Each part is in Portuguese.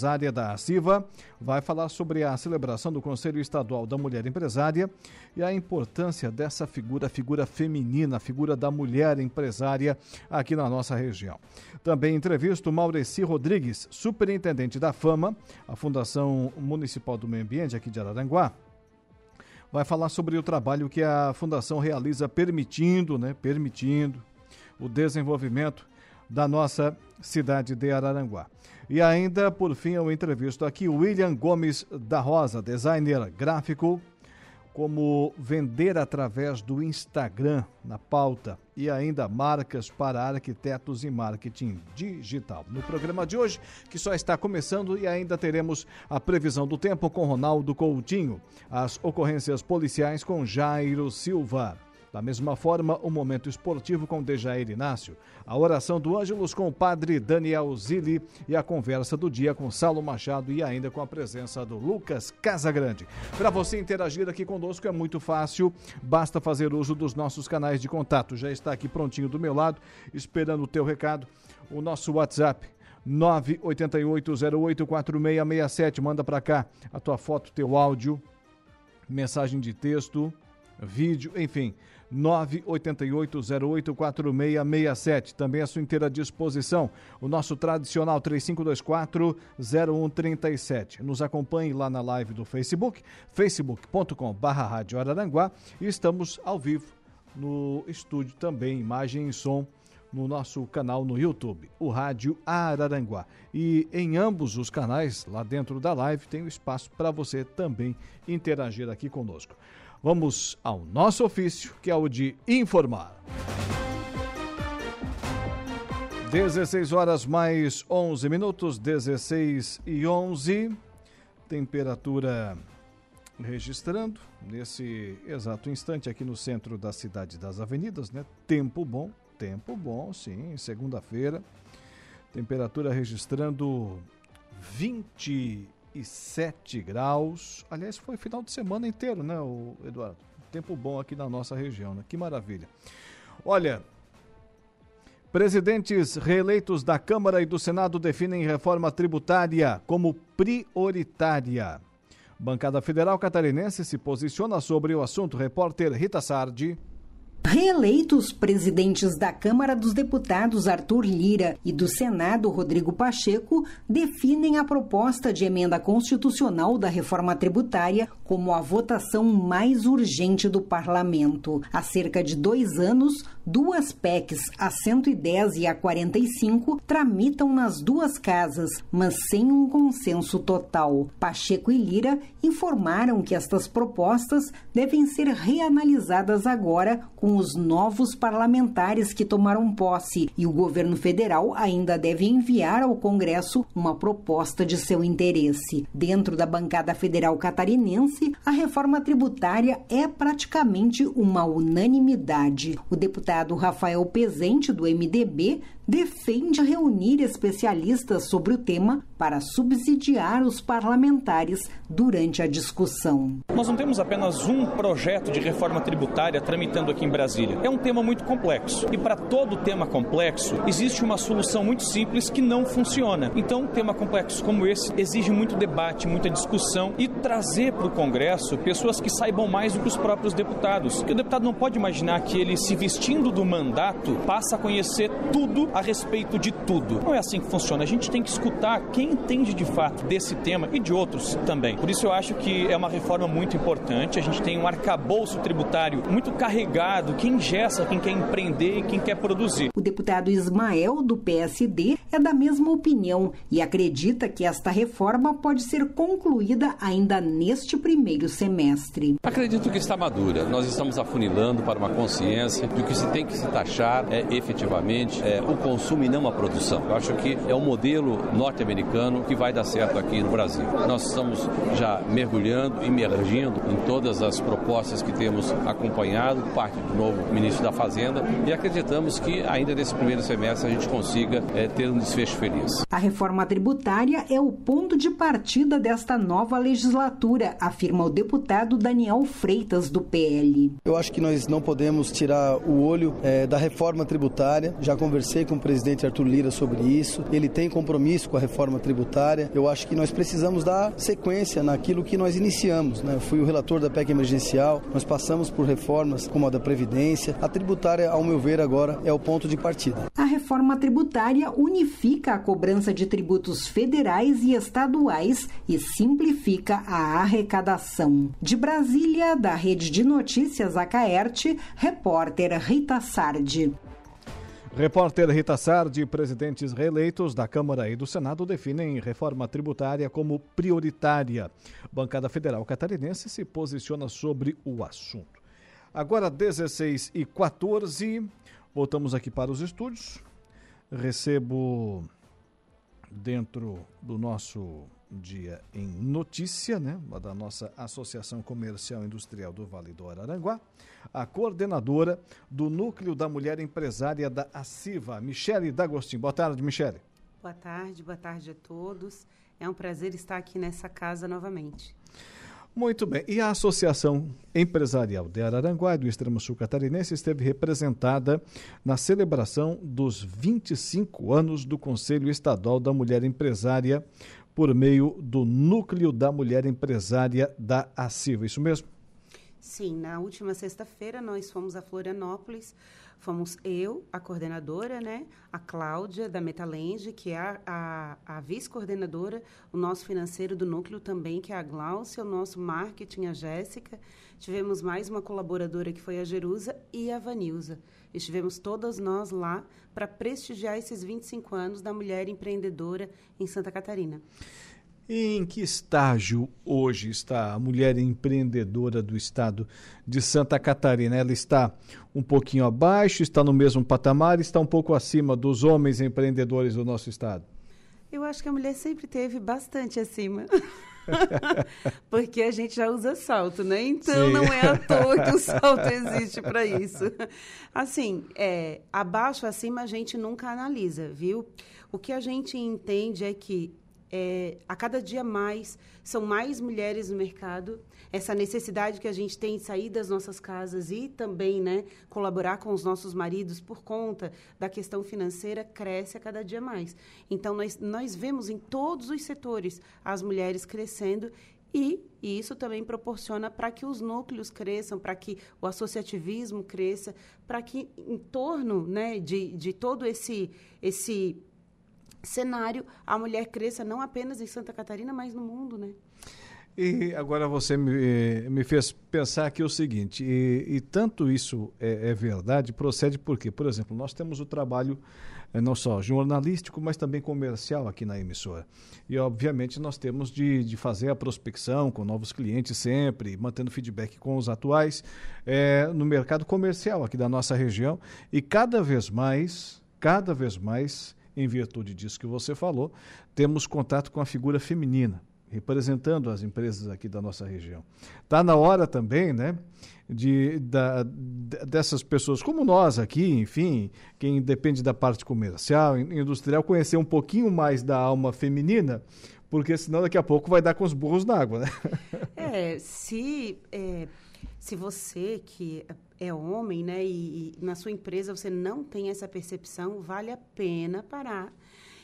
empresária da CIVA, vai falar sobre a celebração do Conselho Estadual da Mulher Empresária e a importância dessa figura, figura feminina, figura da mulher empresária aqui na nossa região. Também entrevisto Maureci Rodrigues, superintendente da FAMA, a Fundação Municipal do Meio Ambiente aqui de Araranguá. Vai falar sobre o trabalho que a fundação realiza permitindo, né, permitindo o desenvolvimento da nossa cidade de Araranguá. E ainda, por fim, eu entrevisto aqui William Gomes da Rosa, designer gráfico, como vender através do Instagram na pauta e ainda marcas para arquitetos e marketing digital. No programa de hoje, que só está começando e ainda teremos a previsão do tempo com Ronaldo Coutinho, as ocorrências policiais com Jairo Silva. Da mesma forma, o momento esportivo com Dejair Inácio, a oração do Ângelos com o padre Daniel Zilli e a conversa do dia com Saulo Machado e ainda com a presença do Lucas Casagrande. Para você interagir aqui conosco é muito fácil, basta fazer uso dos nossos canais de contato. Já está aqui prontinho do meu lado, esperando o teu recado, o nosso WhatsApp 988084667. Manda para cá a tua foto, teu áudio, mensagem de texto, vídeo, enfim. 988084667. Também à sua inteira disposição o nosso tradicional 3524-0137. Nos acompanhe lá na live do Facebook, Araranguá e estamos ao vivo no estúdio também, imagem e som no nosso canal no YouTube, o Rádio Araranguá. E em ambos os canais, lá dentro da live, tem um espaço para você também interagir aqui conosco. Vamos ao nosso ofício, que é o de informar. 16 horas mais 11 minutos, 16 e 11. Temperatura registrando nesse exato instante aqui no centro da cidade das avenidas, né? Tempo bom, tempo bom, sim, segunda-feira. Temperatura registrando 20 27 graus. Aliás, foi final de semana inteiro, né, Eduardo? Tempo bom aqui na nossa região, né? Que maravilha. Olha, presidentes reeleitos da Câmara e do Senado definem reforma tributária como prioritária. Bancada Federal Catarinense se posiciona sobre o assunto. Repórter Rita Sardi. Reeleitos presidentes da Câmara dos Deputados Arthur Lira e do Senado Rodrigo Pacheco definem a proposta de emenda constitucional da reforma tributária como a votação mais urgente do parlamento. Há cerca de dois anos, duas PECs, a 110 e a 45, tramitam nas duas casas, mas sem um consenso total. Pacheco e Lira informaram que estas propostas devem ser reanalisadas agora com os novos parlamentares que tomaram posse e o governo federal ainda deve enviar ao Congresso uma proposta de seu interesse. Dentro da bancada federal catarinense, a reforma tributária é praticamente uma unanimidade. O deputado Rafael Pezente, do MDB, defende reunir especialistas sobre o tema para subsidiar os parlamentares durante a discussão. Nós não temos apenas um projeto de reforma tributária tramitando aqui em Brasília. É um tema muito complexo. E para todo tema complexo, existe uma solução muito simples que não funciona. Então, um tema complexo como esse exige muito debate, muita discussão e trazer para o Congresso pessoas que saibam mais do que os próprios deputados. Porque o deputado não pode imaginar que ele, se vestindo do mandato, passa a conhecer tudo a respeito de tudo. Não é assim que funciona. A gente tem que escutar quem entende de fato desse tema e de outros também. Por isso eu acho que é uma reforma muito importante. A gente tem um arcabouço tributário muito carregado que ingessa quem quer empreender e quem quer produzir. O deputado Ismael, do PSD, é da mesma opinião e acredita que esta reforma pode ser concluída ainda neste primeiro semestre. Acredito que está madura. Nós estamos afunilando para uma consciência de que se tem que se taxar é, efetivamente é, o consumo e não a produção. Eu acho que é um modelo norte-americano que vai dar certo aqui no Brasil. Nós estamos já mergulhando, emergindo em todas as propostas que temos acompanhado, parte do novo ministro da Fazenda, e acreditamos que ainda nesse primeiro semestre a gente consiga é, ter um desfecho feliz. A reforma tributária é o ponto de partida desta nova legislatura, afirma o deputado Daniel Freitas, do PL. Eu acho que nós não podemos tirar o olho é, da reforma tributária. Já conversei com o presidente Arthur Lira sobre isso. Ele tem compromisso com a reforma tributária. Eu acho que nós precisamos dar sequência naquilo que nós iniciamos. Né? Eu fui o relator da PEC emergencial, nós passamos por reformas como a da Previdência. A tributária, ao meu ver, agora é o ponto de partida. A reforma tributária unifica a cobrança de tributos federais e estaduais e simplifica a arrecadação. De Brasília, da Rede de Notícias Acaerte, repórter Rita Sardi. Repórter Rita Sardi, presidentes reeleitos da Câmara e do Senado definem reforma tributária como prioritária. Bancada Federal Catarinense se posiciona sobre o assunto. Agora, 16 e 14, voltamos aqui para os estúdios. Recebo dentro do nosso dia em notícia, né, da nossa Associação Comercial Industrial do Vale do Araranguá, a coordenadora do Núcleo da Mulher Empresária da ACIVA, Michele D'Agostinho. Boa tarde, Michele. Boa tarde, boa tarde a todos. É um prazer estar aqui nessa casa novamente. Muito bem. E a Associação Empresarial de Araranguá e do Extremo Sul Catarinense esteve representada na celebração dos 25 anos do Conselho Estadual da Mulher Empresária por meio do Núcleo da Mulher Empresária da ACIVA. Isso mesmo? Sim, na última sexta-feira nós fomos a Florianópolis, fomos eu, a coordenadora, né, a Cláudia da Metalenge, que é a, a, a vice-coordenadora, o nosso financeiro do núcleo também, que é a Glaucia, o nosso marketing, a Jéssica, tivemos mais uma colaboradora que foi a Jerusa e a Vanilza. Estivemos todas nós lá para prestigiar esses 25 anos da mulher empreendedora em Santa Catarina. Em que estágio hoje está a mulher empreendedora do estado de Santa Catarina? Ela está um pouquinho abaixo, está no mesmo patamar, está um pouco acima dos homens empreendedores do nosso estado? Eu acho que a mulher sempre teve bastante acima. Porque a gente já usa salto, né? Então Sim. não é à toa que o salto existe para isso. Assim, é, abaixo, acima a gente nunca analisa, viu? O que a gente entende é que é, a cada dia mais são mais mulheres no mercado. Essa necessidade que a gente tem de sair das nossas casas e também né, colaborar com os nossos maridos por conta da questão financeira cresce a cada dia mais. Então, nós, nós vemos em todos os setores as mulheres crescendo e, e, isso também proporciona para que os núcleos cresçam, para que o associativismo cresça, para que em torno né, de, de todo esse, esse cenário a mulher cresça não apenas em Santa Catarina, mas no mundo, né? E agora você me, me fez pensar aqui o seguinte, e, e tanto isso é, é, verdade, procede porque, por exemplo, nós temos o trabalho é, não só jornalístico, mas também comercial aqui na emissora. E, obviamente, nós temos de, de fazer a prospecção com novos clientes sempre, mantendo feedback com os atuais é, no mercado comercial aqui da nossa região. E cada vez mais, cada vez mais, em virtude disso que você falou, temos contato com a figura feminina, representando as empresas aqui da nossa região. Está na hora também, né? De, da, dessas pessoas como nós aqui, enfim, quem depende da parte comercial, industrial, conhecer um pouquinho mais da alma feminina, porque senão daqui a pouco vai dar com os burros na água, né? É, se, é, se você que é homem, né, e, e, na sua empresa você não tem essa percepção, vale a pena parar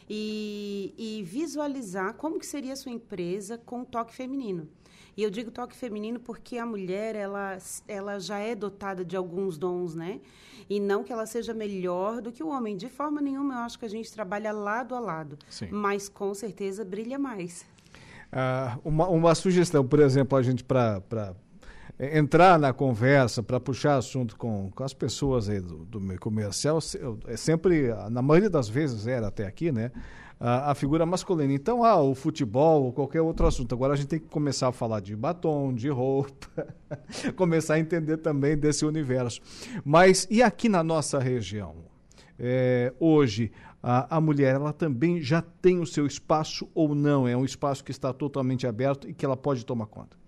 e, e visualizar como que seria a sua empresa com toque feminino. E eu digo toque feminino porque a mulher, ela, ela já é dotada de alguns dons, né? E não que ela seja melhor do que o homem. De forma nenhuma, eu acho que a gente trabalha lado a lado. Sim. Mas, com certeza, brilha mais. Ah, uma, uma sugestão, por exemplo, a gente para é, entrar na conversa para puxar assunto com, com as pessoas aí do, do meio comercial é sempre, na maioria das vezes era até aqui, né? A, a, figura masculina. Então, ah, o futebol ou qualquer outro assunto. Agora a gente tem que começar a falar de batom, de roupa, começar a entender também desse universo. Mas e aqui na nossa região? É, hoje, a, a mulher ela também já tem o seu espaço ou não? É um espaço que está totalmente aberto e que ela pode tomar conta?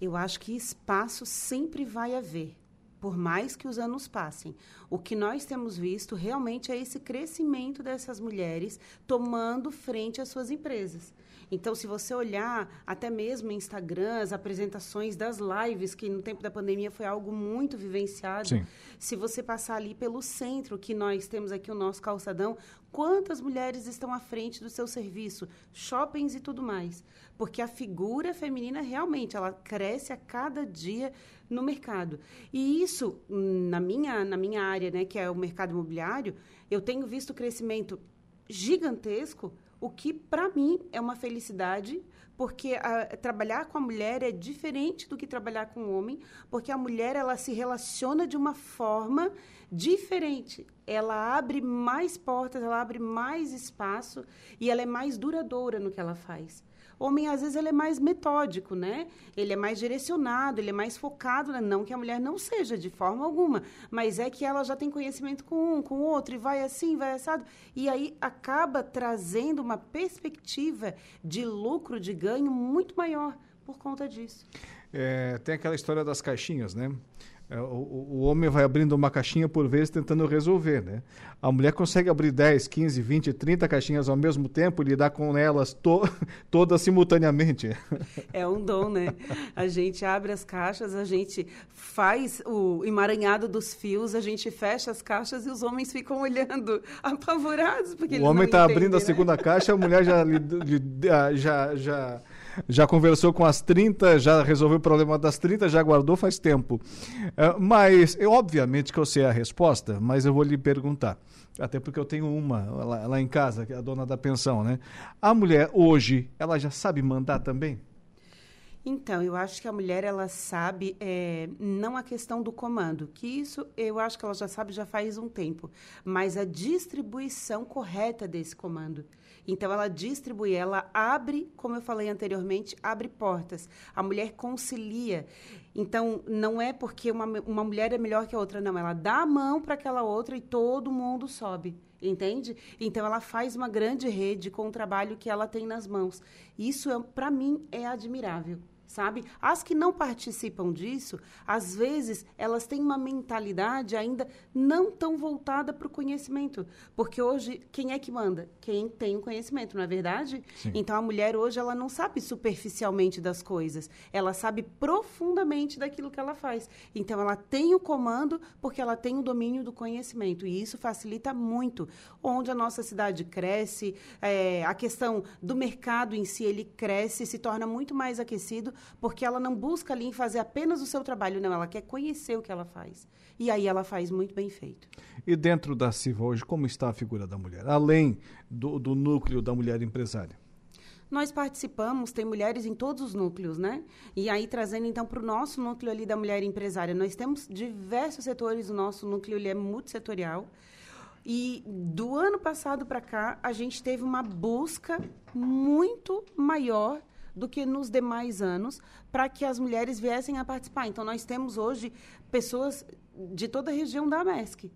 Eu acho que espaço sempre vai haver, por mais que os anos passem. O que nós temos visto realmente é esse crescimento dessas mulheres tomando frente às suas empresas. Então, se você olhar até mesmo Instagram, as apresentações das lives, que no tempo da pandemia foi algo muito vivenciado. Sim. Se você passar ali pelo centro, que nós temos aqui o nosso calçadão, quantas mulheres estão à frente do seu serviço, shoppings e tudo mais. Porque a figura feminina realmente, ela cresce a cada dia no mercado. E isso, na minha, na minha área, né, que é o mercado imobiliário, eu tenho visto crescimento gigantesco, o que para mim é uma felicidade, porque a, trabalhar com a mulher é diferente do que trabalhar com o homem, porque a mulher ela se relaciona de uma forma diferente. Ela abre mais portas, ela abre mais espaço e ela é mais duradoura no que ela faz homem, às vezes, ele é mais metódico, né? Ele é mais direcionado, ele é mais focado. Né? Não que a mulher não seja, de forma alguma. Mas é que ela já tem conhecimento com um, com o outro, e vai assim, vai assado. E aí acaba trazendo uma perspectiva de lucro, de ganho muito maior por conta disso. É, tem aquela história das caixinhas, né? É, o, o, homem vai abrindo uma caixinha por vez tentando resolver, né? A mulher consegue abrir 10, 15, 20, 30 caixinhas ao mesmo tempo e lidar com elas to todas simultaneamente. É um dom, né? A gente abre as caixas, a gente faz o emaranhado dos fios, a gente fecha as caixas e os homens ficam olhando apavorados. Porque o homem está abrindo né? a segunda caixa, a mulher já, já, já já conversou com as 30, já resolveu o problema das 30, já guardou faz tempo. Uh, mas, obviamente que eu sei a resposta, mas eu vou lhe perguntar. Até porque eu tenho uma lá, lá em casa, que é a dona da pensão, né? A mulher hoje, ela já sabe mandar também? Então, eu acho que a mulher ela sabe é, não a questão do comando, que isso eu acho que ela já sabe já faz um tempo, mas a distribuição correta desse comando. Então, ela distribui, ela abre, como eu falei anteriormente, abre portas. A mulher concilia. Então, não é porque uma, uma mulher é melhor que a outra, não. Ela dá a mão para aquela outra e todo mundo sobe. Entende? Então, ela faz uma grande rede com o trabalho que ela tem nas mãos. Isso, é, para mim, é admirável sabe? As que não participam disso, às vezes elas têm uma mentalidade ainda não tão voltada para o conhecimento, porque hoje quem é que manda? Quem tem o conhecimento, não é verdade? Sim. Então a mulher hoje ela não sabe superficialmente das coisas, ela sabe profundamente daquilo que ela faz. Então ela tem o comando porque ela tem o domínio do conhecimento e isso facilita muito. Onde a nossa cidade cresce, é, a questão do mercado em si ele cresce, se torna muito mais aquecido porque ela não busca ali fazer apenas o seu trabalho, não, ela quer conhecer o que ela faz. E aí ela faz muito bem feito. E dentro da CIVA hoje, como está a figura da mulher? Além do, do núcleo da mulher empresária. Nós participamos, tem mulheres em todos os núcleos, né? E aí, trazendo então para o nosso núcleo ali da mulher empresária, nós temos diversos setores, o nosso núcleo ele é multissetorial. E do ano passado para cá, a gente teve uma busca muito maior do que nos demais anos para que as mulheres viessem a participar. Então, nós temos hoje pessoas de toda a região da MESC.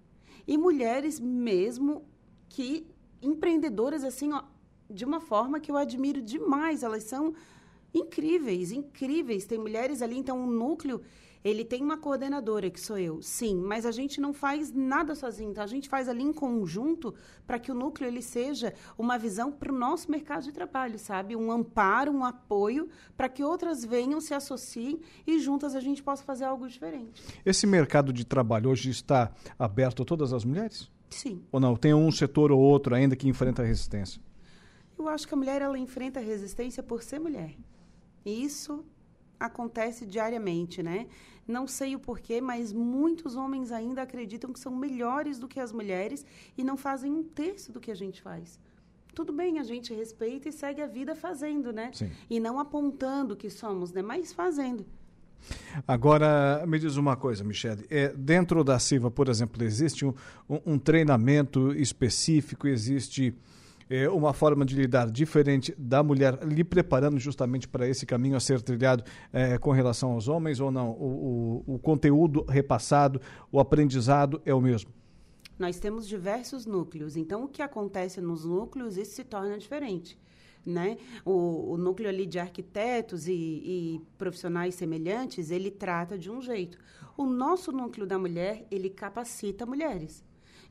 E mulheres mesmo que empreendedoras, assim, ó, de uma forma que eu admiro demais. Elas são incríveis, incríveis. Tem mulheres ali, então, um núcleo ele tem uma coordenadora, que sou eu, sim, mas a gente não faz nada sozinho. Então, a gente faz ali em conjunto para que o núcleo ele seja uma visão para o nosso mercado de trabalho, sabe? Um amparo, um apoio para que outras venham, se associem e juntas a gente possa fazer algo diferente. Esse mercado de trabalho hoje está aberto a todas as mulheres? Sim. Ou não? Tem um setor ou outro ainda que enfrenta resistência? Eu acho que a mulher ela enfrenta resistência por ser mulher. E isso acontece diariamente, né? Não sei o porquê, mas muitos homens ainda acreditam que são melhores do que as mulheres e não fazem um terço do que a gente faz. Tudo bem, a gente respeita e segue a vida fazendo, né? Sim. E não apontando que somos, né? Mas fazendo. Agora, me diz uma coisa, Michele. É, dentro da CIVA, por exemplo, existe um, um treinamento específico, existe é, uma forma de lidar diferente da mulher, lhe preparando justamente para esse caminho a ser trilhado é, com relação aos homens ou não? O, o, o conteúdo repassado, o aprendizado é o mesmo? Nós temos diversos núcleos, então o que acontece nos núcleos, isso se torna diferente. Né? O, o, núcleo ali de arquitetos e, e, profissionais semelhantes, ele trata de um jeito. O nosso núcleo da mulher, ele capacita mulheres.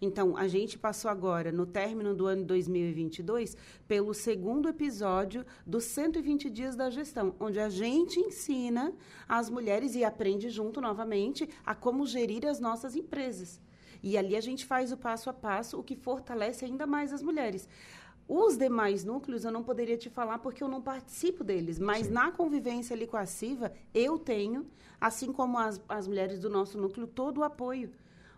Então, a gente passou agora, no término do ano 2022, pelo segundo episódio dos 120 dias da gestão, onde a gente ensina as mulheres e aprende junto novamente a como gerir as nossas empresas. E ali a gente faz o passo a passo, o que fortalece ainda mais as mulheres. Os demais núcleos eu não poderia te falar porque eu não participo deles, mas Sim. na convivência ali com a CIVA, eu tenho, assim como as, as mulheres do nosso núcleo, todo o apoio.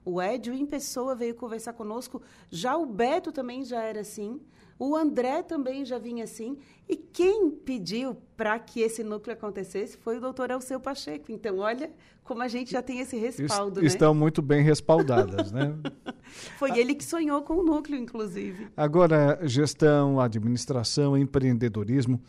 O Edio em pessoa veio conversar conosco, já o Beto também já era assim. O André também já vinha assim. E quem pediu para que esse núcleo acontecesse foi o doutor Alceu Pacheco. Então, olha como a gente já tem esse respaldo. Est estão muito bem respaldadas, né? foi ele que sonhou com o núcleo, inclusive. Agora, gestão, administração, empreendedorismo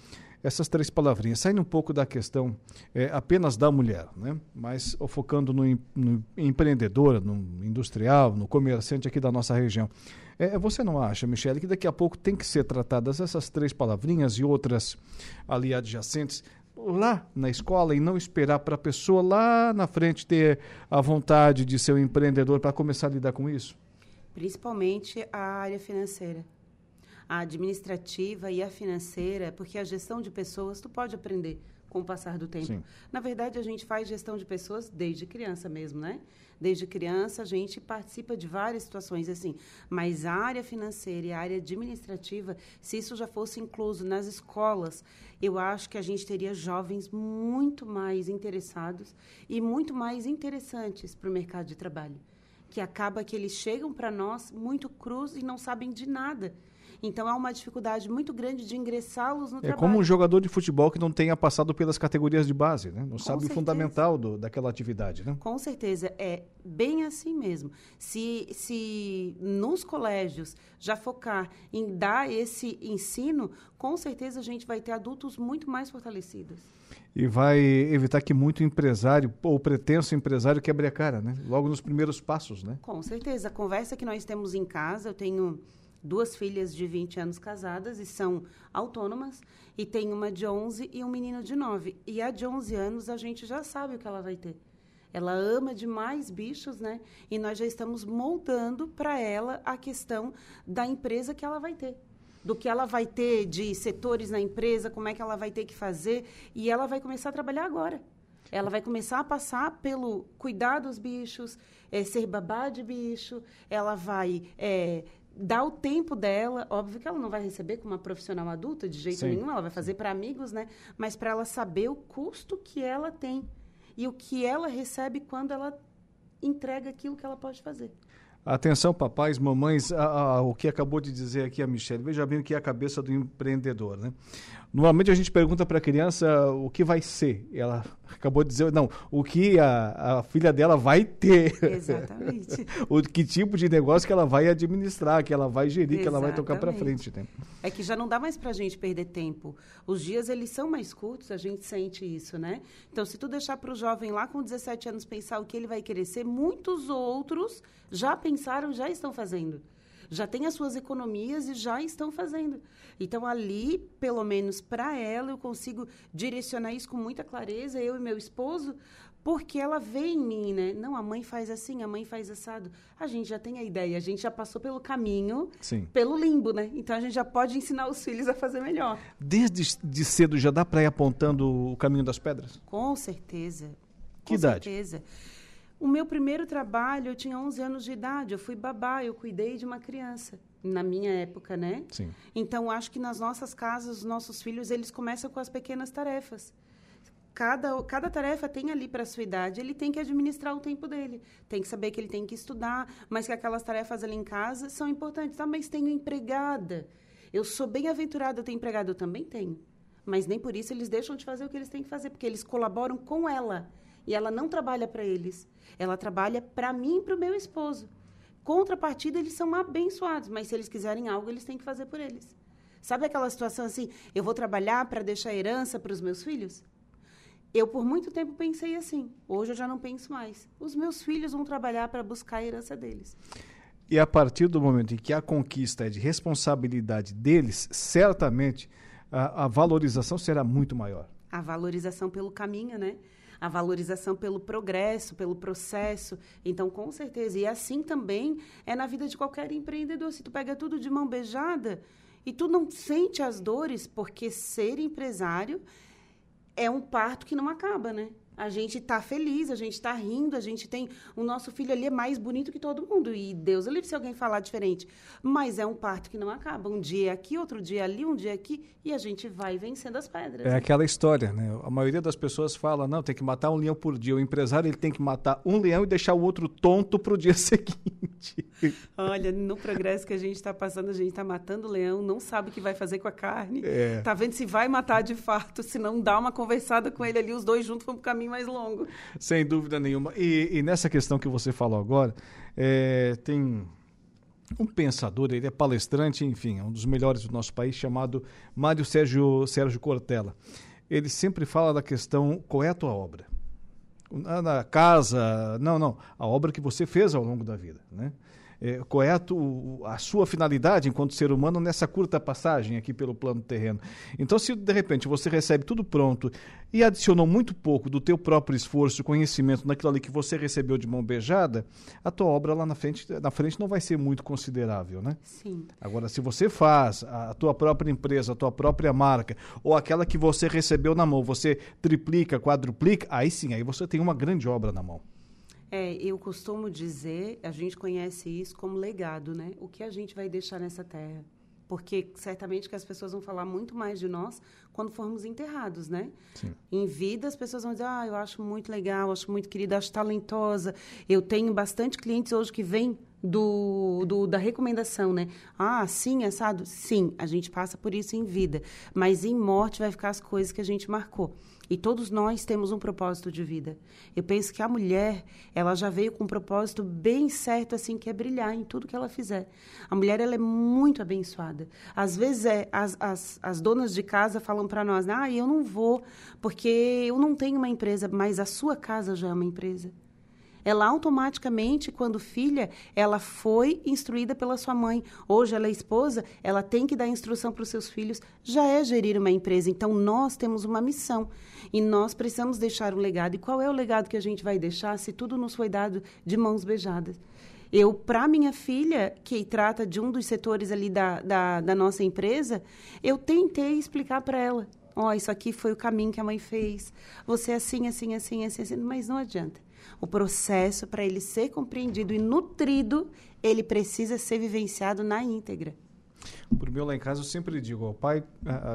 essas três palavrinhas, saindo um pouco da questão é, apenas da mulher, né? mas focando no, no, empreendedor, no industrial, no comerciante aqui da nossa região. É, você não acha, Michele, que daqui a pouco tem que ser tratadas essas três palavrinhas e outras ali adjacentes lá na escola e não esperar para a pessoa lá na frente ter a vontade de ser um empreendedor para começar a lidar com isso? Principalmente a área financeira. A administrativa e a financeira, porque a gestão de pessoas tu pode aprender com o passar do tempo. Sim. Na verdade, a gente faz gestão de pessoas desde criança mesmo, né? Desde criança, a gente participa de várias situações assim. Mas a área financeira e a área administrativa, se isso já fosse incluso nas escolas, eu acho que a gente teria jovens muito mais interessados e muito mais interessantes para o mercado de trabalho. Que acaba que eles chegam para nós muito crus e não sabem de nada. Então há uma dificuldade muito grande de ingressá-los no é trabalho. É como um jogador de futebol que não tenha passado pelas categorias de base, né? Não Com sabe certeza. o fundamental do, daquela atividade, né? Com certeza, é bem assim mesmo. Se, se nos colégios já focar em dar esse ensino, com certeza a gente vai ter adultos muito mais fortalecidos e vai evitar que muito empresário ou pretenso empresário quebre a cara, né? Logo nos primeiros passos, né? Com certeza. A conversa que nós temos em casa, eu tenho duas filhas de 20 anos casadas e são autônomas, e tem uma de 11 e um menino de 9. E a de 11 anos a gente já sabe o que ela vai ter. Ela ama demais bichos, né? E nós já estamos moldando para ela a questão da empresa que ela vai ter. Do que ela vai ter de setores na empresa, como é que ela vai ter que fazer. E ela vai começar a trabalhar agora. Ela vai começar a passar pelo cuidar dos bichos, é, ser babá de bicho, ela vai é, dar o tempo dela, óbvio que ela não vai receber como uma profissional adulta de jeito Sim. nenhum, ela vai fazer para amigos, né? Mas para ela saber o custo que ela tem e o que ela recebe quando ela entrega aquilo que ela pode fazer. Atenção, papais, mamães, a, a, o que acabou de dizer aqui a Michelle. Veja bem o que é a cabeça do empreendedor, né? Normalmente a gente pergunta para a criança o que vai ser. Ela acabou de dizer, não, o que a, a filha dela vai ter. Exatamente. o que tipo de negócio que ela vai administrar, que ela vai gerir, Exatamente. que ela vai tocar para frente. Né? É que já não dá mais para a gente perder tempo. Os dias, eles são mais curtos, a gente sente isso, né? Então, se tu deixar para o jovem lá com 17 anos pensar o que ele vai querer ser, muitos outros já pensaram, já estão fazendo já têm as suas economias e já estão fazendo. Então, ali, pelo menos para ela, eu consigo direcionar isso com muita clareza, eu e meu esposo, porque ela vê em mim, né? Não, a mãe faz assim, a mãe faz assado. A gente já tem a ideia, a gente já passou pelo caminho, Sim. pelo limbo, né? Então a gente já pode ensinar os filhos a fazer melhor. Desde de cedo já dá para ir apontando o caminho das pedras? Com certeza. Que Com idade? certeza. O meu primeiro trabalho, eu tinha 11 anos de idade, eu fui babá, eu cuidei de uma criança, na minha época, né? Sim. Então, acho que nas nossas casas, os nossos filhos, eles começam com as pequenas tarefas. Cada, cada tarefa tem ali para a sua idade, ele tem que administrar o tempo dele. Tem que saber que ele tem que estudar, mas que aquelas tarefas ali em casa são importantes. Ah, mas tenho empregada. Eu sou bem aventurada, eu tenho empregada, eu também tenho. Mas nem por isso eles deixam de fazer o que eles têm que fazer, porque eles colaboram com ela. E ela não trabalha para eles. Ela trabalha para mim e para o meu esposo. Contrapartida, eles são abençoados, mas se eles quiserem algo, eles têm que fazer por eles. Sabe aquela situação assim, eu vou trabalhar para deixar herança para os meus filhos? Eu, por muito tempo, pensei assim. Hoje eu já não penso mais. Os meus filhos vão trabalhar para buscar a herança deles. E a partir do momento em que a conquista é de responsabilidade deles, certamente a, a valorização será muito maior. A valorização pelo caminho, né? A valorização pelo progresso, pelo processo. Então, com certeza. E assim também é na vida de qualquer empreendedor. Se tu pega tudo de mão beijada e tu não sente as dores, porque ser empresário é um parto que não acaba, né? A gente está feliz, a gente está rindo, a gente tem. O nosso filho ali é mais bonito que todo mundo. E Deus livre se alguém falar diferente. Mas é um parto que não acaba. Um dia é aqui, outro dia é ali, um dia é aqui. E a gente vai vencendo as pedras. É aquela história, né? A maioria das pessoas fala: não, tem que matar um leão por dia. O empresário ele tem que matar um leão e deixar o outro tonto para o dia seguinte. Olha, no progresso que a gente está passando, a gente está matando o leão, não sabe o que vai fazer com a carne. É. Tá vendo se vai matar de fato, se não dá uma conversada com ele ali, os dois juntos vão para o caminho caminho mais longo. Sem dúvida nenhuma. E, e nessa questão que você falou agora, é, tem um pensador, ele é palestrante, enfim, é um dos melhores do nosso país, chamado Mário Sérgio, Sérgio Cortella. Ele sempre fala da questão qual é a obra. Na casa, não, não, a obra que você fez ao longo da vida, né? É, tu, a, sua finalidade enquanto ser humano nessa curta passagem aqui pelo plano terreno. Então, se de repente você recebe tudo pronto e adicionou muito pouco do teu próprio esforço, conhecimento naquilo ali que você recebeu de mão beijada, a tua obra lá na frente, na frente não vai ser muito considerável, né? Sim. Agora, se você faz a tua própria empresa, a tua própria marca, ou aquela que você recebeu na mão, você triplica, quadruplica, aí sim, aí você tem uma grande obra na mão. É, eu costumo dizer, a gente conhece isso como legado, né? O que a gente vai deixar nessa terra? Porque certamente que as pessoas vão falar muito mais de nós quando formos enterrados, né? Sim. Em vida, as pessoas vão dizer: Ah, eu acho muito legal, acho muito querida, acho talentosa. Eu tenho bastante clientes hoje que vêm do, do, da recomendação, né? Ah, sim, assado? Sim, a gente passa por isso em vida. Mas em morte vai ficar as coisas que a gente marcou. E todos nós temos um propósito de vida. Eu penso que a mulher, ela já veio com um propósito bem certo, assim, que é brilhar em tudo que ela fizer. A mulher, ela é muito abençoada. Às vezes, é, as, as, as donas de casa falam para nós, ah, eu não vou, porque eu não tenho uma empresa, mas a sua casa já é uma empresa ela automaticamente, quando filha, ela foi instruída pela sua mãe. Hoje ela é esposa, ela tem que dar instrução para os seus filhos, já é gerir uma empresa. Então nós temos uma missão e nós precisamos deixar um legado. E qual é o legado que a gente vai deixar se tudo nos foi dado de mãos beijadas? Eu, para minha filha, que trata de um dos setores ali da, da, da nossa empresa, eu tentei explicar para ela. Ó, oh, isso aqui foi o caminho que a mãe fez. Você é assim, assim, assim, assim, assim. Mas não adianta. O processo, para ele ser compreendido e nutrido, ele precisa ser vivenciado na íntegra. Por mim, lá em casa, eu sempre digo: o pai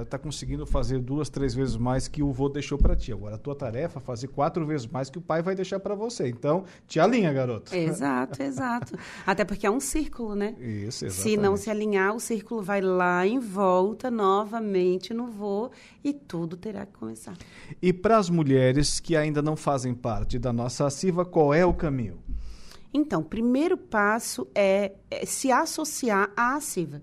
está conseguindo fazer duas, três vezes mais que o vô deixou para ti. Agora, a tua tarefa é fazer quatro vezes mais que o pai vai deixar para você. Então, te alinha, garoto. Exato, exato. Até porque é um círculo, né? Isso, exatamente. Se não se alinhar, o círculo vai lá em volta, novamente no vô, e tudo terá que começar. E para as mulheres que ainda não fazem parte da nossa CIVA, qual é o caminho? Então, o primeiro passo é, é se associar à CIVA.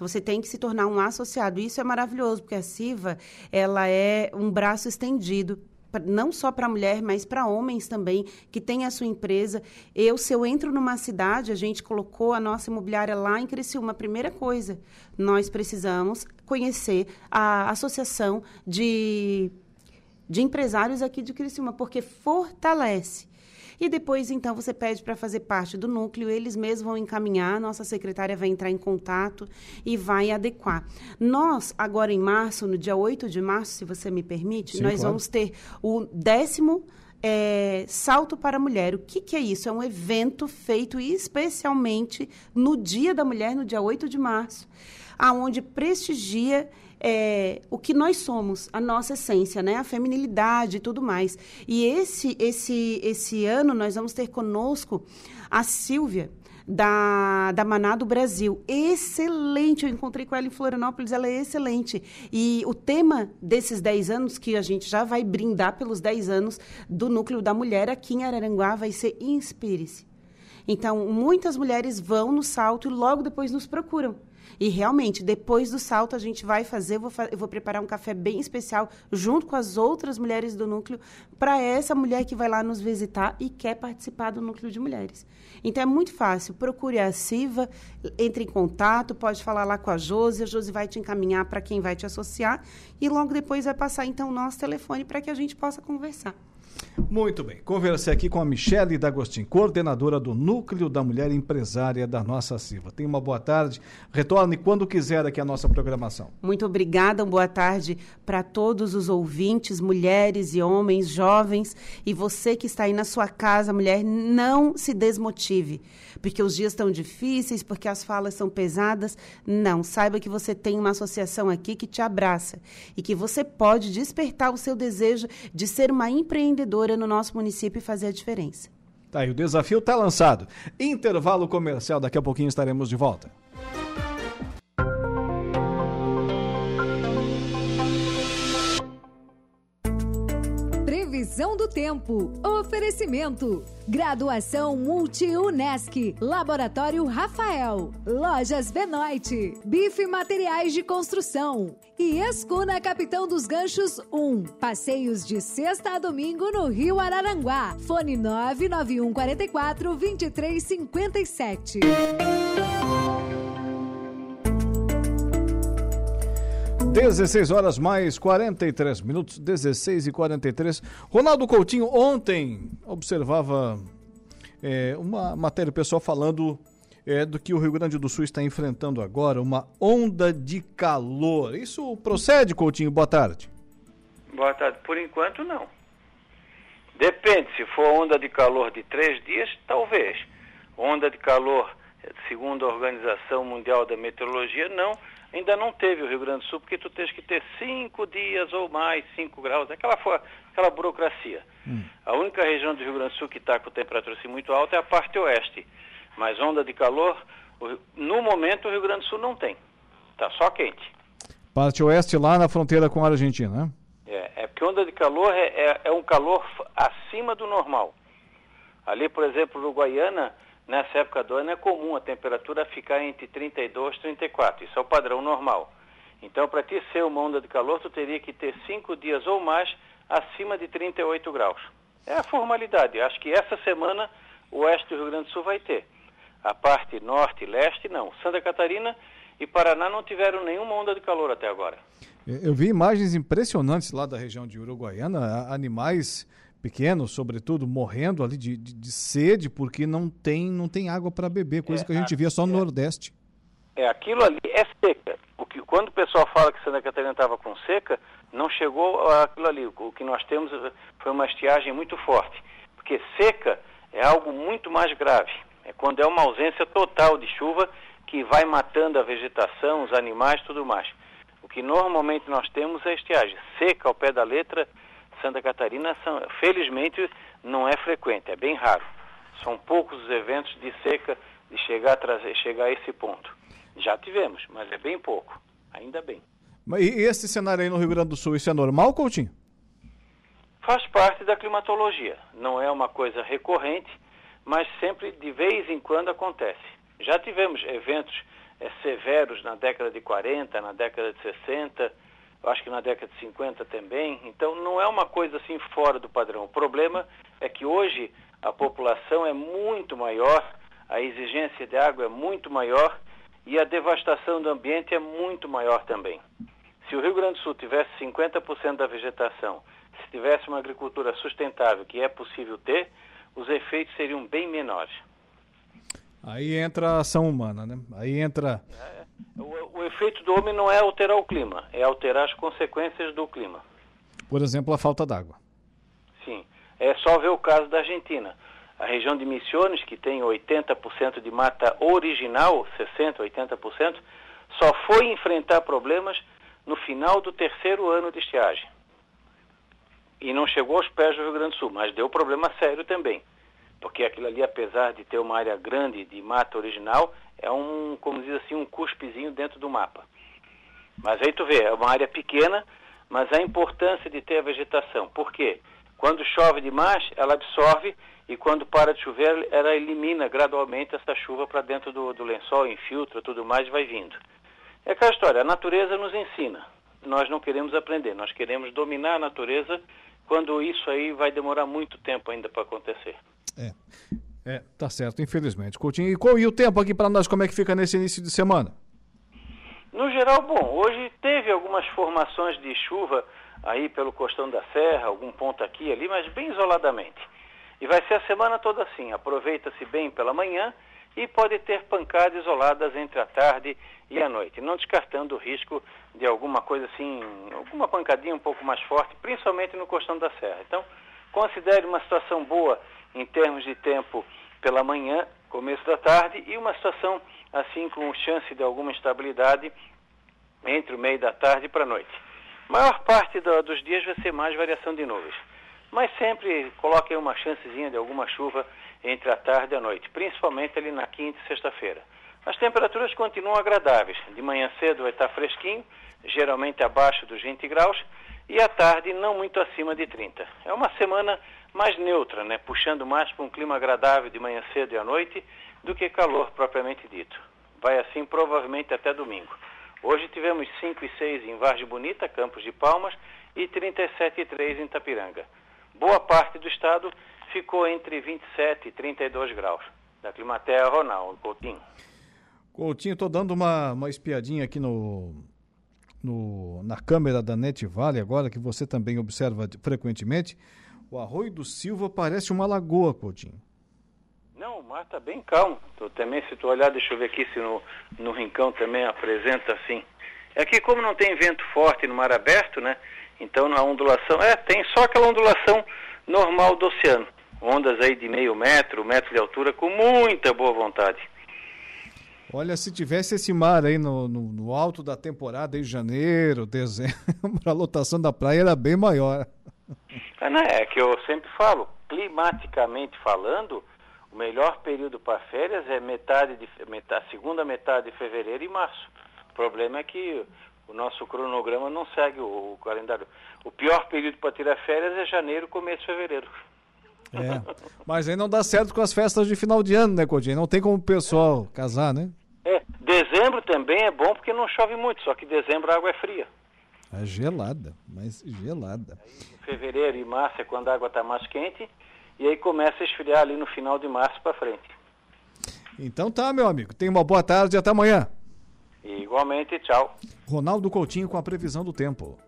Então você tem que se tornar um associado. Isso é maravilhoso, porque a CIVA, ela é um braço estendido não só para mulher, mas para homens também, que tem a sua empresa. Eu, se eu entro numa cidade, a gente colocou a nossa imobiliária lá em Criciúma. Primeira coisa, nós precisamos conhecer a associação de, de empresários aqui de Criciúma, porque fortalece e depois, então, você pede para fazer parte do núcleo, eles mesmos vão encaminhar, nossa secretária vai entrar em contato e vai adequar. Nós, agora em março, no dia 8 de março, se você me permite, Sim, nós claro. vamos ter o décimo é, Salto para a Mulher. O que, que, é isso? É um evento feito especialmente no Dia da Mulher, no dia 8 de março, aonde prestigia é, o que nós somos, a nossa essência, né? A feminilidade e tudo mais. E esse, esse, esse ano nós vamos ter conosco a Silvia, da, da Maná do Brasil. Excelente! Eu encontrei com ela em Florianópolis, ela é excelente. E o tema desses 10 anos, que a gente já vai brindar pelos 10 anos do Núcleo da Mulher aqui em Araranguá, vai ser Inspire-se. Então, muitas mulheres vão no salto e logo depois nos procuram. E realmente, depois do salto, a gente vai fazer, eu vou, eu vou preparar um café bem especial junto com as outras mulheres do núcleo para essa mulher que vai lá nos visitar e quer participar do núcleo de mulheres. Então é muito fácil, procure a Siva, entre em contato, pode falar lá com a Josi, a Josi vai te encaminhar para quem vai te associar e logo depois vai passar então o nosso telefone para que a gente possa conversar. Muito bem. Conversei aqui com a Michele D'Agostin, coordenadora do Núcleo da Mulher Empresária da nossa Silva. Tenha uma boa tarde. Retorne quando quiser aqui a nossa programação. Muito obrigada. Boa tarde para todos os ouvintes, mulheres e homens, jovens. E você que está aí na sua casa, mulher, não se desmotive. Porque os dias estão difíceis, porque as falas são pesadas. Não. Saiba que você tem uma associação aqui que te abraça e que você pode despertar o seu desejo de ser uma empreendedora no nosso município e fazer a diferença. Tá aí, o desafio está lançado. Intervalo comercial, daqui a pouquinho estaremos de volta. Previsão do tempo. Oferecimento. Graduação Multi-UNESC. Laboratório Rafael. Lojas Benoit. Bife Materiais de Construção. E Escuna Capitão dos Ganchos 1. Passeios de sexta a domingo no Rio Araranguá. Fone 99144 2357. 16 horas mais 43 minutos, 16 e 43. Ronaldo Coutinho ontem observava é, uma matéria pessoal falando é, do que o Rio Grande do Sul está enfrentando agora, uma onda de calor. Isso procede, Coutinho? Boa tarde. Boa tarde. Por enquanto, não. Depende, se for onda de calor de três dias, talvez. Onda de calor, segundo a Organização Mundial da Meteorologia, não ainda não teve o Rio Grande do Sul, porque tu tens que ter cinco dias ou mais, cinco graus, aquela, aquela burocracia. Hum. A única região do Rio Grande do Sul que está com temperatura assim muito alta é a parte oeste. Mas onda de calor, no momento o Rio Grande do Sul não tem. Está só quente. Parte oeste lá na fronteira com a Argentina, né? É, é porque onda de calor é, é, é um calor acima do normal. Ali, por exemplo, no Guaiana, Nessa época do ano é comum a temperatura ficar entre 32 e 34, isso é o padrão normal. Então, para ti ser uma onda de calor, tu teria que ter cinco dias ou mais acima de 38 graus. É a formalidade. Acho que essa semana o oeste do Rio Grande do Sul vai ter. A parte norte e leste, não. Santa Catarina e Paraná não tiveram nenhuma onda de calor até agora. Eu vi imagens impressionantes lá da região de Uruguaiana, animais pequenos, sobretudo, morrendo ali de, de, de, sede porque não tem, não tem água para beber, coisa é, que a gente via só no é, Nordeste. É, aquilo ali é seca. O que, quando o pessoal fala que Santa Catarina estava com seca, não chegou aquilo ali. O que nós temos foi uma estiagem muito forte. Porque seca é algo muito mais grave. É quando é uma ausência total de chuva que vai matando a vegetação, os animais, tudo mais. O que normalmente nós temos é estiagem. Seca ao pé da letra Santa Catarina, são, felizmente, não é frequente, é bem raro. São poucos os eventos de seca de chegar a, trazer, chegar a esse ponto. Já tivemos, mas é bem pouco, ainda bem. E esse cenário aí no Rio Grande do Sul, isso é normal, Coutinho? Faz parte da climatologia. Não é uma coisa recorrente, mas sempre de vez em quando acontece. Já tivemos eventos é, severos na década de 40, na década de 60, acho que na década de 50 também. Então não é uma coisa assim fora do padrão. O problema é que hoje a população é muito maior, a exigência de água é muito maior e a devastação do ambiente é muito maior também. Se o Rio Grande do Sul tivesse 50% da vegetação, se tivesse uma agricultura sustentável, que é possível ter, os efeitos seriam bem menores. Aí entra a ação humana, né? Aí entra. É, o, o, efeito do homem não é alterar o clima, é alterar as consequências do clima. Por exemplo, a falta d'água. Sim. É só ver o caso da Argentina. A região de Missões, que tem 80% de mata original, 60%, 80%, só foi enfrentar problemas no final do terceiro ano de estiagem. E não chegou aos pés do Rio Grande do Sul, mas deu problema sério também porque aquilo ali, apesar de ter uma área grande de mata original, é um, como diz assim, um cuspezinho dentro do mapa. Mas aí tu vê, é uma área pequena, mas a importância de ter a vegetação. Por quê? Quando chove demais, ela absorve e quando para de chover, ela elimina gradualmente essa chuva para dentro do, do lençol, infiltra tudo mais vai vindo. É aquela história, a natureza nos ensina. Nós não queremos aprender, nós queremos dominar a natureza quando isso aí vai demorar muito tempo ainda para acontecer. É. É, tá certo, infelizmente. Coutinho, e, qual, e o tempo aqui para nós, como é que fica nesse início de semana? No geral, bom, hoje teve algumas formações de chuva aí pelo Costão da Serra, algum ponto aqui e ali, mas bem isoladamente. E vai ser a semana toda assim, aproveita-se bem pela manhã e pode ter pancadas isoladas entre a tarde e a noite, não descartando o risco de alguma coisa assim, alguma pancadinha um pouco mais forte, principalmente no Costão da Serra. Então, considere uma situação boa em termos de tempo pela manhã, começo da tarde, e uma situação assim com chance de alguma instabilidade entre o meio da tarde para a noite. Maior parte do, dos dias vai ser mais variação de nuvens, mas sempre coloque uma chancezinha de alguma chuva entre a tarde e a noite, principalmente ali na quinta e sexta-feira. As temperaturas continuam agradáveis. De manhã cedo vai estar fresquinho, geralmente abaixo dos 20 graus, e à tarde não muito acima de 30. É uma semana mais neutra, né? puxando mais para um clima agradável de manhã cedo e à noite do que calor propriamente dito. Vai assim provavelmente até domingo. Hoje tivemos 5 e 6 em Vargem Bonita, Campos de Palmas, e 37 e 3 em Tapiranga. Boa parte do estado ficou entre 27 e 32 graus. Da Climaterra, Ronaldo Coutinho. Coutinho, estou dando uma, uma espiadinha aqui no, no, na câmera da Net Vale agora, que você também observa frequentemente. O Arroio do Silva parece uma lagoa, Coutinho. Não, o mar está bem calmo. Tô, também, se tu olhar, deixa eu ver aqui se no, no rincão também apresenta assim. É que como não tem vento forte no mar aberto, né? Então a ondulação, é, tem só aquela ondulação normal do oceano. Ondas aí de meio metro, metro de altura, com muita boa vontade. Olha, se tivesse esse mar aí no, no, no alto da temporada, em janeiro, dezembro, a lotação da praia era bem maior. É, né? é que eu sempre falo, climaticamente falando, o melhor período para férias é metade de metade, segunda metade de fevereiro e março. O problema é que o nosso cronograma não segue o, o calendário. O pior período para tirar férias é janeiro, começo de fevereiro. É, mas aí não dá certo com as festas de final de ano, né, Codinho? Não tem como o pessoal casar, né? É, dezembro também é bom porque não chove muito, só que dezembro a água é fria. É gelada, mas gelada. Aí, fevereiro e março é quando a água está mais quente e aí começa a esfriar ali no final de março para frente. Então tá, meu amigo. Tenha uma boa tarde e até amanhã. Igualmente, tchau. Ronaldo Coutinho com a previsão do tempo.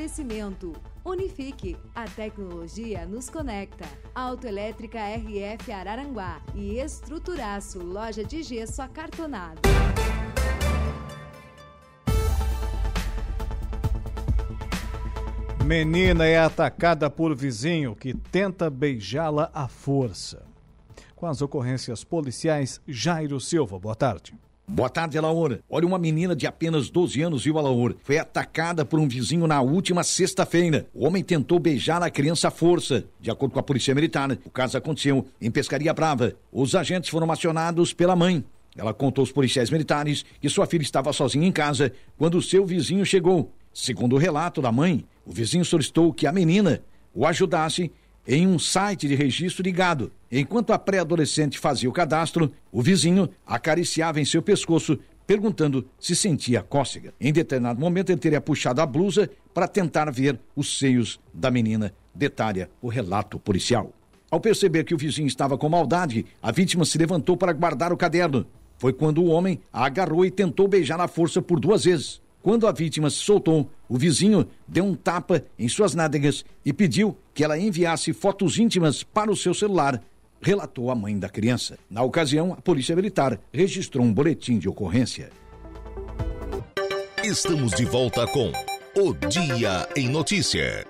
Oferecimento. Unifique. A tecnologia nos conecta. Autoelétrica RF Araranguá. E Estruturaço. Loja de gesso acartonado. Menina é atacada por vizinho que tenta beijá-la à força. Com as ocorrências policiais, Jairo Silva, boa tarde. Boa tarde, Alaor. Olha, uma menina de apenas 12 anos, viu, Alaor? Foi atacada por um vizinho na última sexta-feira. O homem tentou beijar a criança à força. De acordo com a Polícia Militar, o caso aconteceu em Pescaria Brava. Os agentes foram acionados pela mãe. Ela contou aos policiais militares que sua filha estava sozinha em casa quando seu vizinho chegou. Segundo o relato da mãe, o vizinho solicitou que a menina o ajudasse em um site de registro de gado. Enquanto a pré-adolescente fazia o cadastro, o vizinho acariciava em seu pescoço, perguntando se sentia cócega. Em determinado momento, ele teria puxado a blusa para tentar ver os seios da menina, detalha o relato policial. Ao perceber que o vizinho estava com maldade, a vítima se levantou para guardar o caderno. Foi quando o homem a agarrou e tentou beijar na força por duas vezes. Quando a vítima se soltou, o vizinho deu um tapa em suas nádegas e pediu que ela enviasse fotos íntimas para o seu celular, relatou a mãe da criança. Na ocasião, a Polícia Militar registrou um boletim de ocorrência. Estamos de volta com O Dia em Notícia.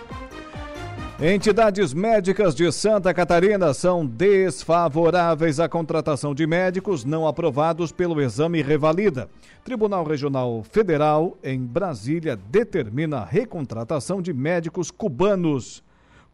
Entidades médicas de Santa Catarina são desfavoráveis à contratação de médicos não aprovados pelo exame Revalida. Tribunal Regional Federal, em Brasília, determina a recontratação de médicos cubanos.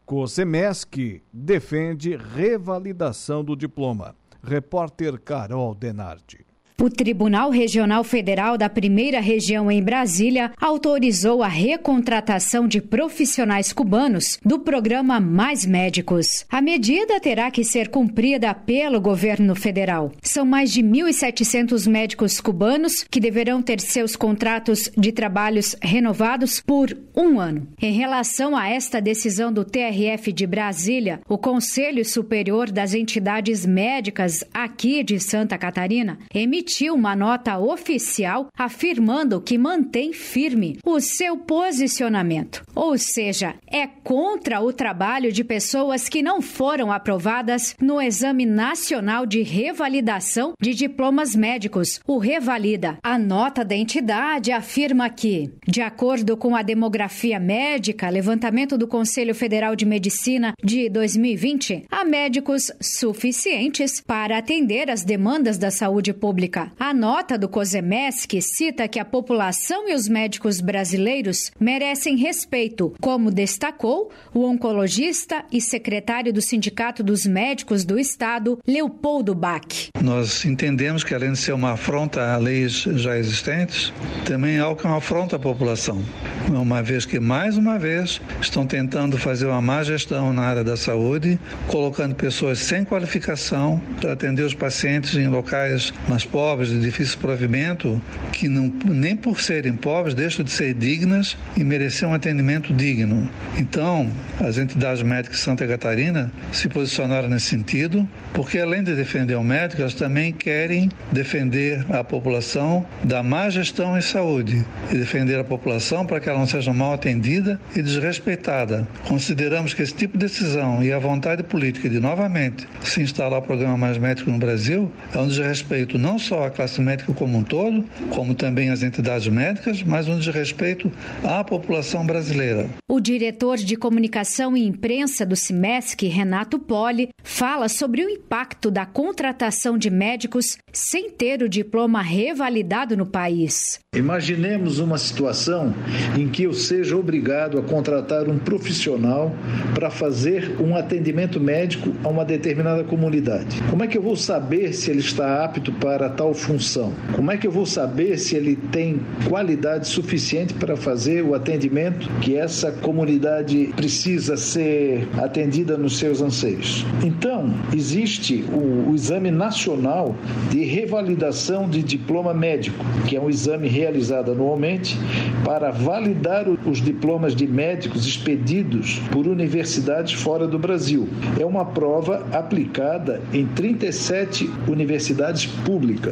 COSEMESC defende revalidação do diploma. Repórter Carol Denardi. O Tribunal Regional Federal da Primeira Região em Brasília autorizou a recontratação de profissionais cubanos do programa Mais Médicos. A medida terá que ser cumprida pelo governo federal. São mais de 1.700 médicos cubanos que deverão ter seus contratos de trabalhos renovados por um ano. Em relação a esta decisão do TRF de Brasília, o Conselho Superior das Entidades Médicas aqui de Santa Catarina emitiu emitiu uma nota oficial afirmando que mantém firme o seu posicionamento, ou seja, é contra o trabalho de pessoas que não foram aprovadas no Exame Nacional de Revalidação de Diplomas Médicos, o Revalida. A nota da entidade afirma que, de acordo com a demografia médica, levantamento do Conselho Federal de Medicina de 2020, há médicos suficientes para atender as demandas da saúde pública pública. A nota do COSEMESC cita que a população e os médicos brasileiros merecem respeito, como destacou o oncologista e secretário do Sindicato dos Médicos do Estado, Leopoldo Bach. Nós entendemos que, além de ser uma afronta a leis já existentes, também é algo que é uma afronta à população, uma vez que, mais uma vez, estão tentando fazer uma má gestão na área da saúde, colocando pessoas sem qualificação para atender os pacientes em locais mais pobres pobres, de difícil provimento, que não, nem por serem pobres deixam de ser dignas e merecer um atendimento digno. Então, as entidades médicas de Santa Catarina se posicionaram nesse sentido, porque além de defender o médico, elas também querem defender a população da má gestão em saúde e defender a população para que ela não seja mal atendida e desrespeitada. Consideramos que esse tipo de decisão e a vontade política de novamente se instalar o programa Mais Médico no Brasil é um desrespeito não só só a classe médica como um todo, como também as entidades médicas, mas um desrespeito à população brasileira. O diretor de comunicação e imprensa do CIMESC, Renato Poli, fala sobre o impacto da contratação de médicos sem ter o diploma revalidado no país. Imaginemos uma situação em que eu seja obrigado a contratar um profissional para fazer um atendimento médico a uma determinada comunidade. Como é que eu vou saber se ele está apto para tal função? Como é que eu vou saber se ele tem qualidade suficiente para fazer o atendimento que essa comunidade precisa ser atendida nos seus anseios? Então, existe o, o exame nacional de revalidação de diploma médico, que é um exame realizado anualmente para validar os diplomas de médicos expedidos por universidades fora do Brasil. É uma prova aplicada em 37 universidades públicas.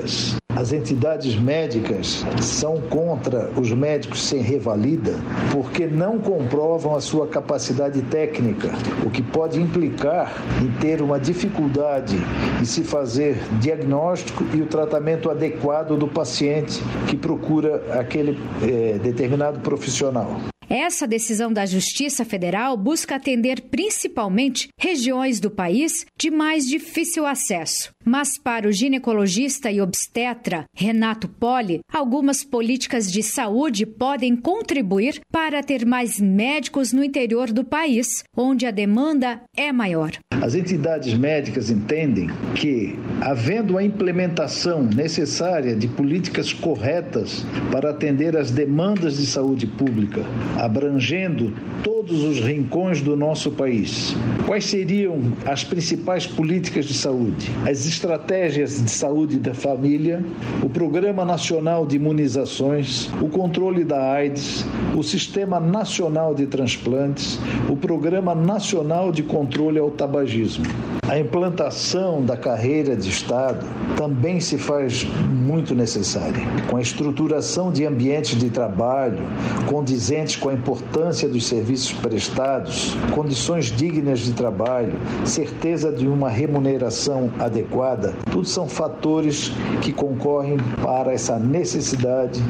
As entidades médicas são contra os médicos sem revalida porque não comprovam a sua capacidade técnica, o que pode implicar em ter uma dificuldade em se fazer diagnóstico e o tratamento adequado do paciente que procura aquele é, determinado profissional. Essa decisão da Justiça Federal busca atender principalmente regiões do país de mais difícil acesso. Mas para o ginecologista e obstetra Renato Poli, algumas políticas de saúde podem contribuir para ter mais médicos no interior do país, onde a demanda é maior. As entidades médicas entendem que, havendo a implementação necessária de políticas corretas para atender às demandas de saúde pública, abrangendo todos os rincões do nosso país, quais seriam as principais políticas de saúde? As estratégias de saúde da família, o Programa Nacional de Imunizações, o controle da AIDS, o Sistema Nacional de Transplantes, o Programa Nacional de Controle ao Tabagismo. A implantação da carreira de Estado também se faz muito necessária, com a estruturação de ambientes de trabalho condizentes com a importância dos serviços prestados, condições dignas de trabalho, certeza de uma remuneração adequada, tudo são fatores que concorrem para essa necessidade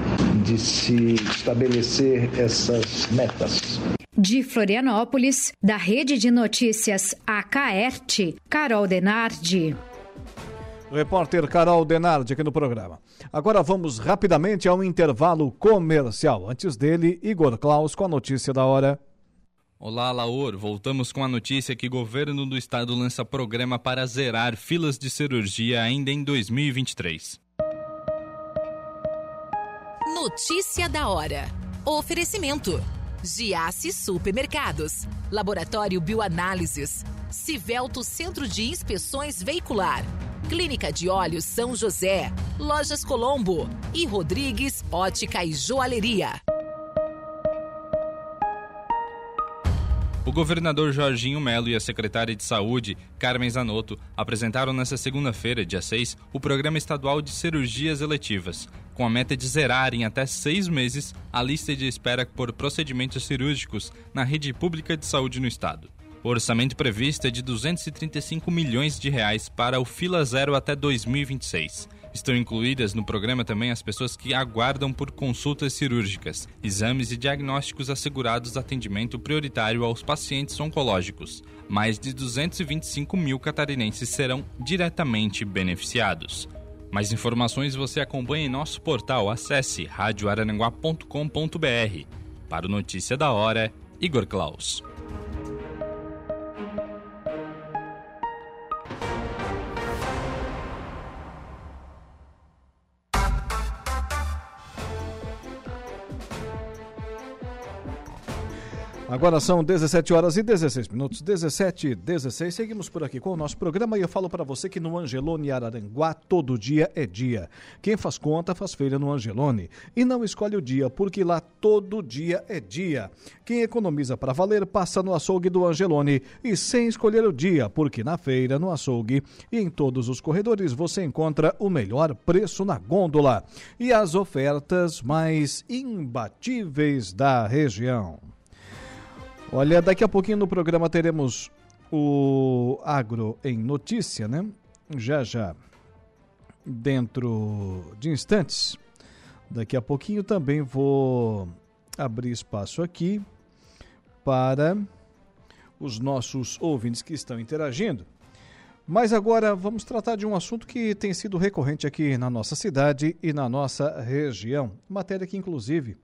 de se estabelecer essas metas. De Florianópolis, da Rede de Notícias AKERT, Carol Denardi. Repórter Carol Denardi aqui no programa. Agora vamos rapidamente ao intervalo comercial. Antes dele, Igor Klaus com a notícia da hora. Olá, Laor. Voltamos com a notícia que o governo do estado lança programa para zerar filas de cirurgia ainda em 2023. Notícia da hora. Oferecimento. Giasse Supermercados. Laboratório Bioanálises. Civelto Centro de Inspeções Veicular. Clínica de Olhos São José. Lojas Colombo. E Rodrigues Ótica e Joalheria. O governador Jorginho Melo e a secretária de Saúde, Carmen Zanotto, apresentaram nesta segunda-feira, dia 6, o Programa Estadual de Cirurgias Eletivas, com a meta de zerar em até seis meses a lista de espera por procedimentos cirúrgicos na rede pública de saúde no estado. O orçamento previsto é de 235 milhões de reais para o Fila Zero até 2026 Estão incluídas no programa também as pessoas que aguardam por consultas cirúrgicas, exames e diagnósticos assegurados atendimento prioritário aos pacientes oncológicos. Mais de 225 mil catarinenses serão diretamente beneficiados. Mais informações você acompanha em nosso portal. Acesse radioarananguá.com.br. Para o Notícia da Hora, Igor Klaus. Agora são 17 horas e 16 minutos, 17 e 16. Seguimos por aqui com o nosso programa e eu falo para você que no Angelone Araranguá todo dia é dia. Quem faz conta faz feira no Angelone e não escolhe o dia porque lá todo dia é dia. Quem economiza para valer passa no açougue do Angelone e sem escolher o dia porque na feira, no açougue e em todos os corredores você encontra o melhor preço na gôndola e as ofertas mais imbatíveis da região. Olha, daqui a pouquinho no programa teremos o Agro em Notícia, né? Já já. Dentro de instantes. Daqui a pouquinho também vou abrir espaço aqui para os nossos ouvintes que estão interagindo. Mas agora vamos tratar de um assunto que tem sido recorrente aqui na nossa cidade e na nossa região. Matéria que, inclusive,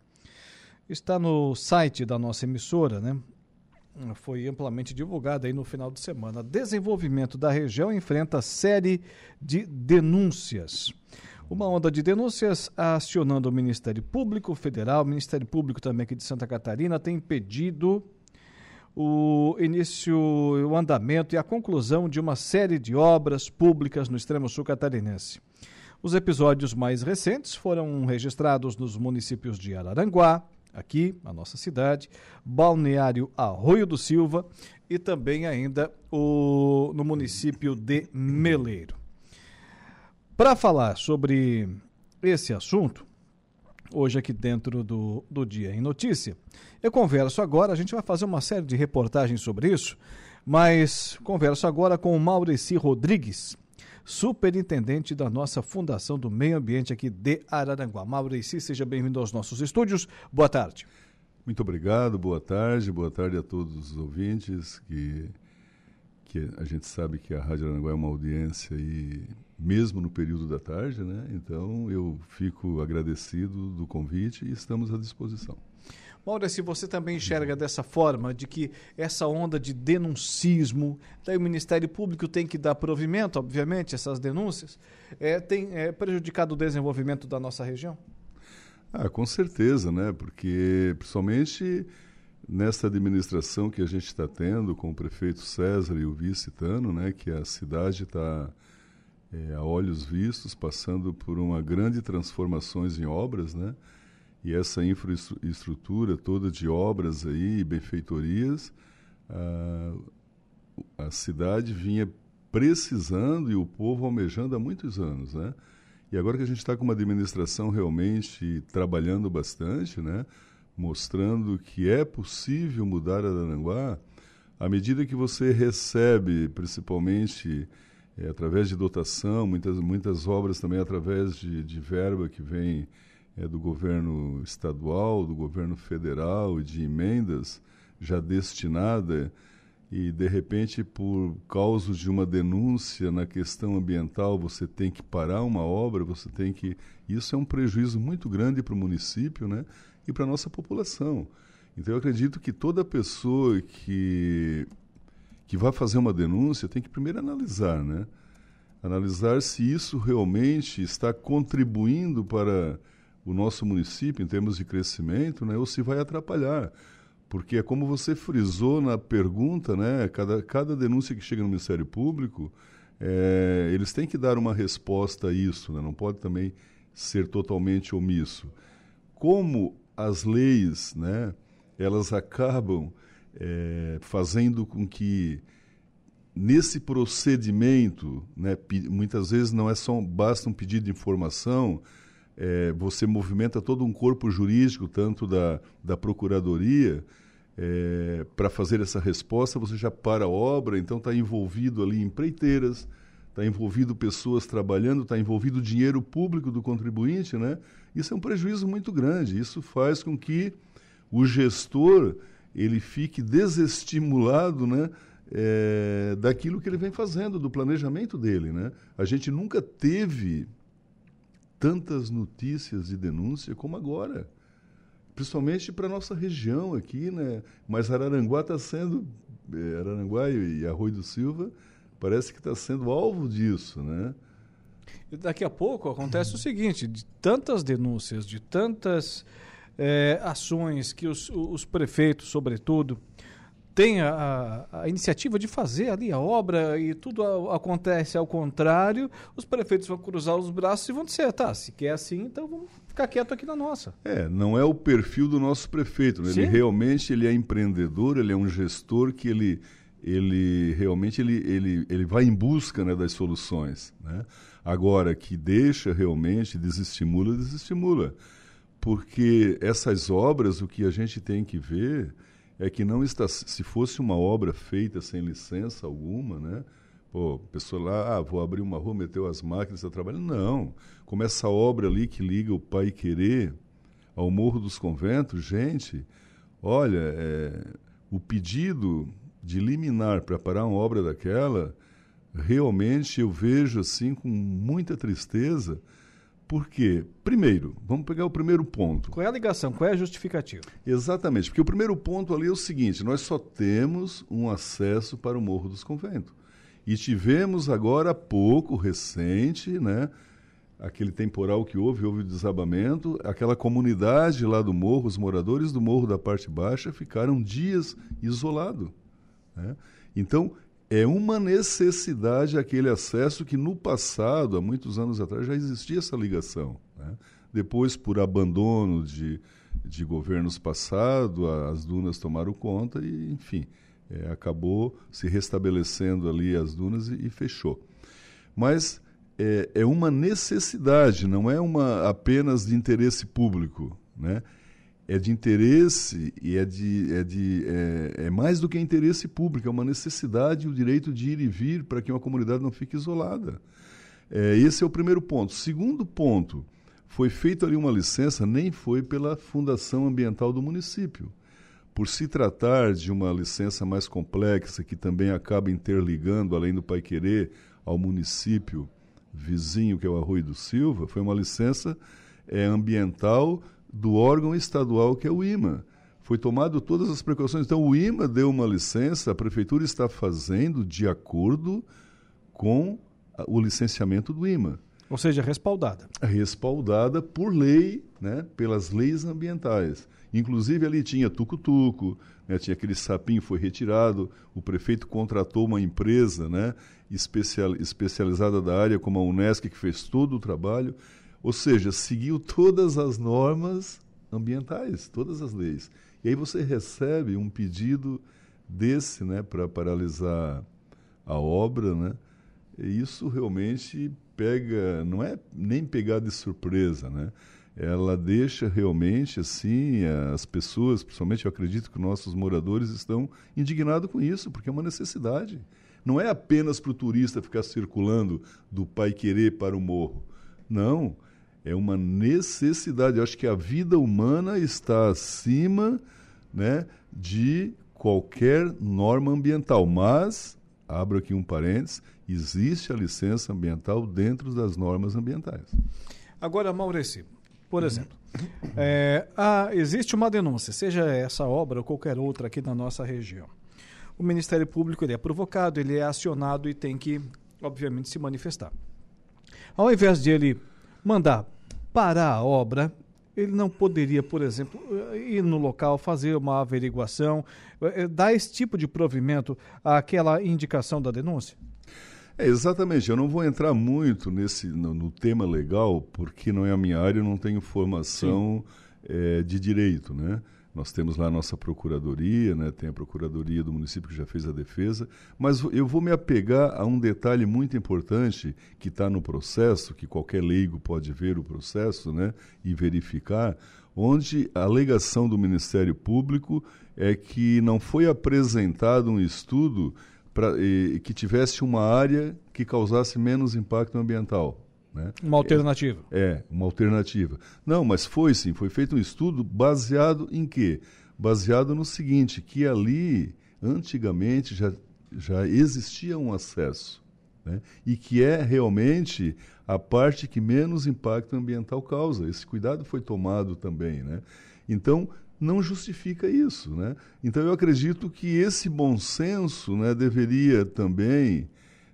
está no site da nossa emissora, né? Foi amplamente divulgada aí no final de semana. Desenvolvimento da região enfrenta série de denúncias. Uma onda de denúncias acionando o Ministério Público Federal, o Ministério Público também aqui de Santa Catarina tem pedido o início, o andamento e a conclusão de uma série de obras públicas no extremo sul catarinense. Os episódios mais recentes foram registrados nos municípios de Araranguá, aqui na nossa cidade, Balneário Arroio do Silva e também ainda o, no município de Meleiro. Para falar sobre esse assunto, hoje aqui dentro do, do Dia em Notícia, eu converso agora, a gente vai fazer uma série de reportagens sobre isso, mas converso agora com o Maurici Rodrigues, superintendente da nossa Fundação do Meio Ambiente aqui de Araranguá. Maurici, seja bem-vindo aos nossos estúdios. Boa tarde. Muito obrigado, boa tarde, boa tarde a todos os ouvintes que que a gente sabe que a Rádio Aranguá é uma audiência e mesmo no período da tarde, né? Então eu fico agradecido do convite e estamos à disposição. Maurício, você também enxerga dessa forma, de que essa onda de denuncismo, daí o Ministério Público tem que dar provimento, obviamente, essas denúncias, é, tem é, prejudicado o desenvolvimento da nossa região? Ah, com certeza, né? Porque, principalmente nessa administração que a gente está tendo com o prefeito César e o vice Tano, né? Que a cidade está é, a olhos vistos, passando por uma grande transformações em obras, né? E essa infraestrutura toda de obras aí, benfeitorias, a, a cidade vinha precisando e o povo almejando há muitos anos, né? E agora que a gente está com uma administração realmente trabalhando bastante, né? Mostrando que é possível mudar Aranguá, à medida que você recebe, principalmente é, através de dotação, muitas, muitas obras também através de, de verba que vem é, do governo estadual, do governo federal de emendas já destinada e de repente por causa de uma denúncia na questão ambiental você tem que parar uma obra, você tem que isso é um prejuízo muito grande para o município, né? E para a nossa população. Então eu acredito que toda pessoa que que vai fazer uma denúncia tem que primeiro analisar, né? Analisar se isso realmente está contribuindo para o nosso município em termos de crescimento, né, ou se vai atrapalhar. Porque é como você frisou na pergunta, né, cada, cada denúncia que chega no Ministério Público, é, eles têm que dar uma resposta a isso, né, não pode também ser totalmente omisso. Como as leis, né, elas acabam é, fazendo com que nesse procedimento, né, muitas vezes não é só basta um pedido de informação, é, você movimenta todo um corpo jurídico, tanto da, da procuradoria, é, para fazer essa resposta, você já para a obra, então está envolvido ali empreiteiras, está envolvido pessoas trabalhando, está envolvido dinheiro público do contribuinte, né? Isso é um prejuízo muito grande. Isso faz com que o gestor ele fique desestimulado, né? É, daquilo que ele vem fazendo, do planejamento dele, né? A gente nunca teve tantas notícias e denúncias como agora. Principalmente para a nossa região aqui, né? Mas Araranguá está sendo, eh, Araranguá e Arroio do Silva, parece que está sendo alvo disso, né? E daqui a pouco acontece o seguinte, de tantas denúncias, de tantas é, ações que os, os prefeitos, sobretudo, tem a, a, iniciativa de fazer ali a obra e tudo a, acontece ao contrário, os prefeitos vão cruzar os braços e vão dizer, tá, se quer assim, então vamos ficar quieto aqui na nossa. É, não é o perfil do nosso prefeito, né? ele realmente ele é empreendedor, ele é um gestor que ele, ele realmente ele, ele, ele vai em busca né, das soluções. Né? Agora, que deixa realmente, desestimula, desestimula. Porque essas obras, o que a gente tem que ver é que não está. Se fosse uma obra feita sem licença alguma, né? Pô, pessoa lá, ah, vou abrir uma rua, meteu as máquinas, está trabalhando. Não. Como essa obra ali que liga o Pai Querer ao Morro dos Conventos, gente, olha, é, o pedido de liminar para parar uma obra daquela, realmente eu vejo assim com muita tristeza por quê? Primeiro, vamos pegar o primeiro ponto. Qual é a ligação? Qual é a justificativa? Exatamente, porque o primeiro ponto ali é o seguinte: nós só temos um acesso para o Morro dos Conventos. E tivemos agora há pouco, recente, né, aquele temporal que houve, houve o desabamento, aquela comunidade lá do morro, os moradores do morro da parte baixa ficaram dias isolados. Né? Então, é uma necessidade aquele acesso que no passado, há muitos anos atrás, já existia essa ligação. Né? Depois, por abandono de, de governos passados, as dunas tomaram conta e, enfim, é, acabou se restabelecendo ali as dunas e, e fechou. Mas é, é, uma necessidade, não é uma apenas de interesse público. Né? É de interesse e é, de, é, de, é, é, mais do que interesse público, é uma necessidade o direito de ir e vir para que uma comunidade não fique isolada. É, esse é o primeiro ponto. Segundo ponto, foi feita ali uma licença, nem foi pela Fundação Ambiental do município. Por se tratar de uma licença mais complexa, que também acaba interligando, além do Pai Querer, ao município vizinho, que é o Arroio do Silva, foi uma licença é, ambiental do órgão estadual que é o IMA. Foi tomado todas as precauções. Então o IMA deu uma licença, a prefeitura está fazendo de acordo com o licenciamento do IMA. Ou seja, respaldada. Respaldada por lei, né, pelas leis ambientais. Inclusive ali tinha tucutuco, né, tinha aquele sapinho foi retirado, o prefeito contratou uma empresa né, especial, especializada da área, como a Unesc, que fez todo o trabalho. Ou seja, seguiu todas as normas ambientais, todas as leis. E aí você recebe um pedido desse, né, para paralisar a obra, né? E isso realmente pega, não é nem pegar de surpresa, né? Ela deixa realmente assim as pessoas, principalmente eu acredito que nossos moradores estão indignados com isso, porque é uma necessidade. Não é apenas para o turista ficar circulando do Pai Querer para o morro. Não, é uma necessidade. Eu acho que a vida humana está acima né, de qualquer norma ambiental. Mas, abro aqui um parênteses, existe a licença ambiental dentro das normas ambientais. Agora, Maurício, por exemplo, é, há, existe uma denúncia, seja essa obra ou qualquer outra aqui na nossa região. O Ministério Público ele é provocado, ele é acionado e tem que, obviamente, se manifestar. Ao invés de ele mandar parar a obra, ele não poderia, por exemplo, ir no local, fazer uma averiguação, eh, dar esse tipo de provimento àquela indicação da denúncia? É, exatamente. Eu não vou entrar muito nesse no, no, tema legal, porque não é a minha área, eu não tenho formação é, de direito, né? Nós temos lá a nossa procuradoria, né? tem a procuradoria do município que já fez a defesa, mas eu vou me apegar a um detalhe muito importante que está no processo, que qualquer leigo pode ver o processo né? e verificar, onde a alegação do Ministério Público é que não foi apresentado um estudo pra, e, que tivesse uma área que causasse menos impacto ambiental. Né? Uma alternativa. É, é, uma alternativa. Não, mas foi sim, foi feito um estudo baseado em quê? Baseado no seguinte, que ali, antigamente, já, já existia um acesso. Né? E que é realmente a parte que menos impacto ambiental causa. Esse cuidado foi tomado também. Né? Então, não justifica isso. Né? Então, eu acredito que esse bom senso né, deveria também,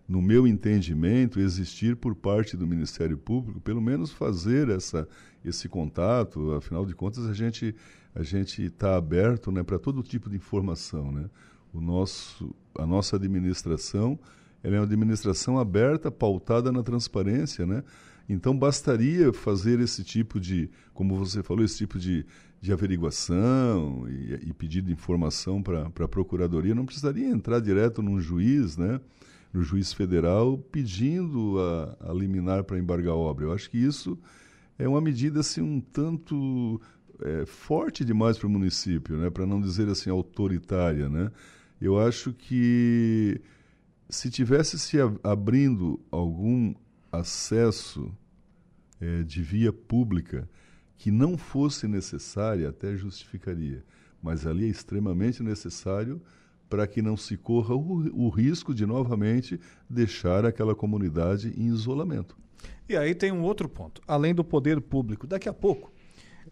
no meu entendimento, existir por parte do Ministério Público, pelo menos fazer essa, esse contato. Afinal de contas, a gente a gente está aberto né, para todo tipo de informação. Né? O nosso, a nossa administração ela é uma administração aberta, pautada na transparência, né? Então bastaria fazer esse tipo de, como você falou, esse tipo de, de averiguação e, e pedido de informação para a Procuradoria, não precisaria entrar direto num juiz, né? No juiz federal, pedindo a, a liminar para embargar a obra. Eu acho que isso é uma medida assim, um tanto é, forte demais para o município, né? para não dizer assim autoritária. Né? Eu acho que se tivesse se abrindo algum acesso é, de via pública que não fosse necessária, até justificaria. Mas ali é extremamente necessário para que não se corra o, o, risco de novamente deixar aquela comunidade em isolamento. E aí tem um outro ponto, além do poder público. Daqui a pouco,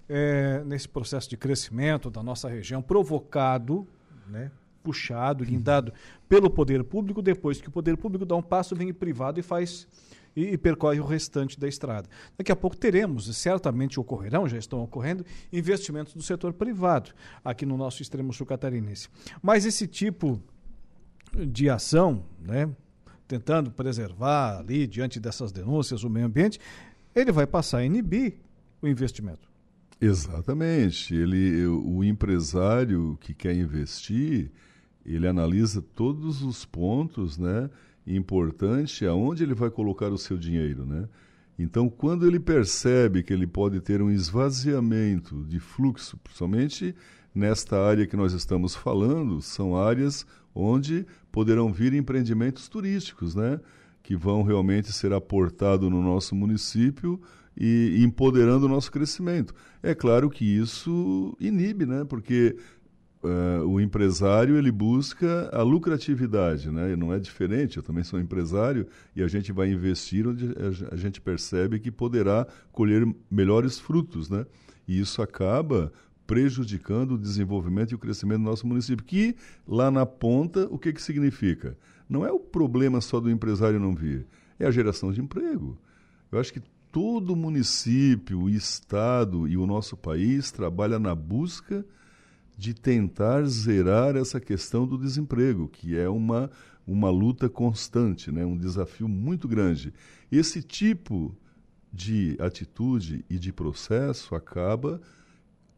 é, nesse processo de crescimento da nossa região, provocado, né, puxado, guindado pelo poder público, depois que o poder público dá um passo, vem o privado e faz e, e, percorre o restante da estrada. Daqui a pouco teremos, e certamente ocorrerão, já estão ocorrendo, investimentos do setor privado aqui no nosso extremo sul catarinense. Mas esse tipo de ação, né, tentando preservar ali, diante dessas denúncias, o meio ambiente, ele vai passar a inibir o investimento. Exatamente. Ele, o empresário que quer investir, ele analisa todos os pontos, né? Importante aonde ele vai colocar o seu dinheiro, né? Então, quando ele percebe que ele pode ter um esvaziamento de fluxo, principalmente nesta área que nós estamos falando, são áreas onde poderão vir empreendimentos turísticos, né? Que vão realmente ser aportados no nosso município e empoderando o nosso crescimento. É claro que isso inibe, né? Porque uh, o empresário ele busca a lucratividade, né? Não é diferente. Eu também sou empresário e a gente vai investir onde a gente percebe que poderá colher melhores frutos, né? E isso acaba prejudicando o desenvolvimento e o crescimento do nosso município. Que lá na ponta, o que, que significa? Não é o problema só do empresário não vir, é a geração de emprego. Eu acho que todo município, o estado e o nosso país trabalha na busca de tentar zerar essa questão do desemprego, que é uma, uma luta constante, né? um desafio muito grande. Esse tipo de atitude e de processo acaba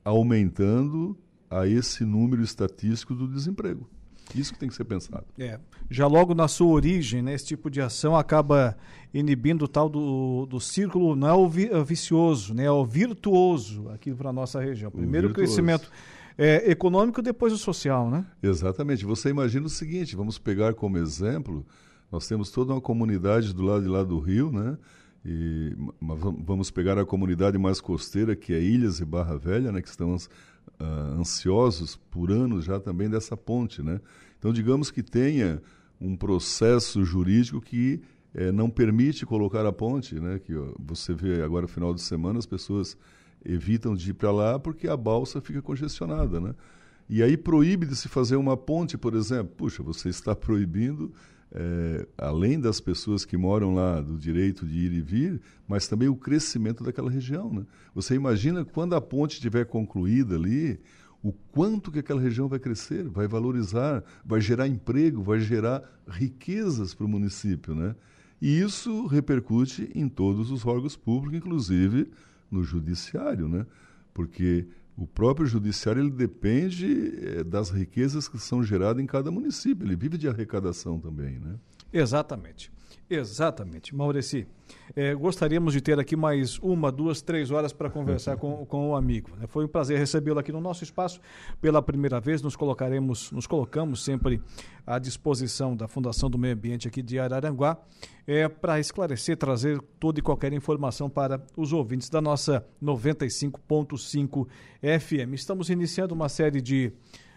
aumentando a esse número estatístico do desemprego. Isso que tem que ser pensado. É. Já logo na sua origem, né, esse tipo de ação acaba inibindo o tal do, do círculo, não é o vi, é vicioso, né, é o virtuoso aqui para a nossa região. Primeiro o crescimento é, econômico, depois o social, né? Exatamente. Você imagina o seguinte, vamos pegar como exemplo, nós temos toda uma comunidade do lado de lá do rio, né? E vamos pegar a comunidade mais costeira, que é Ilhas e Barra Velha, né? Que estamos uh, ansiosos por anos já também dessa ponte, né? Então, digamos que tenha um processo jurídico que eh, não permite colocar a ponte, né? Que ó, você vê agora no final de semana as pessoas evitam de ir para lá porque a balsa fica congestionada, né? E aí proíbe de se fazer uma ponte, por exemplo. Puxa, você está proibindo é, além das pessoas que moram lá, do direito de ir e vir, mas também o crescimento daquela região. Né? Você imagina quando a ponte estiver concluída ali, o quanto que aquela região vai crescer, vai valorizar, vai gerar emprego, vai gerar riquezas para o município. Né? E isso repercute em todos os órgãos públicos, inclusive no judiciário, né? porque o próprio judiciário ele depende é, das riquezas que são geradas em cada município. Ele vive de arrecadação também, né? Exatamente. Exatamente. Maureci, é, gostaríamos de ter aqui mais uma, duas, três horas para conversar com, com o amigo. Né? Foi um prazer recebê-lo aqui no nosso espaço. Pela primeira vez, nos colocaremos, nos colocamos sempre à disposição da Fundação do Meio Ambiente aqui de Araranguá é, para esclarecer, trazer toda e qualquer informação para os ouvintes da nossa 95.5 FM. Estamos iniciando uma série de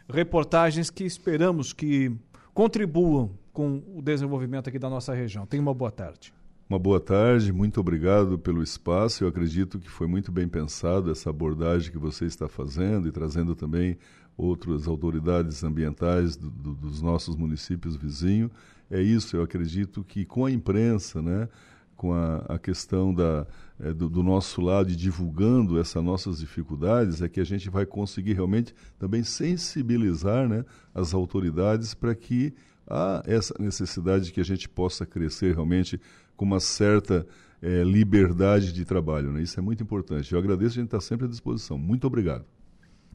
reportagens que esperamos que contribuam com o desenvolvimento aqui da nossa região. Tenha uma boa tarde. Uma boa tarde, muito obrigado pelo espaço. Eu acredito que foi muito bem pensado essa abordagem que você está fazendo e trazendo também outras autoridades ambientais do, do, dos nossos municípios vizinhos. É isso, eu acredito que com a imprensa, né, com a, a questão da, é, do, do, nosso lado e divulgando essas nossas dificuldades, é que a gente vai conseguir realmente também sensibilizar né, as autoridades para que há essa necessidade de que a gente possa crescer realmente com uma certa é, liberdade de trabalho. Né? Isso é muito importante. Eu agradeço, a gente está sempre à disposição. Muito obrigado.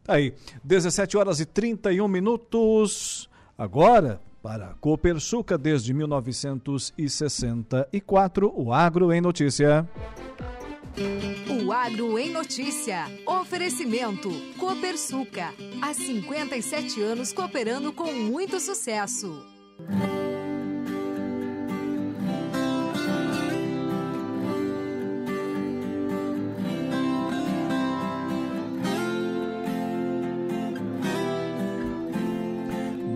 Tá aí, 17 horas e 31 minutos. Agora, para a Copersuca, desde 1964, o Agro em Notícia. O Agro em Notícia. Oferecimento. Copersuca. Há 57 anos cooperando com muito sucesso.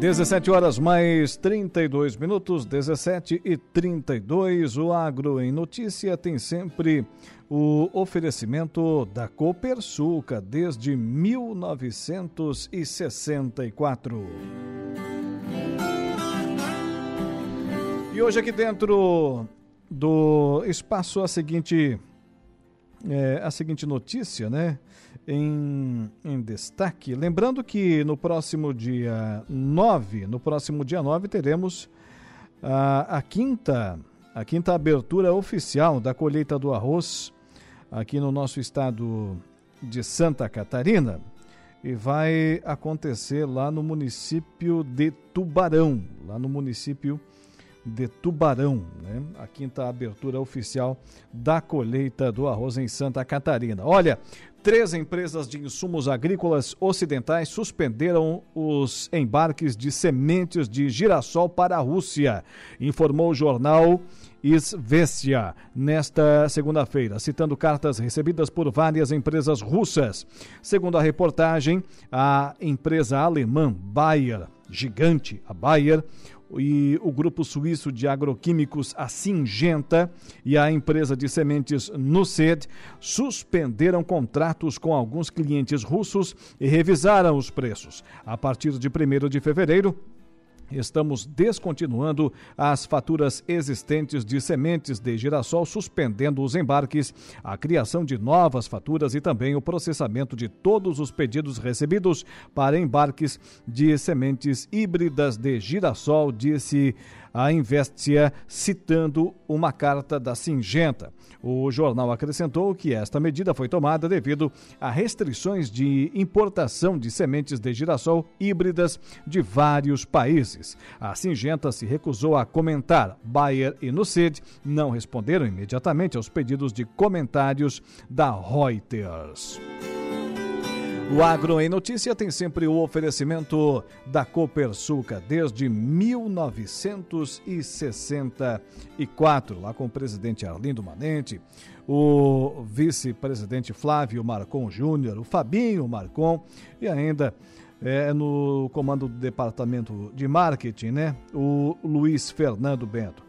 17 horas mais 32 minutos, 17 e 32. O Agro em Notícia tem sempre o oferecimento da Copersuca desde 1964. E hoje aqui dentro do espaço a seguinte é, a seguinte notícia, né? Em, em destaque. Lembrando que no próximo dia 9, no próximo dia 9, teremos a, a quinta a quinta abertura oficial da colheita do arroz aqui no nosso estado de Santa Catarina e vai acontecer lá no município de Tubarão, lá no município Tubarão, né? a quinta abertura oficial da colheita do arroz em Santa Catarina. Olha, três empresas de insumos agrícolas ocidentais suspenderam os embarques de sementes de girassol para a Rússia, informou o jornal Isvestia nesta segunda-feira, citando cartas recebidas por várias empresas russas. Segundo a reportagem, a empresa alemã Bayer, gigante, a Bayer, e o grupo suíço de agroquímicos, a Singenta, e a empresa de sementes Nuced suspenderam contratos com alguns clientes russos e revisaram os preços. A partir de 1 de fevereiro, Estamos descontinuando as faturas existentes de sementes de girassol, suspendendo os embarques, a criação de novas faturas e também o processamento de todos os pedidos recebidos para embarques de sementes híbridas de girassol, disse a Investia, citando uma carta da Singenta. O jornal acrescentou que esta medida foi tomada devido a restrições de importação de sementes de girassol híbridas de vários países. A Singenta se recusou a comentar. Bayer e Nucid não responderam imediatamente aos pedidos de comentários da Reuters. O Agro em Notícia tem sempre o oferecimento da Copersuca desde 1964, lá com o presidente Arlindo Manente, o vice-presidente Flávio Marcon Júnior, o Fabinho Marcon e ainda é, no comando do departamento de marketing, né, o Luiz Fernando Bento.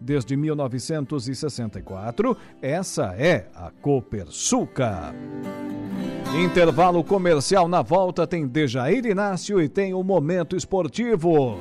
desde 1964. Essa é a Copersuca. Intervalo comercial na volta tem Dejair Inácio e tem o Momento Esportivo.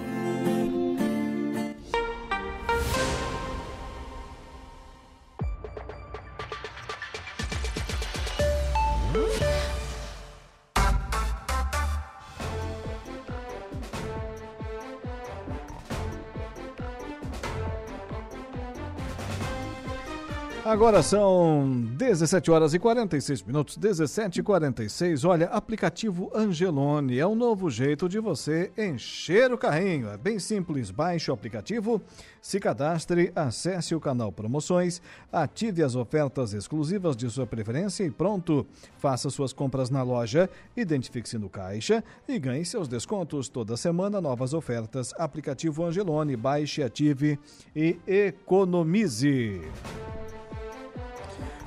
Agora são 17 horas e 46 minutos, 17 e 46. Olha, aplicativo Angelone é um novo jeito de você encher o carrinho. É bem simples. Baixe o aplicativo, se cadastre, acesse o canal Promoções, ative as ofertas exclusivas de sua preferência e pronto. Faça suas compras na loja, identifique-se no caixa e ganhe seus descontos. Toda semana, novas ofertas. Aplicativo Angelone. Baixe, ative e economize.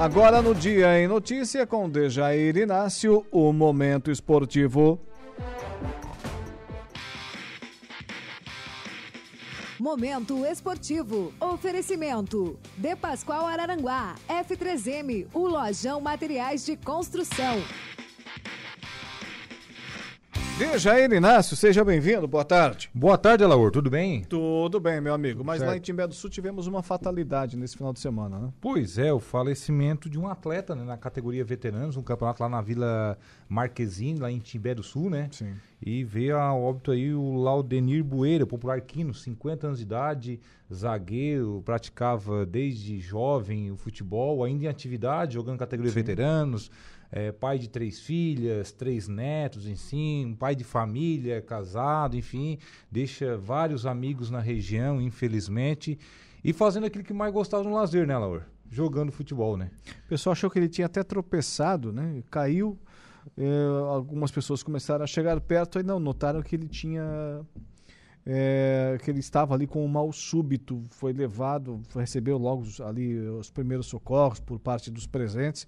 Agora no Dia em Notícia com Dejair Inácio, o Momento Esportivo. Momento Esportivo. Oferecimento. De Pascoal Araranguá. F3M. O Lojão Materiais de Construção. Dejair Inácio, seja bem-vindo, boa tarde. Boa tarde, Alaor, tudo bem? Tudo bem, meu amigo. Mas Certo. lá em Timbé do Sul tivemos uma fatalidade nesse final de semana, né? Pois é, o falecimento de um atleta né, na categoria veteranos, um campeonato lá na Vila Marquezine, lá em Timbé do Sul, né? Sim. E veio a óbito aí o Laudenir Bueira, popular Quino, 50 anos de idade, zagueiro, praticava desde jovem o futebol, ainda em atividade, jogando categoria veteranos, é, pai de três filhas, três netos, enfim, pai de família, casado, enfim, deixa vários amigos na região, infelizmente, e fazendo aquilo que mais gostava no lazer, né, Laura? Jogando futebol, né? O pessoal achou que ele tinha até tropeçado, né? Caiu. eh, algumas pessoas começaram a chegar perto e não notaram que ele tinha. eh, que ele estava ali com um mal súbito, foi levado, recebeu logo ali os primeiros socorros por parte dos presentes,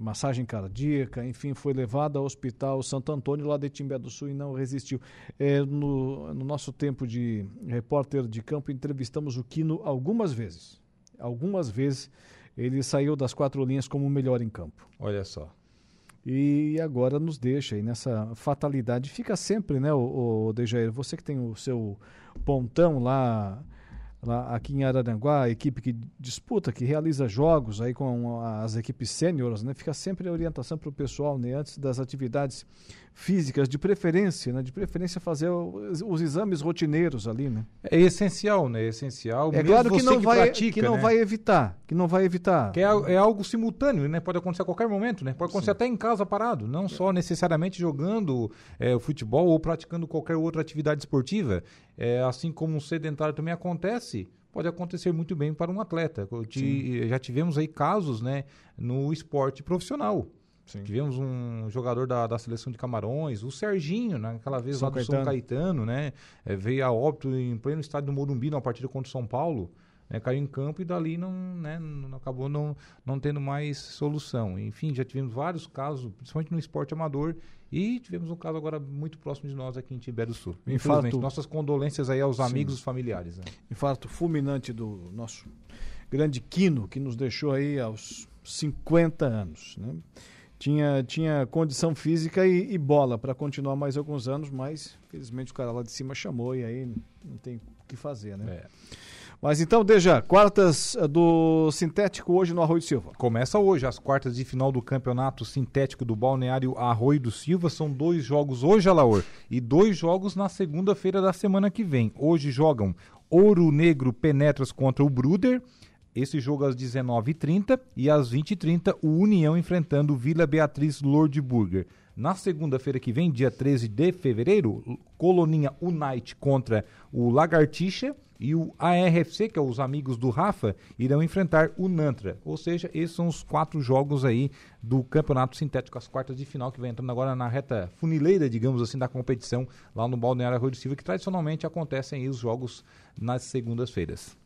massagem cardíaca, enfim, foi levado ao Hospital Santo Antônio lá de Timbé do Sul e não resistiu. Eh, no, no nosso tempo de repórter de campo, entrevistamos o Quino algumas vezes. Algumas vezes ele saiu das quatro linhas como o melhor em campo. Olha só. E agora nos deixa aí nessa fatalidade. Fica sempre, né, o, o Dejair, você que tem o seu pontão lá, lá aqui em Araranguá, a equipe que disputa, que realiza jogos aí com as equipes sêniores, né, fica sempre a orientação para o pessoal, né, antes das atividades físicas, de preferência, né, de preferência fazer os, os exames rotineiros ali, né. É essencial, né? É essencial. É claro que não vai, pratica, que não né? vai evitar, que não vai evitar. Que é, é algo simultâneo, né? Pode acontecer a qualquer momento, né? Pode acontecer até em casa parado, não só necessariamente jogando é, o futebol ou praticando qualquer outra atividade esportiva. É, assim como um sedentário também acontece, pode acontecer muito bem para um atleta. Ti- já tivemos aí casos, né, no esporte profissional. Tivemos um jogador da, da seleção de Camarões, o Serginho, naquela vez São lá do São Caetano. Né? É, veio a óbito em pleno estádio do Morumbi, numa partida contra o São Paulo. né, caiu em campo e dali não, né, não- acabou não, não tendo mais solução. Enfim, já tivemos vários casos, principalmente no esporte amador, e tivemos um caso agora muito próximo de nós aqui em Tibé do Sul. Infarto. Infelizmente, nossas condolências aí aos Sim. amigos e familiares. Né? infarto fulminante do nosso grande Quino, que nos deixou aí aos 50 anos. Né? Tinha, tinha condição física e, e bola para continuar mais alguns anos, mas infelizmente o cara lá de cima chamou e aí não tem o que fazer, né? Mas então, Deja, quartas eh, do sintético hoje no Arroio do Silva. Começa hoje as quartas de final do campeonato sintético do Balneário Arroio do Silva. São dois jogos hoje, Alaor, e dois jogos na segunda-feira da semana que vem. Hoje jogam Ouro Negro Penetras contra o Bruder. Esse jogo às 19h30 e às 20h30 o União enfrentando Vila Beatriz Lordburger. Na segunda-feira que vem, dia 13 de fevereiro, Coloninha Unite contra o Lagartixa e o ARFC, que é os amigos do Rafa, irão enfrentar o Nantra. Ou seja, esses são os quatro jogos aí do Campeonato Sintético, as quartas de final, que vem entrando agora na reta funileira, digamos assim, da competição lá no Balneário Arroio Silva, que tradicionalmente acontecem aí os jogos nas segundas-feiras.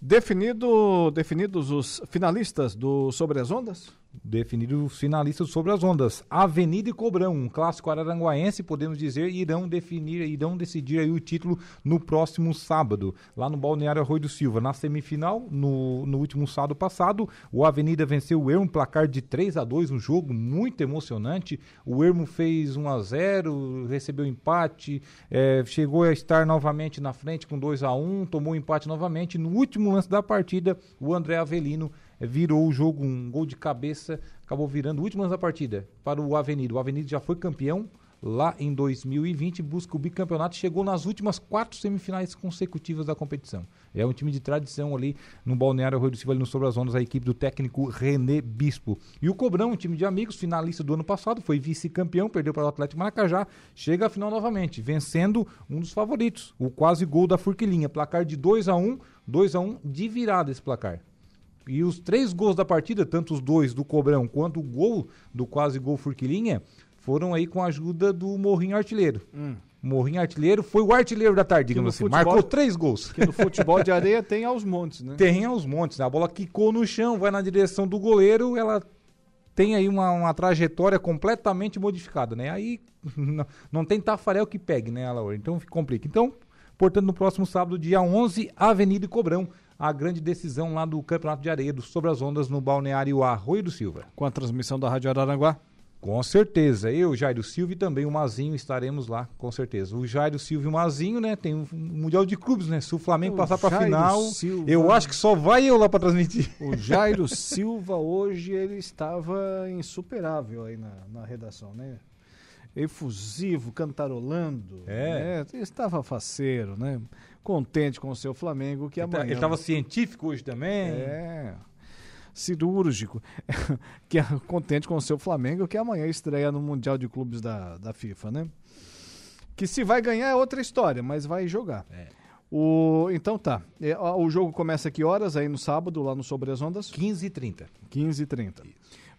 Definido, definidos os finalistas do Sobre as Ondas? Definido os finalistas sobre as ondas. Avenida e Cobrão, um clássico araranguaense, podemos dizer, irão definir, irão decidir aí o título no próximo sábado, lá no Balneário Arroio do Silva. Na semifinal, no, no último sábado passado, o Avenida venceu o Ermo, placar de 3 a 2 um jogo muito emocionante. O Ermo fez 1 a 0 recebeu empate, é, chegou a estar novamente na frente com 2 a 1 tomou empate novamente. No último lance da partida, o André Avelino virou o jogo, um gol de cabeça, acabou virando o último lance da partida para o Avenida. O Avenida já foi campeão lá em 2020, busca o bicampeonato, chegou nas últimas quatro semifinais consecutivas da competição. É um time de tradição ali no Balneário Rio do Silva, ali no Sobre as Ondas, a equipe do técnico René Bispo. E o Cobrão, um time de amigos, finalista do ano passado, foi vice-campeão, perdeu para o Atlético Maracajá, chega à final novamente, vencendo um dos favoritos, o quase gol da Furquilinha, placar de 2 a 1 2 a 1 de virada esse placar. E os três gols da partida, tanto os dois do Cobrão quanto o gol do quase gol Furquilinha, foram aí com a ajuda do Morrinho Artilheiro. Hum. Morrinho Artilheiro foi o artilheiro da tarde, digamos assim. Futebol, Marcou três gols. Que no futebol de areia tem aos montes, né? Tem aos montes. Né? A bola quicou no chão, vai na direção do goleiro, ela tem aí uma, uma trajetória completamente modificada, né? Aí não, não tem tafarel que pegue, né, Alaor? Então complica. Então, portanto, no próximo sábado, dia 11, Avenida e Cobrão a grande decisão lá do Campeonato de Areia do Sobre as Ondas no Balneário Arroio do Silva. Com a transmissão da Rádio Araranguá? Com certeza. Eu, Jairo Silva e também o Mazinho estaremos lá, com certeza. O Jairo Silva e o Mazinho, né? Tem um Mundial de Clubes, né? Se o Flamengo o passar para a final, Silva... eu acho que só vai eu lá para transmitir. O Jairo Silva hoje ele estava insuperável aí na, na redação, né? Efusivo, cantarolando. É. Né? Estava faceiro, né? Contente com o seu Flamengo que ele tá- amanhã. Ele estava científico hoje também. É. Cirúrgico, que é contente com o seu Flamengo, que amanhã estreia no Mundial de Clubes da, da FIFA, né? Que se vai ganhar é outra história, mas vai jogar. É. O, então tá. É, o jogo começa que horas aí no sábado, lá no Sobre as Ondas? 15h30. 15h30.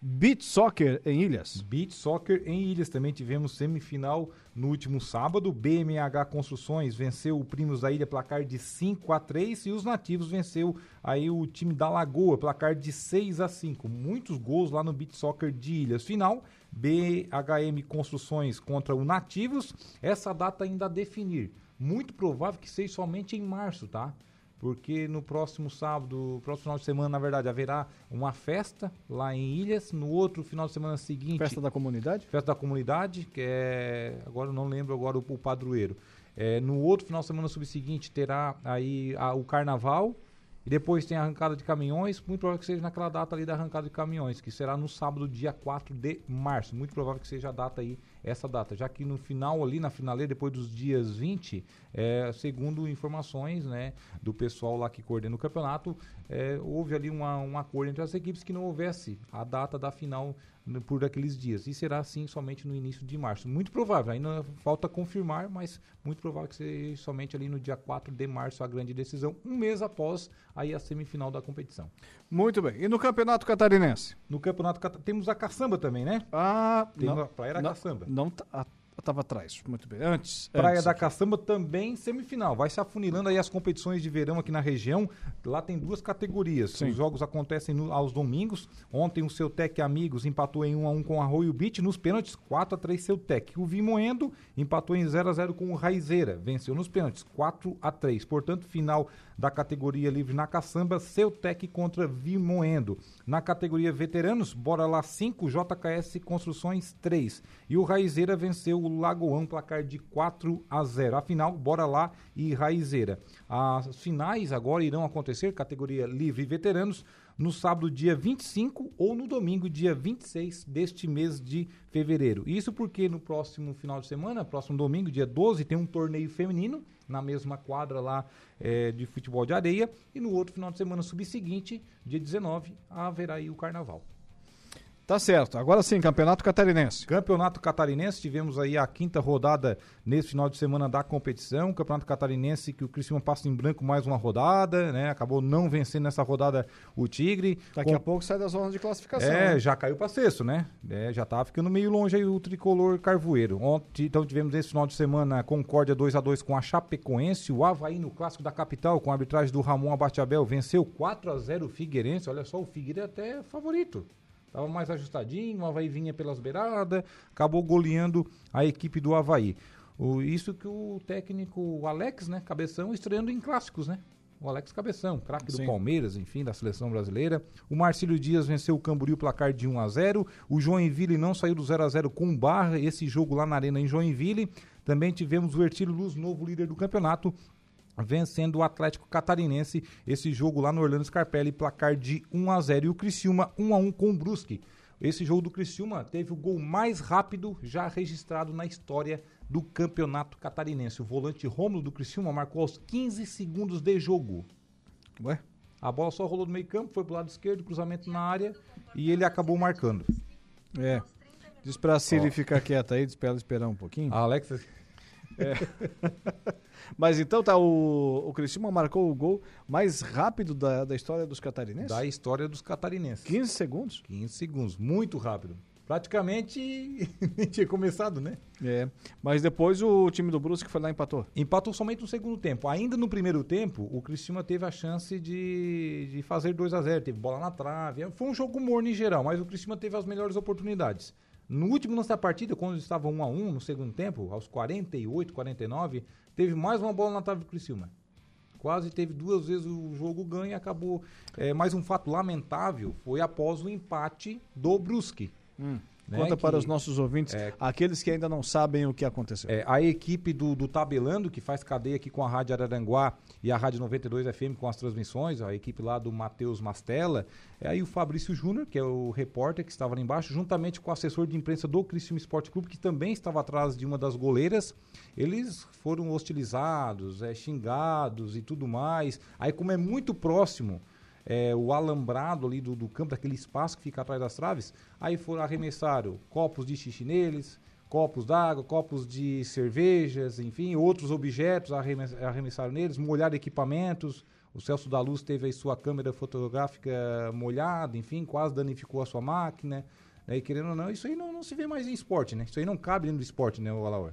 Beach Soccer em Ilhas. Beach Soccer em Ilhas. Também tivemos semifinal no último sábado. BMH Construções venceu o Primos da Ilha, placar de 5 a 3 e os nativos venceu aí o time da Lagoa, placar de 6 a 5. Muitos gols lá no Beach Soccer de Ilhas. Final, BHM Construções contra o Nativos. Essa data ainda a definir. Muito provável que seja somente em março, tá? Porque no próximo sábado, próximo final de semana, na verdade, haverá uma festa lá em Ilhas. No outro final de semana seguinte. Festa da comunidade? Festa da comunidade, que é. Agora não lembro agora o, o padroeiro. É, no outro final de semana subseguinte terá aí a, o carnaval. E depois tem a arrancada de caminhões, muito provável que seja naquela data ali da arrancada de caminhões, que será no sábado, dia 4 de março. Muito provável que seja a data aí essa data, já que no final ali, na finaleira, depois dos dias 20, é, segundo informações né, do pessoal lá que coordena o campeonato, é, houve ali uma, um acordo entre as equipes que não houvesse a data da final por aqueles dias. E será assim somente no início de março. Muito provável, ainda falta confirmar, mas muito provável que seja somente ali no dia 4 de março a grande decisão, um mês após aí a semifinal da competição. Muito bem. E no Campeonato Catarinense? No Campeonato Catarinense temos a caçamba também, né? Ah, Tem não, a Praia da não, Caçamba. Não, tá, estava atrás. Muito bem. Antes. Praia antes da aqui. Caçamba também semifinal. Vai se afunilando aí as competições de verão aqui na região. Lá tem duas categorias. Sim. Os jogos acontecem no, aos domingos. Ontem o seu Tec Amigos empatou em 1 a 1 com o Arroio Beach. Nos pênaltis, 4 a 3 seu Tec. O Vimoendo empatou em 0 a 0 com o Raizeira. Venceu nos pênaltis, 4 a 3. Portanto, final da categoria livre na caçamba, seu Tec contra Vimoendo. Na categoria veteranos, bora lá 5, JKS Construções 3. E o Raizeira venceu o Lagoão, placar de 4 a 0. Afinal, bora lá e raizeira. As finais agora irão acontecer, categoria livre e veteranos, no sábado, dia 25 ou no domingo, dia 26 deste mês de fevereiro. Isso porque no próximo final de semana, próximo domingo, dia 12, tem um torneio feminino na mesma quadra lá é, de futebol de areia. E no outro final de semana subseguinte, dia 19, haverá aí o carnaval. Tá certo. Agora sim, Campeonato Catarinense. Campeonato Catarinense, tivemos aí a quinta rodada nesse final de semana da competição. Campeonato Catarinense que o Criciúma passa em branco mais uma rodada, né? Acabou não vencendo nessa rodada o Tigre. Daqui Com... a pouco sai da zona de classificação. É, né? já caiu para sexto, né? É, já tá ficando meio longe aí o tricolor carvoeiro. Ontem, então tivemos esse final de semana Concórdia 2 a 2 com a Chapecoense, o Havaí no clássico da capital com a arbitragem do Ramon Abateabel venceu 4 a 0 o Figueirense. Olha só, o Figueirense é até favorito. Estava mais ajustadinho, o Havaí vinha pelas beiradas, acabou goleando a equipe do Havaí. O, isso que o técnico Alex, né, Cabeção, estreando em clássicos, né? O Alex Cabeção, craque do Palmeiras, enfim, da seleção brasileira. O Marcílio Dias venceu o Camboriú placar de 1 a 0. O Joinville não saiu do 0 a 0 com Barra, esse jogo lá na Arena em Joinville. Também tivemos o Ertílio Luz, novo líder do campeonato, vencendo o Atlético Catarinense esse jogo lá no Orlando Scarpelli, placar de 1 a 0 e o Criciúma 1 a 1 com o Brusque. Esse jogo do Criciúma teve o gol mais rápido já registrado na história do Campeonato Catarinense. O volante Rômulo do Criciúma marcou aos 15 segundos de jogo. Ué? A bola só rolou no meio-campo, foi pro lado esquerdo, cruzamento na área e ele acabou marcando. É. Diz pra Siri ficar quieta aí, diz pra ela esperar um pouquinho. A Alexa é. Mas então tá, o, o Criciúma marcou o gol mais rápido da, da história dos catarinenses? Da história dos catarinenses. 15 segundos? 15 segundos, muito rápido. Praticamente nem tinha começado, né? É. Mas depois o time do Brusque foi lá e empatou. Empatou somente no segundo tempo. Ainda no primeiro tempo, o Criciúma teve a chance de, de fazer 2 a 0 Teve bola na trave. Foi um jogo morno em geral, mas o Criciúma teve as melhores oportunidades. No último lance da partida, quando estava 1 a 1 no segundo tempo, aos 48, 49, teve mais uma bola na trave do Criciúma. Quase teve duas vezes o jogo ganho e acabou. É, mais um fato lamentável foi após o empate do Brusque. Hum. Né, Conta para os nossos ouvintes, é, aqueles que ainda não sabem o que aconteceu. É, a equipe do, do, Tabelando, que faz cadeia aqui com a Rádio Araranguá e a Rádio 92 FM com as transmissões, a equipe lá do Matheus Mastella, é aí o Fabrício Júnior, que é o repórter que estava lá embaixo, juntamente com o assessor de imprensa do Criciúma Esporte Clube, que também estava atrás de uma das goleiras, eles foram hostilizados, é, xingados e tudo mais. Aí como é muito próximo é, o alambrado ali do, do, campo, daquele espaço que fica atrás das traves, aí foram arremessaram copos de xixi neles, copos d'água, copos de cervejas, enfim, outros objetos arremessaram neles, molharam equipamentos. O Celso da Luz teve aí sua câmera fotográfica molhada, enfim, quase danificou a sua máquina. Né? E querendo ou não, isso aí não, não, se vê mais em esporte, né? Isso aí não cabe dentro do esporte, né, Alaor?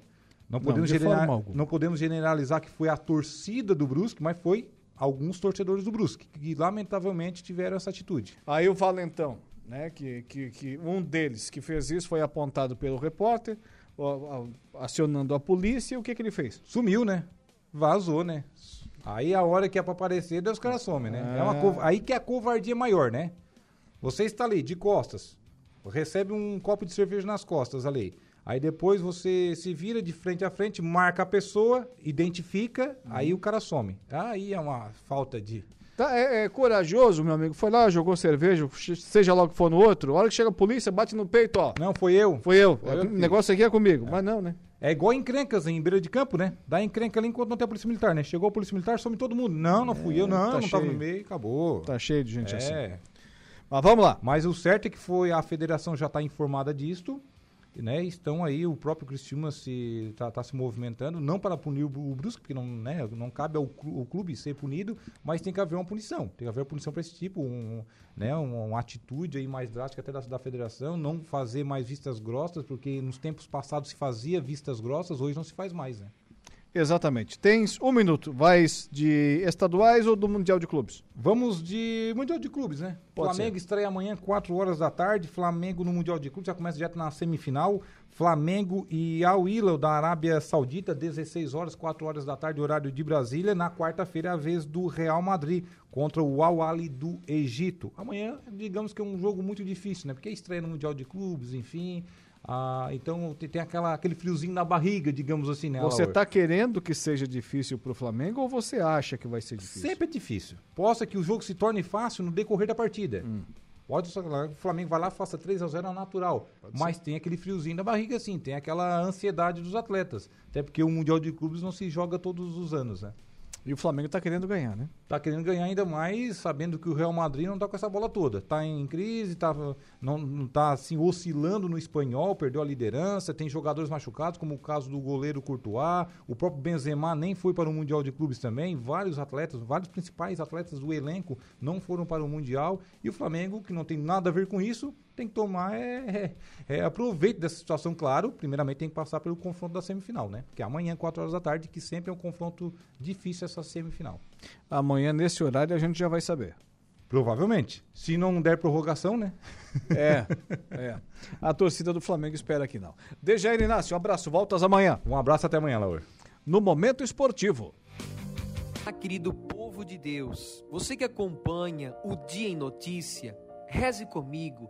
Não podemos, não, não podemos generalizar que foi a torcida do Brusque, mas foi alguns torcedores do Brusque, que lamentavelmente tiveram essa atitude. Aí o Valentão, né, que, que, que um deles que fez isso foi apontado pelo repórter, acionando a polícia, e o que, que ele fez? Sumiu, né? Vazou, né? Aí a hora que é pra aparecer, Deus cara some, né? É. é uma Aí que é a covardia maior, né? Você está ali, de costas, recebe um copo de cerveja nas costas ali. Aí depois você se vira de frente a frente, marca a pessoa, identifica, uhum. aí o cara some. Aí é uma falta de. Tá, é, é, corajoso, meu amigo. Foi lá, jogou cerveja, seja lá o que for no outro. A hora que chega a polícia, bate no peito, ó. Não, foi eu. Foi eu. o negócio aqui é comigo. É. Mas não, né? É igual encrencas em beira de campo, né? Dá encrenca ali enquanto não tem a polícia militar, né? Chegou a polícia militar, some todo mundo. Não, não fui eu, não, tá não cheio. tava no meio, acabou. Tá cheio de gente é. assim. Mas vamos lá. Mas o certo é que foi, a federação já está informada disto né, estão aí, o próprio Cristiúma se está tá se movimentando, não para punir o, o Brusque, porque não, né, não cabe ao clube ser punido, mas tem que haver uma punição. Tem que haver uma punição para esse tipo, um, né, uma, uma, atitude aí mais drástica até da, da federação, não fazer mais vistas grossas, porque nos tempos passados se fazia vistas grossas, hoje não se faz mais, né? Exatamente. Tens um minuto. Vais de estaduais ou do Mundial de Clubes? Vamos de Mundial de Clubes, né? Pode Flamengo ser. estreia amanhã, 4 horas da tarde. Flamengo no Mundial de Clubes, já começa direto na semifinal. Flamengo e Al Hilal da Arábia Saudita, 16 horas, 4 horas da tarde, horário de Brasília. Na quarta-feira, a vez do Real Madrid contra o Al Ali do Egito. Amanhã, digamos que é um jogo muito difícil, né? Porque é estreia no Mundial de Clubes, enfim Ah, então tem, aquela, aquele friozinho na barriga, digamos assim, né? Você está querendo que seja difícil para o Flamengo ou você acha que vai ser difícil? Sempre é difícil. Possa que o jogo se torne fácil no decorrer da partida. Hum. Pode o Flamengo vai lá faça 3 a 0 é natural. Pode mas ser. tem aquele friozinho na barriga, sim. Tem aquela ansiedade dos atletas. Até porque o Mundial de Clubes não se joga todos os anos, né? E o Flamengo está querendo ganhar, né? Está querendo ganhar ainda mais, sabendo que o Real Madrid não está com essa bola toda. Está em crise, tá, não está assim, oscilando no espanhol, perdeu a liderança, tem jogadores machucados, como o caso do goleiro Courtois, o próprio Benzema nem foi para o Mundial de Clubes também, vários atletas, vários principais atletas do elenco não foram para o Mundial, e o Flamengo, que não tem nada a ver com isso, tem que tomar é, é, é aproveito dessa situação, claro. Primeiramente tem que passar pelo confronto da semifinal, né? Que é amanhã, 4 horas da tarde, que sempre é um confronto difícil essa semifinal. Amanhã, nesse horário, a gente já vai saber. Provavelmente. Se não der prorrogação, né? É, é. A torcida do Flamengo espera que não. Dejair Inácio, um abraço. Voltas amanhã. Um abraço até amanhã, Laura. No Momento Esportivo. Ah, querido povo de Deus, você que acompanha o Dia em Notícia, reze comigo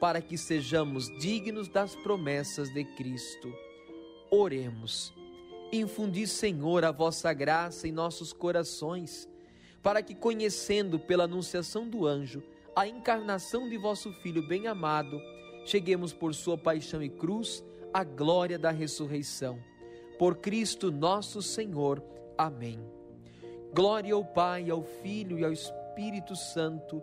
para que sejamos dignos das promessas de Cristo. Oremos. Infundi, Senhor, a vossa graça em nossos corações, para que, conhecendo pela anunciação do anjo a encarnação de vosso Filho bem-amado, cheguemos por sua paixão e cruz à glória da ressurreição. Por Cristo nosso Senhor. Amém. Glória ao Pai, ao Filho e ao Espírito Santo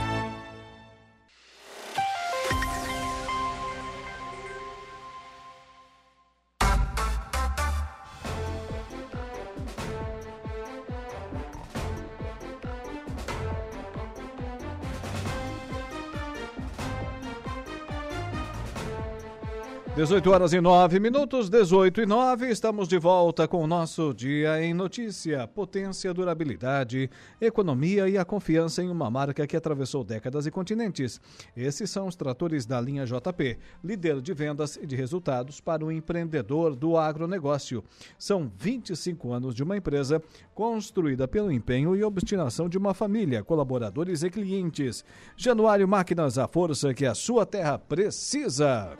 18 horas e 9 minutos, 18 e 9, estamos de volta com o nosso Dia em Notícia. Potência, durabilidade, economia e a confiança em uma marca que atravessou décadas e continentes. Esses são os tratores da linha JP, líder de vendas e de resultados para o empreendedor do agronegócio. São 25 anos de uma empresa construída pelo empenho e obstinação de uma família, colaboradores e clientes. Januário Máquinas, a força que a sua terra precisa.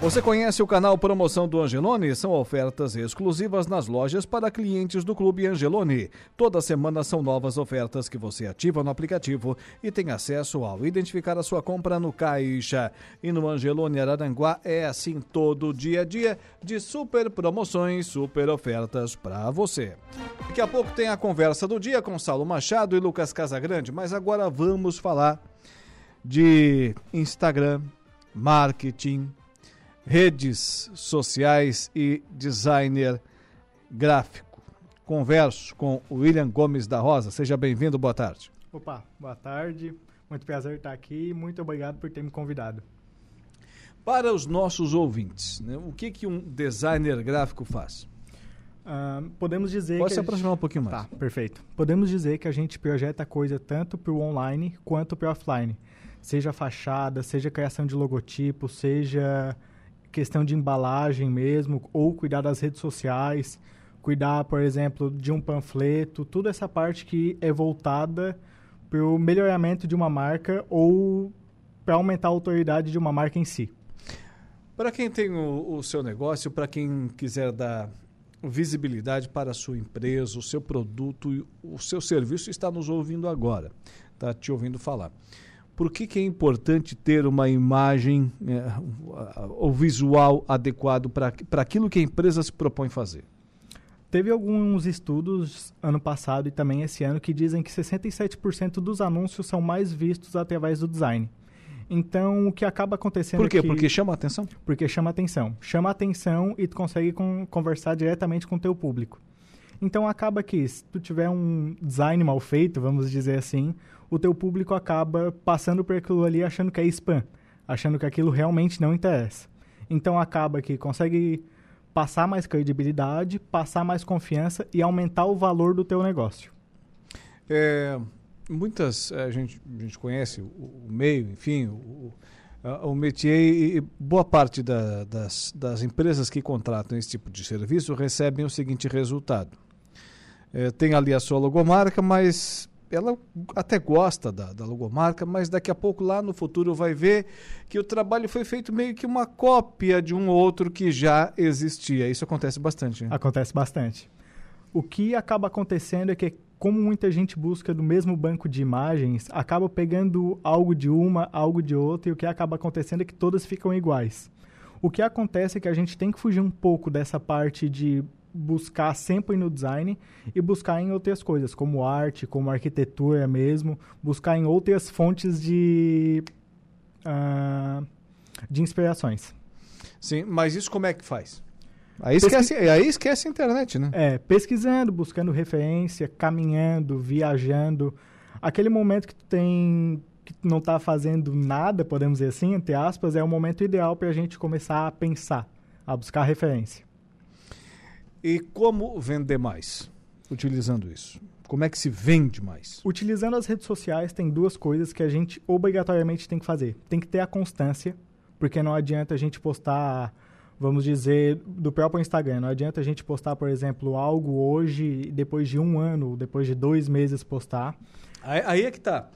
Você conhece o canal Promoção do Angelone? São ofertas exclusivas nas lojas para clientes do Clube Angelone. Toda semana são novas ofertas que você ativa no aplicativo e tem acesso ao identificar a sua compra no caixa. E no Angelone Araranguá é assim todo dia a dia de super promoções, super ofertas para você. Daqui a pouco tem a conversa do dia com Saulo Machado e Lucas Casagrande, mas agora vamos falar de Instagram, marketing, redes sociais e designer gráfico. Converso com o William Gomes da Rosa. Seja bem-vindo, boa tarde. Opa, boa tarde. Muito prazer estar aqui e muito obrigado por ter me convidado. Para os nossos ouvintes, né, o que, que um designer gráfico faz? Uh, podemos dizer Pode se aproximar um pouquinho mais. Tá, perfeito. Podemos dizer que a gente projeta coisa tanto para o online quanto para o offline. Seja fachada, seja criação de logotipo, seja questão de embalagem mesmo, ou cuidar das redes sociais, cuidar, por exemplo, de um panfleto, toda essa parte que é voltada para o melhoramento de uma marca ou para aumentar a autoridade de uma marca em si. Para quem tem o, o seu negócio, para quem quiser dar visibilidade para a sua empresa, o seu produto, o seu serviço está nos ouvindo agora, está te ouvindo falar. Por que, que é importante ter uma imagem, é, o visual adequado para aquilo que a empresa se propõe fazer? Teve alguns estudos ano passado e também esse ano que dizem que 67% dos anúncios são mais vistos através do design. Então, o que acaba acontecendo Por quê? É que, Porque chama a atenção? Porque chama atenção. Chama atenção e tu consegue com, conversar diretamente com o teu público. Então, acaba que se tu tiver um design mal feito, vamos dizer assim, o teu público acaba passando por aquilo ali achando que é spam, achando que aquilo realmente não interessa. Então, acaba que consegue passar mais credibilidade, passar mais confiança e aumentar o valor do teu negócio. É, muitas a gente, a gente conhece o, o meio, enfim, o, o métier e boa parte da, das, das empresas que contratam esse tipo de serviço recebem o seguinte resultado. É, tem ali a sua logomarca, mas ela até gosta da, da logomarca, mas daqui a pouco lá no futuro vai ver que o trabalho foi feito meio que uma cópia de um outro que já existia. Isso acontece bastante. Né? Acontece bastante. O que acaba acontecendo é que como muita gente busca do mesmo banco de imagens, acaba pegando algo de uma, algo de outra, e o que acaba acontecendo é que todas ficam iguais. O que acontece é que a gente tem que fugir um pouco dessa parte de buscar sempre no design e buscar em outras coisas, como arte, como arquitetura mesmo, buscar em outras fontes de, uh, de inspirações. Sim, mas isso como é que faz? Aí esquece, Pesqui... aí esquece a internet, né? É, pesquisando, buscando referência, caminhando, viajando. Aquele momento que tu tem que tu não está fazendo nada, podemos dizer assim, entre aspas, é o momento ideal para a gente começar a pensar, a buscar referência. E como vender mais utilizando isso? Como é que se vende mais? Utilizando as redes sociais, tem duas coisas que a gente obrigatoriamente tem que fazer. Tem que ter a constância, porque não adianta a gente postar vamos dizer, do próprio Instagram. Não adianta a gente postar, por exemplo, algo hoje, depois de um ano, depois de dois meses postar. Aí, aí é que tá.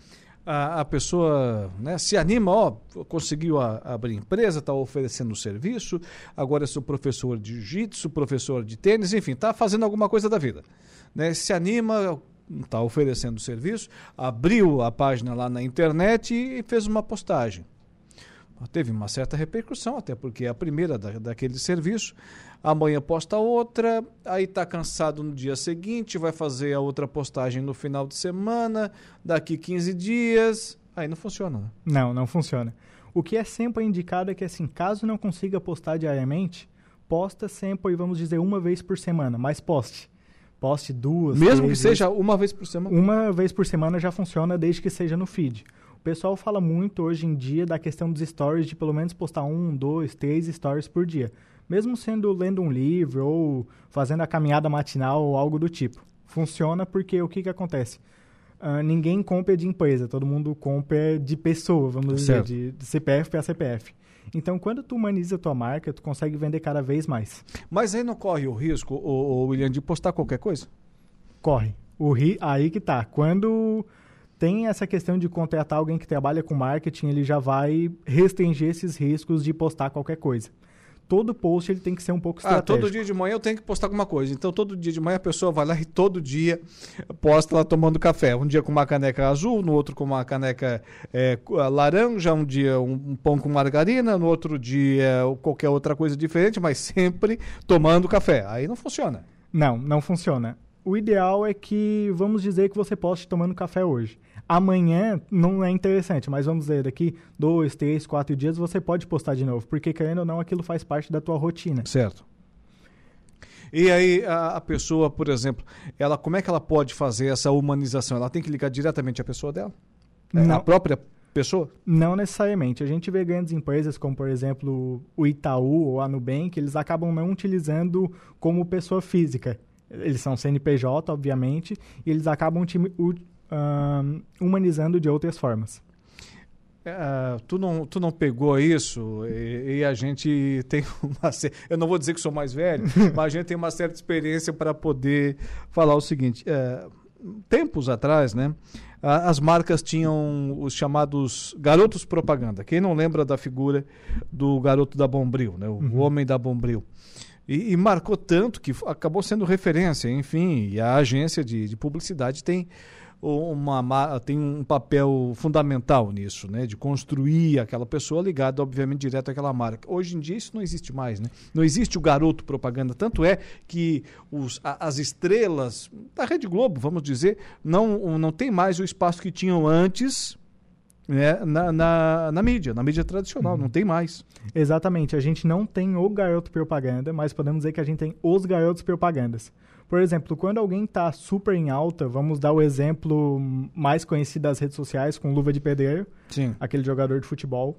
A, a pessoa né, se anima, ó, conseguiu a, abrir empresa, está oferecendo serviço, agora sou professor de jiu-jitsu, professor de tênis, enfim, está fazendo alguma coisa da vida. Né? Se anima, está oferecendo serviço, abriu a página lá na internet e fez uma postagem teve uma certa repercussão, até porque é a primeira da, daquele serviço. Amanhã posta outra, aí está cansado no dia seguinte, vai fazer a outra postagem no final de semana, daqui 15 dias. Aí não funciona. Né? Não, não funciona. O que é sempre indicado é que, assim, caso não consiga postar diariamente, posta sempre, vamos dizer, uma vez por semana, mas poste. Poste duas. Mesmo que seja uma vez por semana? Uma vez por semana já funciona desde que seja no feed. O pessoal fala muito hoje em dia da questão dos stories, de pelo menos postar um, dois, três stories por dia. Mesmo sendo lendo um livro ou fazendo a caminhada matinal ou algo do tipo. Funciona porque o que, que acontece? Uh, ninguém compra de empresa, todo mundo compra de pessoa, vamos certo. dizer, de, de CPF para CPF. Então, quando tu humaniza a tua marca, tu consegue vender cada vez mais. Mas aí não corre o risco, o, o William, de postar qualquer coisa? Corre. O ri, aí que tá. Quando tem essa questão de contratar alguém que trabalha com marketing, ele já vai restringir esses riscos de postar qualquer coisa. Todo post ele tem que ser um pouco estratégico. Ah, todo dia de manhã eu tenho que postar alguma coisa. Então, todo dia de manhã a pessoa vai lá e todo dia posta lá tomando café. Um dia com uma caneca azul, no outro com uma caneca é, laranja, um dia um, um, pão com margarina, no outro dia qualquer outra coisa diferente, mas sempre tomando café. Aí não funciona. Não, não funciona. O ideal é que, vamos dizer que você poste tomando café hoje. Amanhã não é interessante, mas vamos dizer, daqui dois, três, quatro dias você pode postar de novo, porque querendo ou não, aquilo faz parte da tua rotina. Certo. E aí a, a, pessoa, por exemplo, ela como é que ela pode fazer essa humanização? Ela tem que ligar diretamente à pessoa dela? É Não. A própria pessoa? Não necessariamente. A gente vê grandes empresas como, por exemplo, o Itaú ou a Nubank, eles acabam não utilizando como pessoa física. Eles são CNPJ, obviamente, e eles acabam uh, humanizando de outras formas. Uh, tu, não, tu não pegou isso e, e, a gente tem uma. Eu não vou dizer que sou mais velho, mas a gente tem uma certa experiência para poder falar o seguinte. Uh, tempos atrás, né? As marcas tinham os chamados garotos propaganda. Quem não lembra da figura do garoto da Bombril, né? O uhum. homem da Bombril. E, e, marcou tanto que acabou sendo referência, enfim, e a agência de, de publicidade tem uma, tem um papel fundamental nisso, né? De construir aquela pessoa ligada, obviamente, direto àquela marca. Hoje em dia isso não existe mais, né? Não existe o garoto propaganda. Tanto é que os, as estrelas da Rede Globo, vamos dizer, não, não tem mais o espaço que tinham antes né, na, na, na, mídia, na mídia tradicional, uhum. não tem mais. Exatamente, a gente não tem o garoto propaganda, mas podemos dizer que a gente tem os garotos propagandas. Por exemplo, quando alguém está super em alta, vamos dar o exemplo mais conhecido das redes sociais, com Luva de Pedreiro, Sim. aquele jogador de futebol.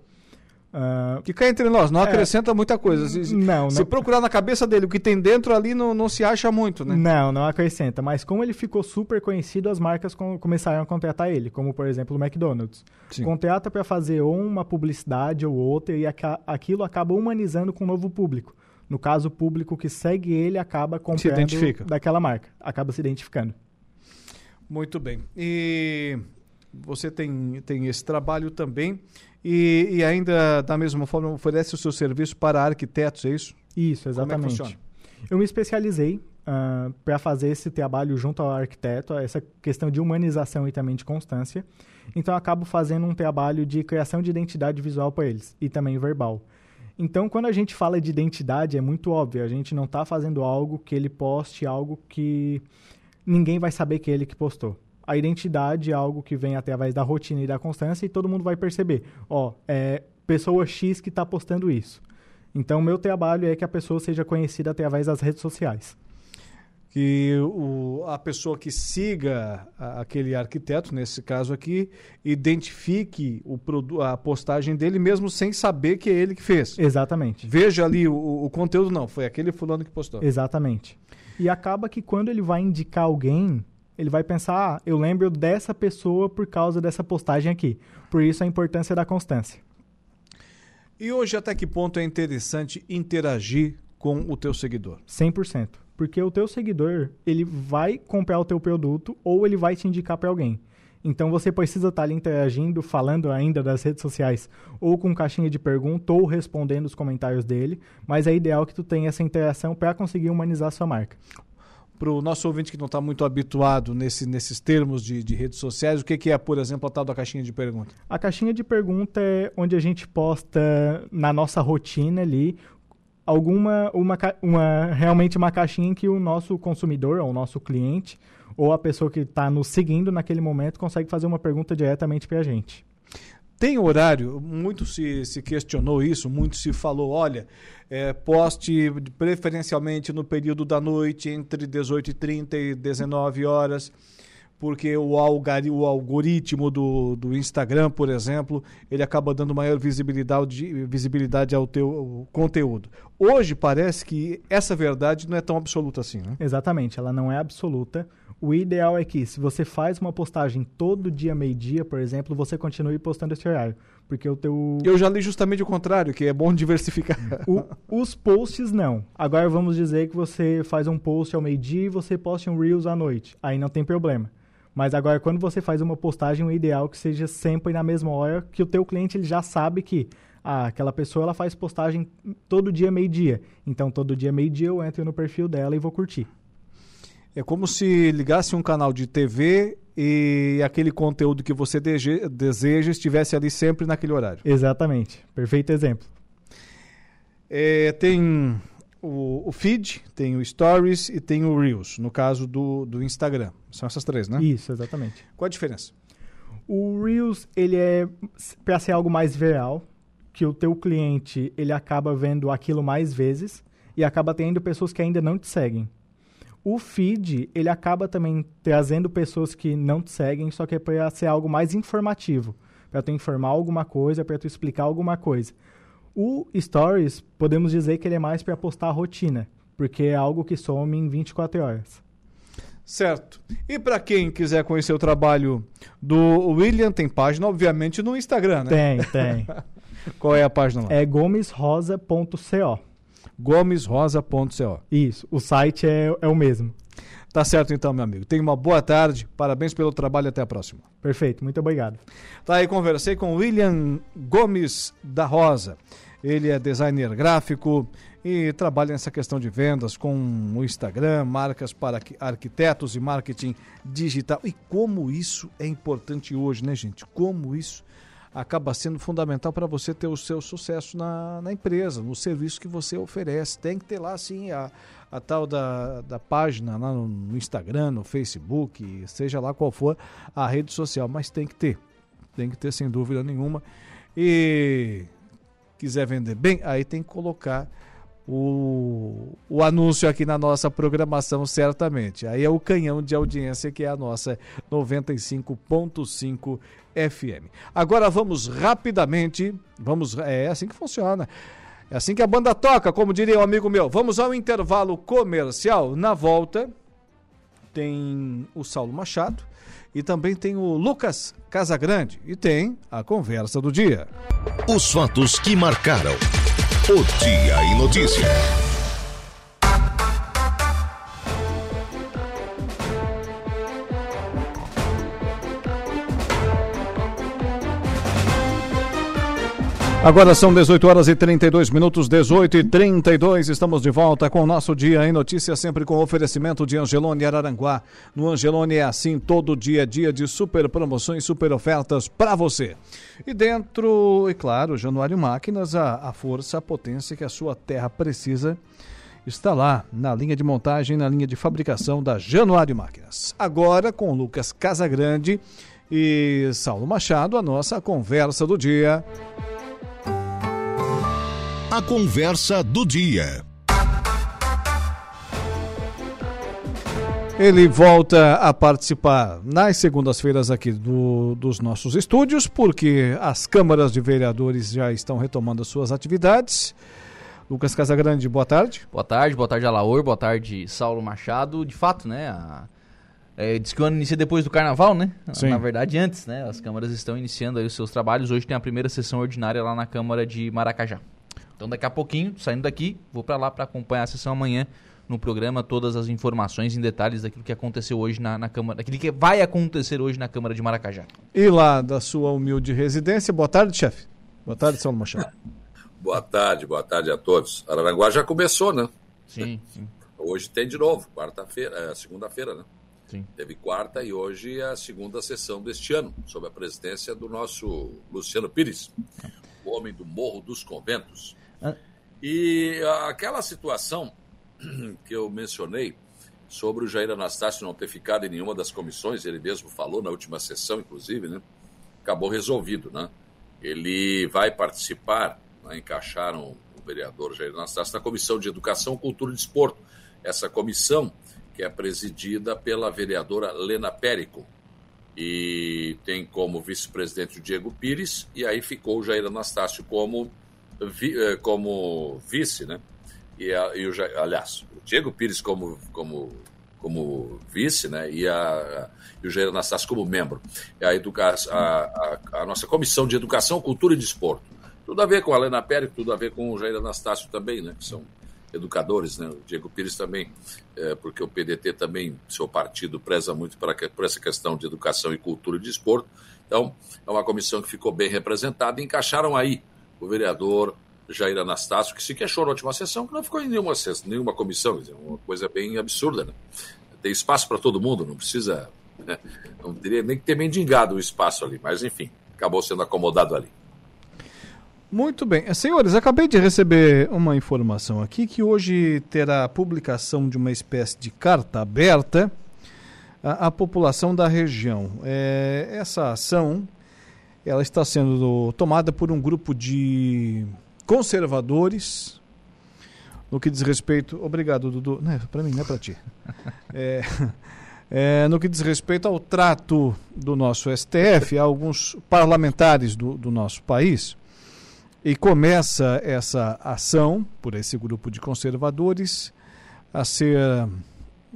Uh, que cai entre nós, não é, acrescenta muita coisa. Se, não, se procurar na cabeça dele o que tem dentro ali, não, não se acha muito, né? Não, não acrescenta. Mas como ele ficou super conhecido, as marcas com, começaram a contratar ele, como por exemplo o McDonald's. Sim. Contrata para fazer ou uma publicidade ou outra e aquilo acaba humanizando com um novo público. No caso, o público que segue ele acaba comprando daquela marca, acaba se identificando. Muito bem. E você tem, tem esse trabalho também e, e ainda, da mesma forma, oferece o seu serviço para arquitetos, é isso? Isso, exatamente. Como é que Eu me especializei uh, para fazer esse trabalho junto ao arquiteto, essa questão de humanização e também de constância. Então, acabo fazendo um trabalho de criação de identidade visual para eles e também verbal. Então, quando a gente fala de identidade, é muito óbvio. A gente não está fazendo algo que ele poste, algo que ninguém vai saber que é ele que postou. A identidade é algo que vem através da rotina e da constância e todo mundo vai perceber. Ó, é pessoa X que está postando isso. Então, meu trabalho é que a pessoa seja conhecida através das redes sociais que o, a pessoa que siga a, aquele arquiteto, nesse caso aqui, identifique o, a postagem dele mesmo sem saber que é ele que fez. Exatamente. Veja ali o, o conteúdo, não, foi aquele fulano que postou. Exatamente. E acaba que quando ele vai indicar alguém, ele vai pensar, ah, eu lembro dessa pessoa por causa dessa postagem aqui. Por isso a importância da constância. E hoje até que ponto é interessante interagir com o teu seguidor? 100%. Porque o teu seguidor, ele vai comprar o teu produto ou ele vai te indicar para alguém. Então você precisa estar tá ali interagindo, falando ainda das redes sociais, ou com caixinha de pergunta, ou respondendo os comentários dele, mas é ideal que tu tenha essa interação para conseguir humanizar a sua marca. Para o nosso ouvinte que não está muito habituado nesse, nesses termos de, de, redes sociais, o que, que é, por exemplo, a tal da caixinha de pergunta? A caixinha de pergunta é onde a gente posta na nossa rotina ali alguma uma, uma realmente uma caixinha em que o nosso consumidor ou o nosso cliente ou a pessoa que está nos seguindo naquele momento consegue fazer uma pergunta diretamente para a gente. Tem horário? Muito se, se questionou isso, muito se falou, olha, é, poste preferencialmente no período da noite, entre 18h30 e 19 horas porque o, o algoritmo do, do Instagram, por exemplo, ele acaba dando maior visibilidade, visibilidade ao teu conteúdo. Hoje parece que essa verdade não é tão absoluta assim, né? Exatamente, ela não é absoluta. O ideal é que, se você faz uma postagem todo dia, meio-dia, por exemplo, você continue postando esse horário. Porque o teu. Eu já li justamente o contrário, que é bom diversificar. O, os posts não. Agora vamos dizer que você faz um post ao meio-dia e você posta um Reels à noite. Aí não tem problema. Mas agora, quando você faz uma postagem, o ideal é que seja sempre na mesma hora, que o teu cliente ele já sabe que ah, aquela pessoa ela faz postagem todo dia, meio-dia. Então, todo dia, meio-dia, eu entro no perfil dela e vou curtir. É como se ligasse um canal de TV e aquele conteúdo que você deseja estivesse ali sempre naquele horário. Exatamente. Perfeito exemplo. É, tem o, o, feed, tem o stories e tem o reels, no caso do, do Instagram. São essas três, né? Isso, exatamente. Qual a diferença? O Reels, ele é para ser algo mais viral, que o teu cliente, ele acaba vendo aquilo mais vezes e acaba tendo pessoas que ainda não te seguem. O feed, ele acaba também trazendo pessoas que não te seguem, só que é para ser algo mais informativo, para tu informar alguma coisa, para tu explicar alguma coisa. O Stories, podemos dizer que ele é mais para postar a rotina, porque é algo que some em 24 horas. Certo. E para quem quiser conhecer o trabalho do William, tem página, obviamente, no Instagram, né? Tem, tem. Qual é a página lá? É gomesrosa.co. Gomesrosa.co. Isso, o site é, é o mesmo. Tá certo então, meu amigo. Tenha uma boa tarde, parabéns pelo trabalho e até a próxima. Perfeito, muito obrigado. Tá aí, conversei com William Gomes da Rosa. Ele é designer gráfico e trabalha nessa questão de vendas com o Instagram, marcas para arquitetos e marketing digital. E como isso é importante hoje, né, gente? Como isso acaba sendo fundamental para você ter o seu sucesso na, na, empresa, no serviço que você oferece. Tem que ter lá, sim, a, a tal da, da página lá no, no Instagram, no Facebook, seja lá qual for a rede social, mas tem que ter. Tem que ter, sem dúvida nenhuma. E quiser vender bem, aí tem que colocar o, o anúncio aqui na nossa programação, certamente. Aí é o canhão de audiência que é a nossa 95.5 FM. Agora vamos rapidamente, vamos, é assim que funciona. É assim que a banda toca, como diria um amigo meu. Vamos ao intervalo comercial. Na volta tem o Saulo Machado e também tem o Lucas Casagrande e tem a conversa do dia. Os fatos que marcaram o Dia em Notícia. Agora são 18 horas e 32 minutos, 18 e 32. Estamos de volta com o nosso Dia em Notícias, sempre com oferecimento de Angelone Araranguá. No Angelone é assim, todo dia, dia de super promoções, super ofertas para você. E dentro, e claro, Januário Máquinas, a, a força, a potência que a sua terra precisa está lá na linha de montagem, na linha de fabricação da Januário Máquinas. Agora com Lucas Casagrande e Saulo Machado, a nossa conversa do dia. A conversa do dia. Ele volta a participar nas segundas-feiras aqui do, dos nossos estúdios, porque as câmaras de vereadores já estão retomando as suas atividades. Lucas Casagrande, boa tarde. Boa tarde, boa tarde, Alaor, boa tarde, Saulo Machado. De fato, né? A, é, diz que o ano inicia depois do carnaval, né? Sim. Na verdade, antes, né? As câmaras estão iniciando aí os seus trabalhos. Hoje tem a primeira sessão ordinária lá na Câmara de Maracajá. Então daqui a pouquinho, saindo daqui, vou para lá para acompanhar a sessão amanhã no programa, todas as informações em detalhes daquilo que aconteceu hoje na, na Câmara, daquilo que vai acontecer hoje na Câmara de Maracajá. E lá da sua humilde residência, boa tarde, chefe. Boa tarde, Saulo Machado. boa tarde, boa tarde a todos. Araranguá já começou, né? Sim, sim. Hoje tem de novo, quarta-feira, é, segunda-feira, né? Sim. Teve quarta e hoje é a segunda sessão deste ano, sob a presidência do nosso Luciano Pires, o homem do Morro dos Conventos. E aquela situação que eu mencionei sobre o Jair Anastácio não ter ficado em nenhuma das comissões, ele mesmo falou na última sessão, inclusive, né? acabou resolvido. Né? Ele vai participar, né? encaixaram o vereador Jair Anastácio na Comissão de Educação, Cultura e Desporto. Essa comissão que é presidida pela vereadora Lena Périco. E tem como vice-presidente o Diego Pires, e aí ficou o Jair Anastácio como vi, eh, como vice, né? E, a, e o, aliás, o Diego Pires como, como, como vice, né? E, a, e o Jair Anastácio como membro. A, educa, a, a, a, nossa comissão de Educação, Cultura e Desporto. Tudo a ver com a Helena Pérez, tudo a ver com o Jair Anastácio também, né? Que são educadores, né? O Diego Pires também, é, porque o PDT também, seu partido, preza muito para, por essa questão de educação e cultura e desporto. Então, é uma comissão que ficou bem representada e encaixaram aí o vereador Jair Anastácio, que se queixou na última sessão, que não ficou em nenhuma, nenhuma comissão, uma coisa bem absurda, né? Tem espaço para todo mundo, não precisa. Né? Não teria nem que ter mendigado o espaço ali, mas enfim, acabou sendo acomodado ali. Muito bem. Senhores, acabei de receber uma informação aqui que hoje terá publicação de uma espécie de carta aberta a, a população da região. É, essa ação ela está sendo tomada por um grupo de conservadores no que diz respeito. Obrigado, Dudu. Não é para mim, não é para ti. É, é, no que diz respeito ao trato do nosso STF, há alguns parlamentares do, do nosso país. E começa essa ação por esse grupo de conservadores a ser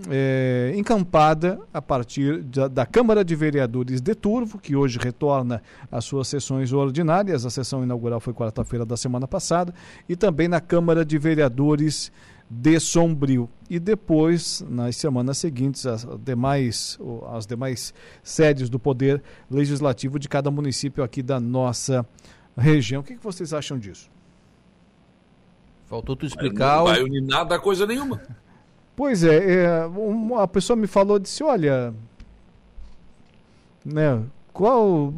é, encampada a partir da, da, Câmara de Vereadores de Turvo, que hoje retorna às suas sessões ordinárias. A sessão inaugural foi quarta-feira da semana passada, e também na Câmara de Vereadores de Sombrio. E depois, nas semanas seguintes, as demais, as demais sedes do Poder Legislativo de cada município aqui da nossa região. O que, que vocês acham disso? Faltou tu explicar. Não vai unir nada a coisa nenhuma. Pois é, é uma, a pessoa me falou, disse, olha, né, qual,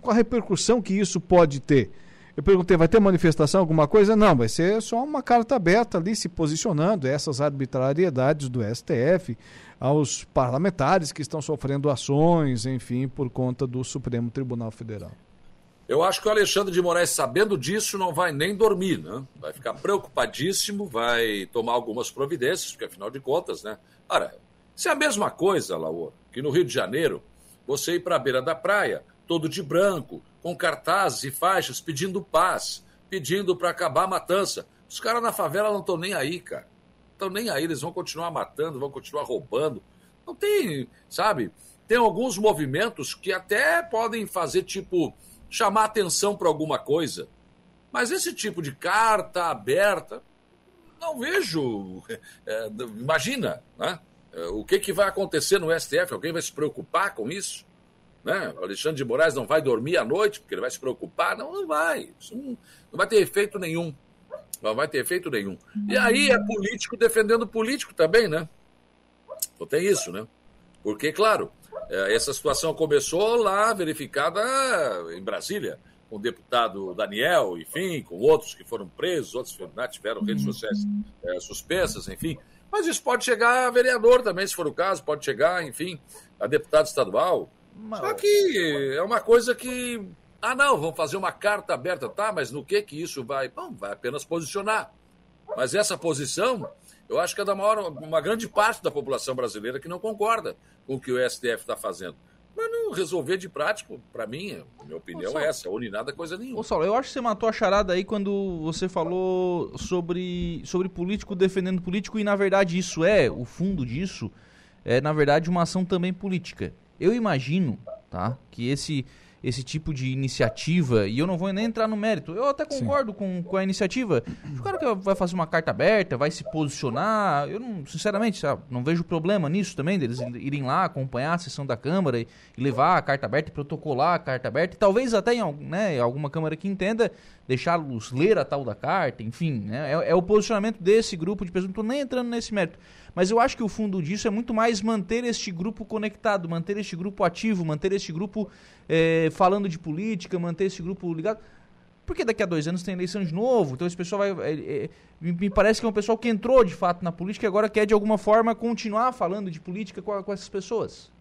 qual a repercussão que isso pode ter? Eu perguntei, vai ter manifestação, alguma coisa? Não, vai ser só uma carta aberta ali se posicionando, essas arbitrariedades do STF, aos parlamentares que estão sofrendo ações, enfim, por conta do Supremo Tribunal Federal. Eu acho que o Alexandre de Moraes, sabendo disso, não vai nem dormir, né? Vai ficar preocupadíssimo, vai tomar algumas providências, porque afinal de contas, né? Ora, se é a mesma coisa, Laura, que no Rio de Janeiro, você ir para a beira da praia, todo de branco, com cartazes e faixas pedindo paz, pedindo para acabar a matança. Os caras na favela não estão nem aí, cara. Estão nem aí, eles vão continuar matando, vão continuar roubando. Não tem, sabe? Tem alguns movimentos que até podem fazer tipo chamar atenção para alguma coisa. Mas esse tipo de carta aberta, não vejo. É, imagina, né? É, o que, que vai acontecer no STF? Alguém vai se preocupar com isso? Né? O Alexandre de Moraes não vai dormir à noite porque ele vai se preocupar? Não, não vai. Isso não, não vai ter efeito nenhum. Não vai ter efeito nenhum. E aí é político defendendo político também, né? Então tem isso, né? Porque, claro, essa situação começou lá, verificada em Brasília, com o deputado Daniel, enfim, com outros que foram presos, outros que né, tiveram redes uhum. sociais é, suspensas, enfim. Mas isso pode chegar a vereador também, se for o caso, pode chegar, enfim, a deputado estadual. Só que é uma coisa que. Ah, não, vamos fazer uma carta aberta, tá? Mas no que que isso vai? Bom, vai apenas posicionar. Mas essa posição eu acho que é da maior, uma grande parte da população brasileira que não concorda com o que o STF está fazendo. Mas não resolver de prático, para mim, minha opinião Ô, é essa, une nada coisa nenhuma. Ô, Saulo, eu acho que você matou a charada aí quando você falou sobre, sobre político defendendo político, e na verdade isso é, o fundo disso, é na verdade uma ação também política. Eu imagino, tá, que esse esse tipo de iniciativa, e eu não vou nem entrar no mérito, eu até concordo com, com a iniciativa. O cara que vai fazer uma carta aberta, vai se posicionar, eu não, sinceramente, sabe, não vejo problema nisso também, deles irem lá acompanhar a sessão da Câmara e, e levar a carta aberta e protocolar a carta aberta, e talvez até em né, alguma Câmara que entenda, deixá-los ler a tal da carta, enfim, né, é, é, o posicionamento desse grupo de pessoas, não estou nem entrando nesse mérito. Mas eu acho que o fundo disso é muito mais manter este grupo conectado, manter este grupo ativo, manter este grupo é, falando de política, manter esse grupo ligado. Porque daqui a dois anos tem eleição de novo, então esse pessoal vai. É, é, me parece que é um pessoal que entrou de fato na política e agora quer de alguma forma continuar falando de política com, com essas pessoas.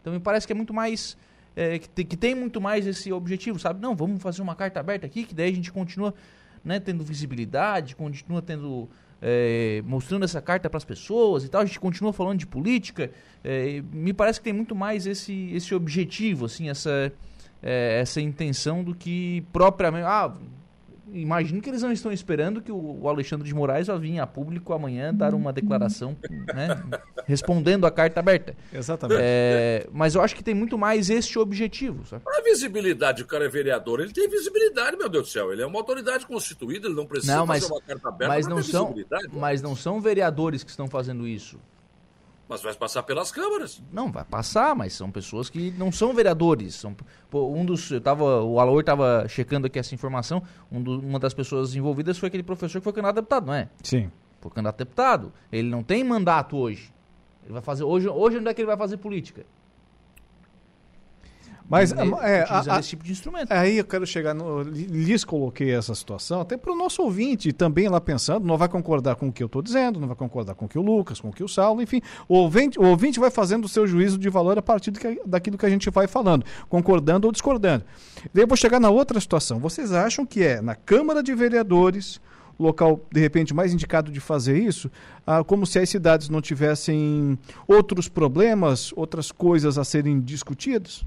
Então me parece que é muito mais. É, que, que, tem muito mais esse objetivo, sabe? Não, vamos fazer uma carta aberta aqui, que daí a gente continua né, tendo visibilidade, continua tendo é, mostrando essa carta para as pessoas e tal. A gente continua falando de política. É, me parece que tem muito mais esse, esse objetivo, assim, essa, é, essa intenção do que propriamente. Ah, imagino que eles não estão esperando que o Alexandre de Moraes vá vir a público amanhã dar uma declaração né, respondendo a carta aberta. Exatamente. É, mas eu acho que tem muito mais este objetivo. Sabe? A visibilidade, o cara é vereador, ele tem visibilidade, meu Deus do céu. Ele é uma autoridade constituída, ele não precisa não, mas, fazer uma carta aberta. Mas não, são, mas não são vereadores que estão fazendo isso. Mas vai passar pelas câmaras. Não, vai passar, mas são pessoas que não são vereadores. São, pô, um dos, eu tava, o Alaor estava checando aqui essa informação. Um do, uma das pessoas envolvidas foi aquele professor que foi candidato a deputado, não é? Sim. Foi candidato a deputado. Ele não tem mandato hoje. Ele vai fazer hoje, hoje onde é que ele vai fazer política? Mas é, utilizando a, a, esse tipo de instrumento. Aí eu quero chegar no. Lhes coloquei essa situação, até para o nosso ouvinte também lá pensando, não vai concordar com o que eu estou dizendo, não vai concordar com o que o Lucas, com o que o Saulo, enfim. O ouvinte, o ouvinte vai fazendo o seu juízo de valor a partir que, daquilo que a gente vai falando, concordando ou discordando. Daí eu vou chegar na outra situação. Vocês acham que é na Câmara de Vereadores local, de repente, mais indicado de fazer isso, ah, como se as cidades não tivessem outros problemas, outras coisas a serem discutidas?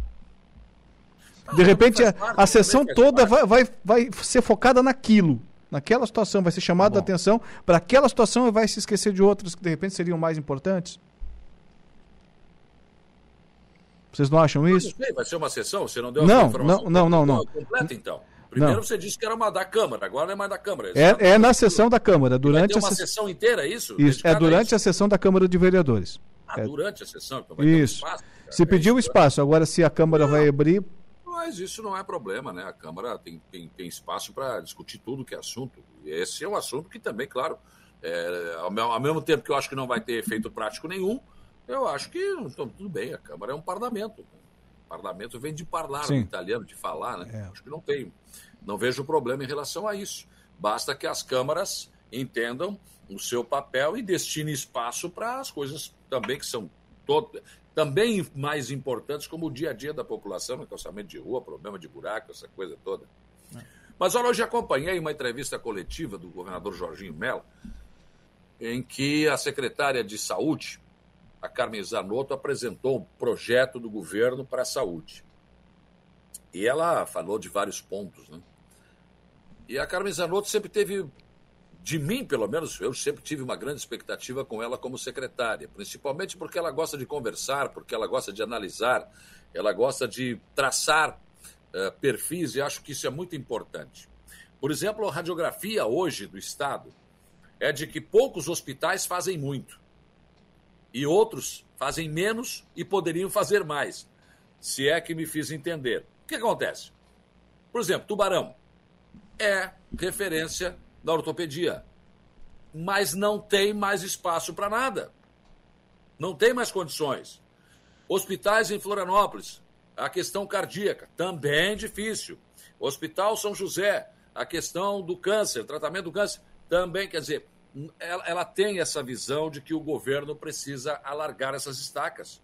De repente, a, a sessão toda vai, vai, vai ser focada naquilo, naquela situação, vai ser chamada a atenção para aquela situação e vai se esquecer de outras que de repente seriam mais importantes? Vocês não acham isso? Não sei, vai ser uma sessão? Você não deu não, informação não, não, não, não. completa, então? Primeiro não. você disse que era uma da Câmara, agora não é mais da Câmara. É, é na sessão da Câmara. Durante vai ter uma a sessão inteira, é isso? Isso, é durante a sessão da Câmara de Vereadores. Ah, é. durante a sessão? Então vai isso. ter um espaço, se pediu o espaço, agora se a Câmara não, vai abrir... Mas isso não é problema, né? A Câmara tem, tem, tem espaço para discutir tudo que é assunto. E esse é um assunto que também, claro, é, ao, ao mesmo tempo que eu acho que não vai ter efeito prático nenhum, eu acho que então, tudo bem, a Câmara é um parlamento. O parlamento vem de falar, no italiano, de falar, né? É. Acho que não tem não vejo problema em relação a isso. Basta que as câmaras entendam o seu papel e destinem espaço para as coisas também que são todo, também mais importantes, como o dia a dia da população, calçamento de rua, problema de buraco, essa coisa toda. É. Mas olha, hoje acompanhei uma entrevista coletiva do governador Jorginho Mello, em que a secretária de Saúde, a Carmen Zanotto, apresentou um projeto do governo para a saúde. E ela falou de vários pontos, né? E a Carmen Zanotto sempre teve, de mim pelo menos, eu sempre tive uma grande expectativa com ela como secretária, principalmente porque ela gosta de conversar, porque ela gosta de analisar, ela gosta de traçar uh, perfis e acho que isso é muito importante. Por exemplo, a radiografia hoje do Estado é de que poucos hospitais fazem muito e outros fazem menos e poderiam fazer mais, se é que me fiz entender. O que acontece? Por exemplo, Tubarão é referência da ortopedia. Mas não tem mais espaço para nada. Não tem mais condições. Hospitais em Florianópolis, a questão cardíaca, também difícil. Hospital São José, a questão do câncer, tratamento do câncer, também, quer dizer, ela, ela tem essa visão de que o governo precisa alargar essas estacas.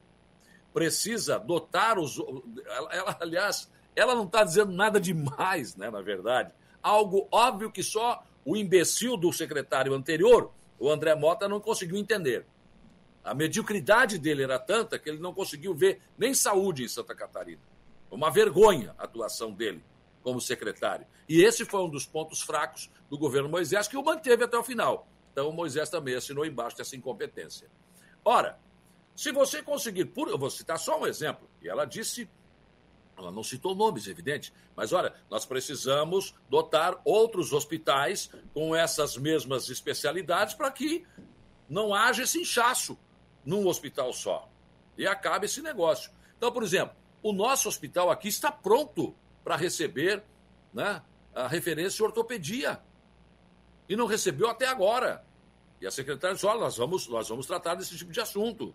Precisa dotar os. Ela, ela aliás, ela não está dizendo nada demais, né, na verdade algo óbvio que só o imbecil do secretário anterior, o André Mota, não conseguiu entender. A mediocridade dele era tanta que ele não conseguiu ver nem saúde em Santa Catarina. Uma vergonha a atuação dele como secretário. E esse foi um dos pontos fracos do governo Moisés, que o manteve até o final. Então, o Moisés também assinou embaixo dessa incompetência. Ora, se você conseguir, por, eu vou citar só um exemplo, e ela disse ela não citou nomes, evidente, mas olha, nós precisamos dotar outros hospitais com essas mesmas especialidades para que não haja esse inchaço num hospital só e acabe esse negócio. Então, por exemplo, o nosso hospital aqui está pronto para receber né, a referência ortopedia e não recebeu até agora. E a secretária disse: olha, nós vamos, nós vamos tratar desse tipo de assunto.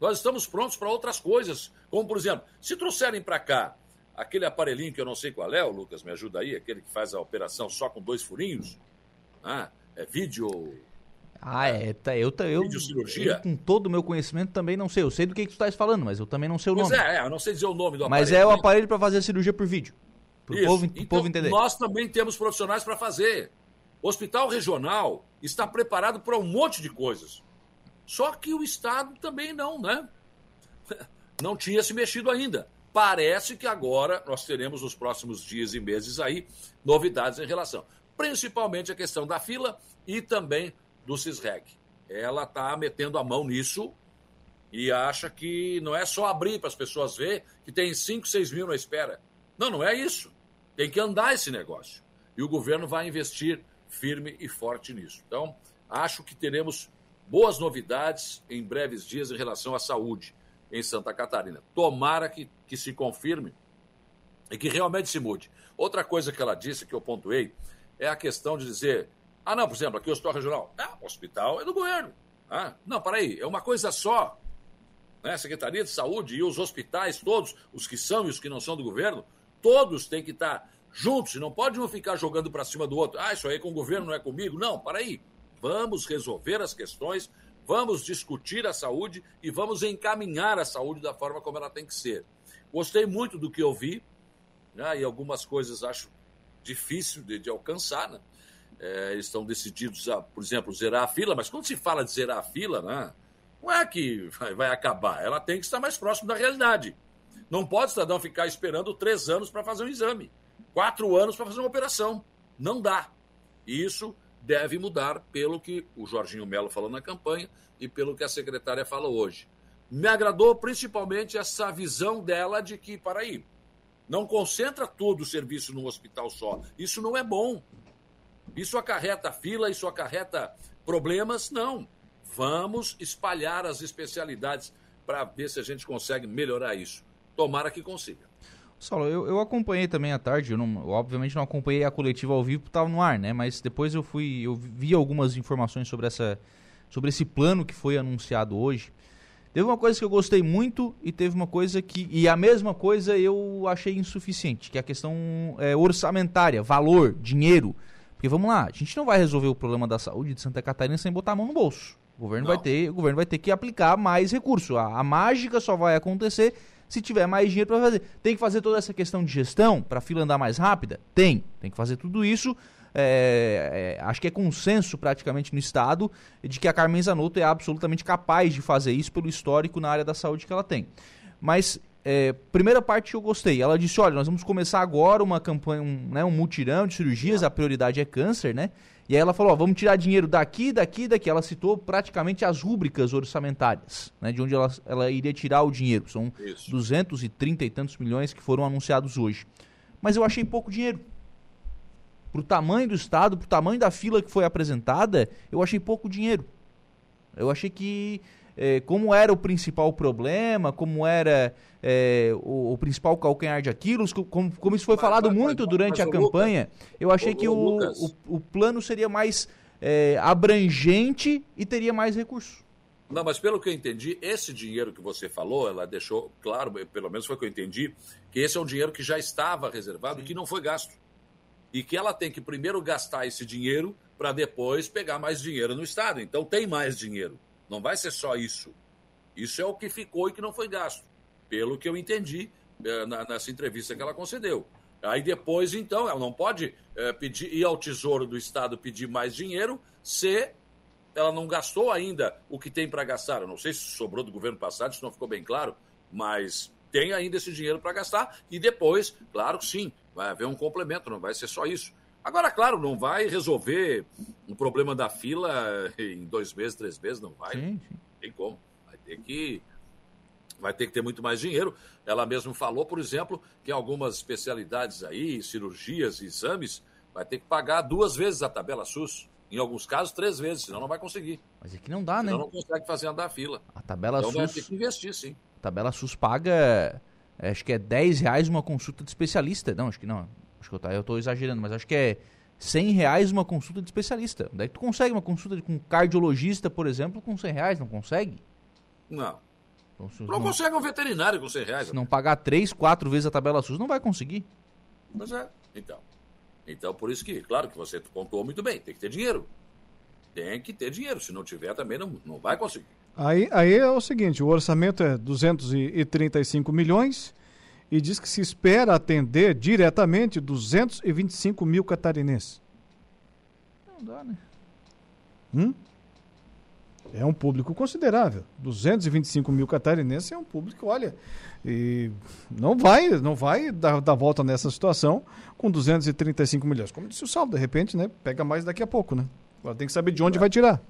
Nós estamos prontos para outras coisas, como por exemplo, se trouxerem para cá aquele aparelhinho que eu não sei qual é, o Lucas me ajuda aí, aquele que faz a operação só com dois furinhos, ah, é vídeo. Ah, é, tá, eu, eu, eu, eu, com todo o meu conhecimento também não sei. Eu sei do que, que tu estás falando, mas eu também não sei o pois nome. É, é, eu não sei dizer o nome do aparelho. Mas é o aparelho para fazer a cirurgia por vídeo. Para o povo, então, povo entender. Nós também temos profissionais para fazer. O hospital regional está preparado para um monte de coisas. Só que o Estado também não, né? Não tinha se mexido ainda. Parece que agora nós teremos nos próximos dias e meses aí novidades em relação, principalmente a questão da fila e também do CISREG. Ela está metendo a mão nisso e acha que não é só abrir para as pessoas ver que tem 5, 6 mil na espera. Não, não é isso. Tem que andar esse negócio. E o governo vai investir firme e forte nisso. Então, acho que teremos boas novidades em breves dias em relação à saúde em Santa Catarina. Tomara que, que se confirme e que realmente se mude. Outra coisa que ela disse, que eu pontuei, é a questão de dizer: ah, não, por exemplo, aqui o hospital regional. Ah, o hospital é do governo. Ah, não, aí, é uma coisa só. né, Secretaria de Saúde e os hospitais todos, os que são e os que não são do governo, todos têm que estar juntos, não pode um ficar jogando para cima do outro. Ah, isso aí é com o governo, não é comigo. Não, para aí. Vamos resolver as questões, vamos discutir a saúde e vamos encaminhar a saúde da forma como ela tem que ser. Gostei muito do que eu vi, né, e algumas coisas acho difícil de, de alcançar, né? É, eles estão decididos a, por exemplo, zerar a fila, mas quando se fala de zerar a fila, né, não é que vai, vai acabar, ela tem que estar mais próximo da realidade. Não pode o cidadão ficar esperando três anos para fazer um exame, quatro anos para fazer uma operação. Não dá. E isso deve mudar pelo que o Jorginho Melo falou na campanha e pelo que a secretária fala hoje. Me agradou principalmente essa visão dela de que, para aí, não concentra todo o serviço num hospital só. Isso não é bom. Isso acarreta fila, isso acarreta problemas? Não. Vamos espalhar as especialidades para ver se a gente consegue melhorar isso. Tomara que consiga. Saulo, eu, eu acompanhei também à tarde, eu, não, eu obviamente não acompanhei a coletiva ao vivo, estava no ar, né? Mas depois eu fui, eu vi algumas informações sobre essa, sobre esse plano que foi anunciado hoje. Teve uma coisa que eu gostei muito e teve uma coisa que. E a mesma coisa eu achei insuficiente, que é a questão é, orçamentária, valor, dinheiro. Porque vamos lá, a gente não vai resolver o problema da saúde de Santa Catarina sem botar a mão no bolso. O governo, vai ter, o governo vai ter que aplicar mais recurso. A, a mágica só vai acontecer se tiver mais dinheiro para fazer. Tem que fazer toda essa questão de gestão para a fila andar mais rápida? Tem. Tem que fazer tudo isso. É, é, acho que é consenso praticamente no Estado de que a Carmen Zanotto é absolutamente capaz de fazer isso pelo histórico na área da saúde que ela tem. Mas é, primeira parte que eu gostei. Ela disse: olha, nós vamos começar agora uma campanha, um, né, um mutirão de cirurgias, a prioridade é câncer, né? E aí ela falou: ó, vamos tirar dinheiro daqui, daqui, daqui. Ela citou praticamente as rúbricas orçamentárias, né? De onde ela, ela iria tirar o dinheiro. São Isso. 230 e tantos milhões que foram anunciados hoje. Mas eu achei pouco dinheiro. Pro tamanho do Estado, pro tamanho da fila que foi apresentada, eu achei pouco dinheiro. Eu achei que é, como era o principal problema, como era é, o, o, principal calcanhar de Aquiles, como, como isso foi mas, falado mas, muito mas, durante a campanha, Lucas, eu achei o, que o, o, o, plano seria mais é, abrangente e teria mais recursos. Não, mas pelo que eu entendi, esse dinheiro que você falou, ela deixou claro, pelo menos foi o que eu entendi, que esse é um dinheiro que já estava reservado e que não foi gasto. E que ela tem que primeiro gastar esse dinheiro para depois pegar mais dinheiro no Estado. Então tem mais dinheiro. Não vai ser só isso. Isso é o que ficou e que não foi gasto, pelo que eu entendi é, nessa entrevista que ela concedeu. Aí depois, então, ela não pode é, pedir ir ao Tesouro do Estado pedir mais dinheiro se ela não gastou ainda o que tem para gastar. Eu não sei se sobrou do governo passado, isso não ficou bem claro, mas tem ainda esse dinheiro para gastar e depois, claro que sim, vai haver um complemento, não vai ser só isso. Agora, claro, não vai resolver o problema da fila em dois meses, três meses, não vai. Sim, sim. Tem como. Vai ter que. Vai ter que ter muito mais dinheiro. Ela mesma falou, por exemplo, que em algumas especialidades aí, cirurgias, exames, vai ter que pagar duas vezes a tabela SUS. Em alguns casos, três vezes, senão não vai conseguir. Mas é que não dá, senão né? Senão não consegue fazer andar a fila. A tabela então SUS. Vai ter que investir, sim. A tabela SUS paga. Acho que é 10 reais uma consulta de especialista. Não, acho que não. Acho que eu, tá, eu tô exagerando, mas acho que é 100 reais uma consulta de especialista. Daí tu consegue uma consulta com um cardiologista, por exemplo, com 100 reais, não consegue? Não. Então, não, não, consegue um veterinário com 100 reais. Se não pagar 3, 4 vezes a tabela SUS, não vai conseguir. Mas é, então. Então, por isso que, claro que você pontuou muito bem, tem que ter dinheiro. Tem que ter dinheiro, se não tiver também não, não vai conseguir. Aí, aí é o seguinte, o orçamento é 235 milhões, e diz que se espera atender diretamente 225 mil catarinenses. Não dá, né? Hum? É um público considerável. 225 mil catarinenses é um público, olha, e não vai, não vai dar, dar volta nessa situação com 235 milhões. Como disse o Salvo, de repente, né? Pega mais daqui a pouco, né? Agora tem que saber de onde vai tirar.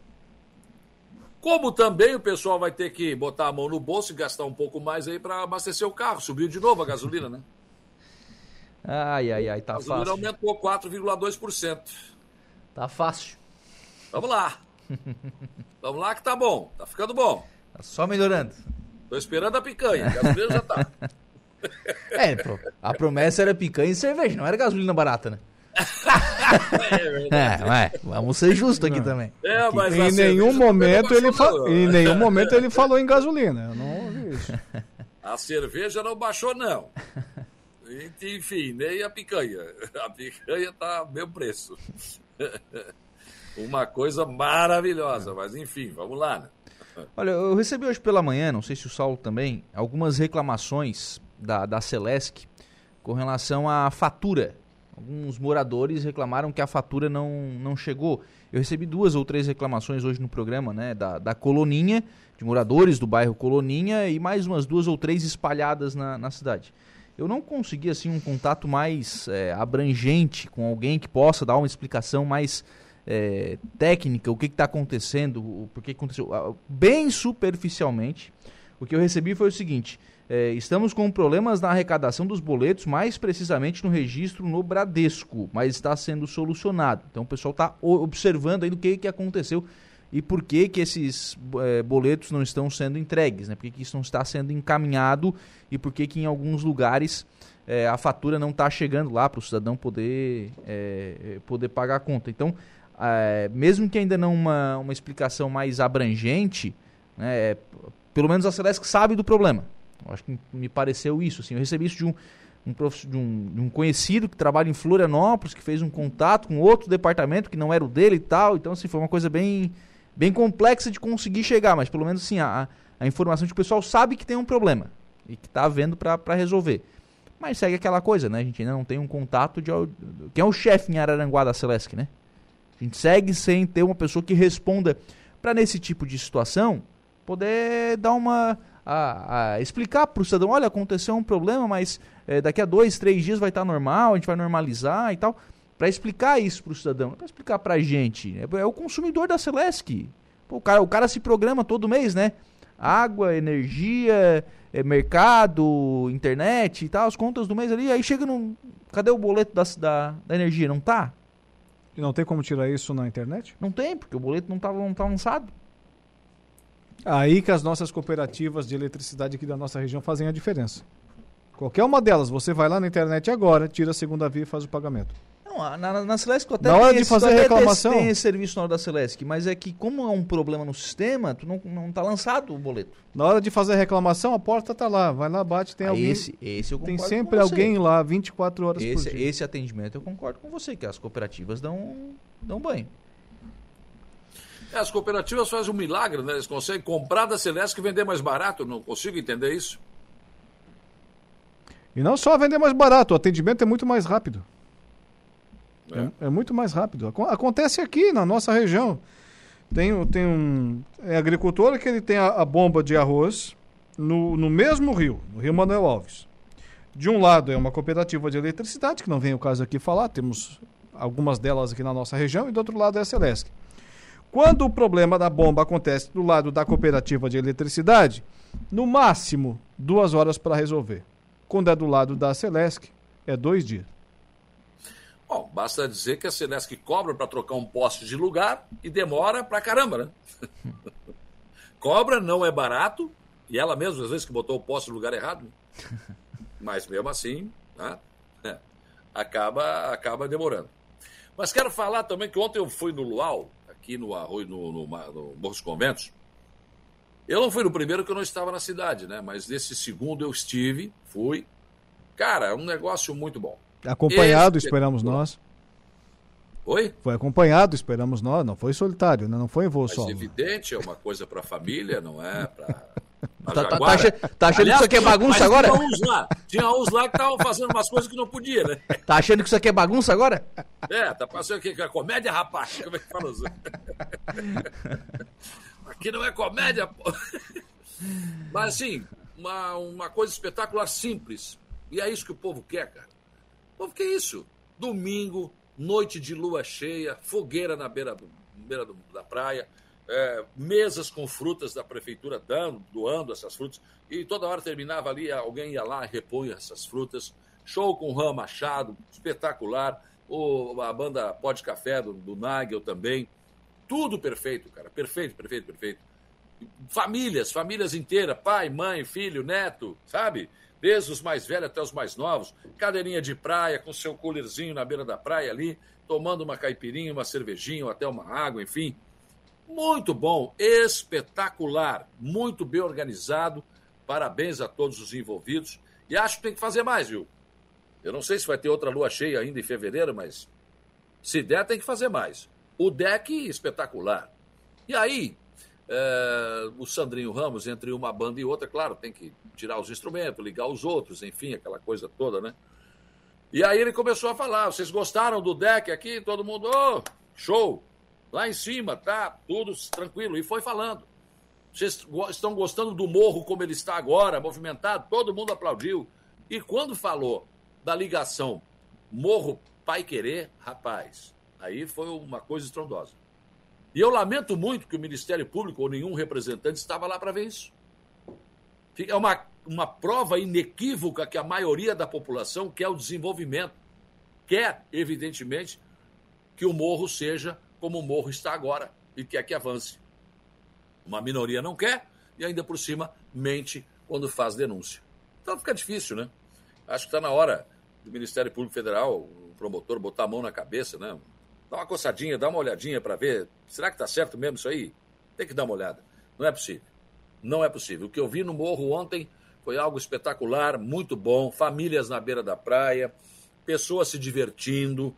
Como também o pessoal vai ter que botar a mão no bolso e gastar um pouco mais aí para abastecer o carro. Subiu de novo a gasolina, né? Ai, ai, ai, tá fácil. A gasolina fácil. aumentou 4,2%. Tá fácil. Vamos lá. Vamos lá que tá bom. Tá ficando bom. Tá só melhorando. Tô esperando a picanha. A gasolina já tá. É, a promessa era picanha e cerveja, não era gasolina barata, né? É, ué, vamos ser justos aqui também. É, mas em nenhum momento ele fa... em nenhum momento ele falou em gasolina. Eu não ouvi isso. A cerveja não baixou, não. Enfim, nem a picanha. A picanha tá mesmo preço. Uma coisa maravilhosa, mas enfim, vamos lá, né? Olha, eu recebi hoje pela manhã, não sei se o Saulo também, algumas reclamações da, da Celesc com relação à fatura. Alguns moradores reclamaram que a fatura não, não chegou. Eu recebi duas ou três reclamações hoje no programa, né? Da, da Coloninha, de moradores do bairro Coloninha, e mais umas duas ou três espalhadas na, na cidade. Eu não consegui, assim, um contato mais é, abrangente com alguém que possa dar uma explicação mais é, técnica, o que está acontecendo, o porquê aconteceu. Ah, bem superficialmente, o que eu recebi foi o seguinte: é, estamos com problemas na arrecadação dos boletos, mais precisamente no registro no Bradesco, mas está sendo solucionado. Então o pessoal está observando aí o que, que aconteceu e por que, que esses é, boletos não estão sendo entregues, né? Por que, que isso não está sendo encaminhado e por que, que em alguns lugares é, a fatura não está chegando lá para o cidadão poder, é, poder pagar a conta. Então, é, mesmo que ainda não uma, uma explicação mais abrangente, né, é, pelo menos a Celeste sabe do problema. Acho que me pareceu isso. Assim, eu recebi isso de um, um, prof, de, um, de um conhecido que trabalha em Florianópolis, que fez um contato com outro departamento que não era o dele e tal. Então, assim, foi uma coisa bem, bem complexa de conseguir chegar, mas pelo menos assim, a, a informação de que o pessoal sabe que tem um problema e que está vendo para resolver. Mas segue aquela coisa, né? A gente ainda não tem um contato de. Quem é o chefe em Araranguá da Celeste, né? A gente segue sem ter uma pessoa que responda para nesse tipo de situação poder dar uma a, a explicar para o cidadão, olha, aconteceu um problema, mas é, daqui a dois, três dias vai estar tá normal, a gente vai normalizar e tal, para explicar isso para o cidadão, para explicar para a gente. É, é, o consumidor da Celesc. Pô, o, cara, o cara se programa todo mês, né? Água, energia, é, mercado, internet e tal, as contas do mês ali, aí chega no. Cadê o boleto da, da, da energia? Não tá? E não tem como tirar isso na internet? Não tem, porque o boleto não está não tá lançado. Aí que as nossas cooperativas de eletricidade aqui da nossa região fazem a diferença. Qualquer uma delas, você vai lá na internet agora, tira a segunda via e faz o pagamento. Não, na, na Celesc até na hora de fazer reclamação tem esse serviço na hora da Celesc, mas é que como é um problema no sistema, tu não, não tá lançado o boleto. Na hora de fazer reclamação, a porta tá lá, vai lá, bate, tem ah, alguém. Esse, esse eu Tem sempre alguém lá 24 horas esse, por dia. Esse atendimento eu concordo com você que as cooperativas dão dão banho. É, as cooperativas fazem um milagre, né? Eles conseguem comprar da Celeste e vender mais barato. Não consigo entender isso. E não só vender mais barato, o atendimento é muito mais rápido. É, é muito mais rápido. Acontece aqui na nossa região. Tem, tem um é agricultor que ele tem a, a bomba de arroz no, no mesmo rio, no Rio Manuel Alves. De um lado é uma cooperativa de eletricidade, que não vem o caso aqui falar, temos algumas delas aqui na nossa região, e do outro lado é a Celesc. Quando o problema da bomba acontece do lado da cooperativa de eletricidade, no máximo duas horas para resolver. Quando é do lado da Celesc, é dois dias. Bom, basta dizer que a Celesc cobra para trocar um poste de lugar e demora pra caramba, né? cobra não é barato, e ela mesma, às vezes, que botou o poste no lugar errado. Né? Mas mesmo assim, né? é, acaba, acaba demorando. Mas quero falar também que ontem eu fui no Luau, aqui no Arroio, no, no, no Morro dos Conventos. Eu não fui no primeiro que eu não estava na cidade, né? Mas nesse segundo eu estive, fui. Cara, é um negócio muito bom. Acompanhado, Esse... esperamos nós. Oi? Foi acompanhado, esperamos nós, não foi solitário, né? não foi em voo Mas solo. evidente, é uma coisa para a família, não é para. Tá, tá, tá, tá, achando Aliás, que isso aqui é bagunça agora? Tinha uns lá, tinha uns lá que estavam fazendo umas coisas que não podia, né? Tá achando que isso aqui é bagunça agora? É, tá passando aqui que é comédia, rapaz. Como é que fala isso? Aqui não é comédia, pô. Mas assim, uma, uma coisa espetacular simples. E é isso que o povo quer, cara. Povo, que é isso? Domingo, noite de lua cheia, fogueira na beira, do, beira do, da praia, é, mesas com frutas da prefeitura dando, doando essas frutas, e toda hora terminava ali, alguém ia lá e repunha essas frutas. Show com Ram Machado, espetacular. O, a banda Pode Café do, do Nagel também. Tudo perfeito, cara. Perfeito, perfeito, perfeito. Famílias, famílias inteiras, pai, mãe, filho, neto, sabe? desde os mais velhos até os mais novos, cadeirinha de praia, com seu coolerzinho na beira da praia ali, tomando uma caipirinha, uma cervejinha ou até uma água, enfim. Muito bom, espetacular, muito bem organizado Parabéns a todos os envolvidos. E acho que tem que fazer mais, viu? Eu não sei se vai ter outra lua cheia ainda em fevereiro, mas se der, tem que fazer mais. O deck espetacular. E aí, é, o Sandrinho Ramos, entre uma banda e outra, claro, tem que tirar os instrumentos, ligar os outros, enfim, aquela coisa toda, né? E aí ele começou a falar: vocês gostaram do deck aqui? Todo mundo, oh, show! Lá em cima, tá tudo tranquilo. E foi falando. Vocês estão gostando do morro como ele está agora, movimentado? Todo mundo aplaudiu. E quando falou da ligação Morro Pai Querer, rapaz, aí foi uma coisa estrondosa. E eu lamento muito que o Ministério Público ou nenhum representante estava lá para ver isso. É uma, uma prova inequívoca que a maioria da população quer o desenvolvimento. Quer, evidentemente, que o morro seja como o morro está agora e quer que avance. Uma minoria não quer e ainda por cima mente quando faz denúncia. Então fica difícil, né? Acho que está na hora do Ministério Público Federal, o promotor, botar a mão na cabeça, né? Dá uma coçadinha, dá uma olhadinha para ver. Será que está certo mesmo isso aí? Tem que dar uma olhada. Não é possível. Não é possível. O que eu vi no morro ontem foi algo espetacular, muito bom. Famílias na beira da praia, pessoas se divertindo.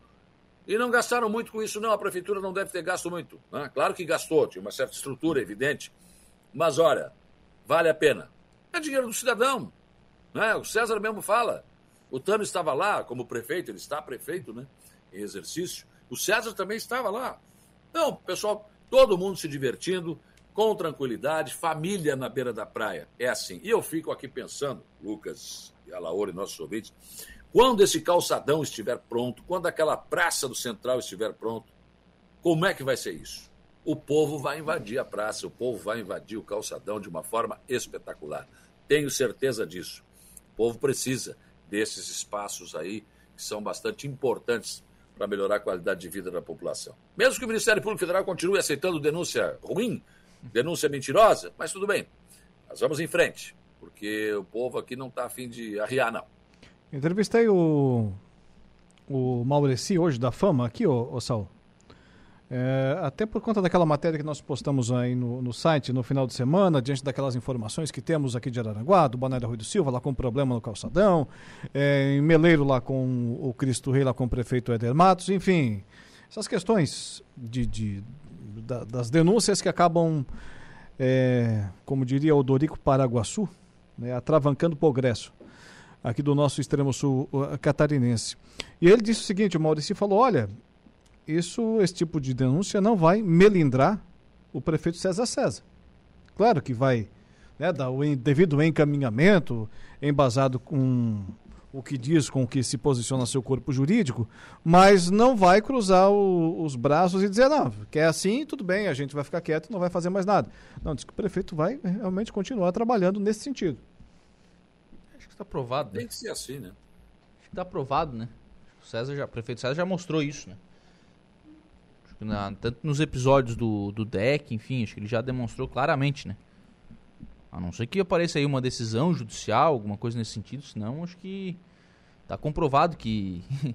E não gastaram muito com isso, não. A prefeitura não deve ter gasto muito. Né? Claro que gastou, tinha uma certa estrutura, evidente. Mas olha, vale a pena. É dinheiro do cidadão. Né? O César mesmo fala. O Tano estava lá como prefeito, ele está prefeito, né? Em exercício. O César também estava lá. Então, pessoal, todo mundo se divertindo, com tranquilidade, família na beira da praia. É assim. E eu fico aqui pensando, Lucas e Alaor e nossos ouvintes, quando esse calçadão estiver pronto, quando aquela praça do Central estiver pronto, como é que vai ser isso? O povo vai invadir a praça, o povo vai invadir o calçadão de uma forma espetacular. Tenho certeza disso. O povo precisa desses espaços aí que são bastante importantes para melhorar a qualidade de vida da população. Mesmo que o Ministério Público Federal continue aceitando denúncia ruim, denúncia mentirosa, mas tudo bem. Nós vamos em frente, porque o povo aqui não está afim de arriar, não. Entrevistei o, o Maureci hoje da Fama aqui, ô, ô Saul. É, até por conta daquela matéria que nós postamos aí no, no, site no final de semana, diante daquelas informações que temos aqui de Araranguá, do Banário Rui do Silva, lá com problema no calçadão, é, em Meleiro lá com o Cristo Rei, lá com o prefeito Éder Matos, enfim, essas questões de, de da, das denúncias que acabam, é, como diria o Dorico Paraguaçu, né, atravancando o progresso aqui do nosso extremo sul catarinense. E ele disse o seguinte, o Maurício falou, olha, isso, esse tipo de denúncia não vai melindrar o prefeito César César. Claro que vai né, dar o devido encaminhamento, embasado com o que diz, com o que se posiciona seu corpo jurídico, mas não vai cruzar o, os braços e dizer, não, que é assim, tudo bem, a gente vai ficar quieto e não vai fazer mais nada. Não, diz que o prefeito vai realmente continuar trabalhando nesse sentido. Acho que está provado. Né? Tem que ser assim, né? Acho que está provado, né? O César já, o prefeito César já mostrou isso, né? Na, tanto nos episódios do, do deck, enfim, acho que ele já demonstrou claramente, né? A não ser que apareça aí uma decisão judicial, alguma coisa nesse sentido, senão acho que tá comprovado que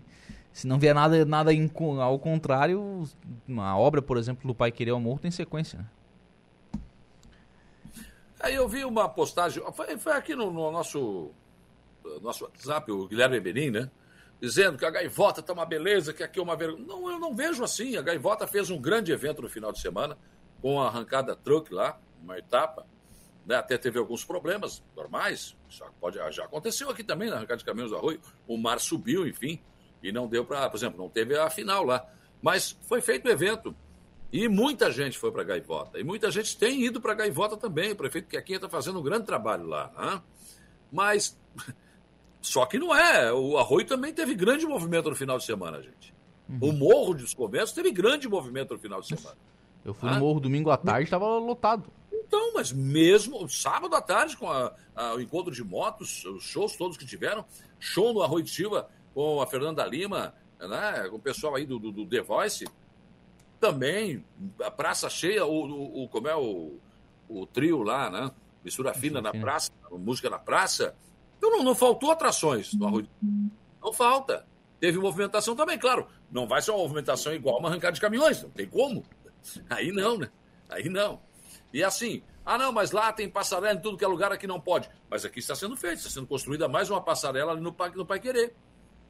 se não vier nada, nada em, ao contrário, uma obra, por exemplo, do Pai Querer ao Morro tem sequência, né? Aí eu vi uma postagem, foi, foi aqui no, no, nosso, nosso WhatsApp, o Guilherme Benin, né? dizendo que a gaivota está uma beleza, que aqui é uma vergonha. Não, eu não vejo assim. A gaivota fez um grande evento no final de semana, com a arrancada truck lá, uma etapa. Né? Até teve alguns problemas normais. Já, pode, já aconteceu aqui também na arrancada de caminhões do arroio. O mar subiu, enfim, e não deu para. Por exemplo, não teve a final lá. Mas foi feito o evento. E muita gente foi para Gaivota. E muita gente tem ido para Gaivota também. O prefeito Quequinha está fazendo um grande trabalho lá. Né? Mas só que não é. O Arroio também teve grande movimento no final de semana, gente. Uhum. O Morro dos Conventos teve grande movimento no final de semana. Eu fui ah? no Morro domingo à tarde, estava lotado. Então, mas mesmo sábado à tarde, com a, a, o encontro de motos, os shows todos que tiveram, show no Arroio de Silva com a Fernanda Lima, né, com o pessoal aí do, do, do The Voice, também, a praça cheia, o, o, o como é o, o trio lá, né? Mistura fina na praça, música na praça. Então não, não faltou atrações no Arroio. Não falta. Teve movimentação também, claro. Não vai ser uma movimentação igual uma arrancada de caminhões, não tem como. Aí não, né? Aí não. E assim, Ah, não, mas lá tem passarela em tudo que é lugar, aqui não pode. Mas aqui está sendo feito, está sendo construída mais uma passarela ali no Parque no Pai Querer,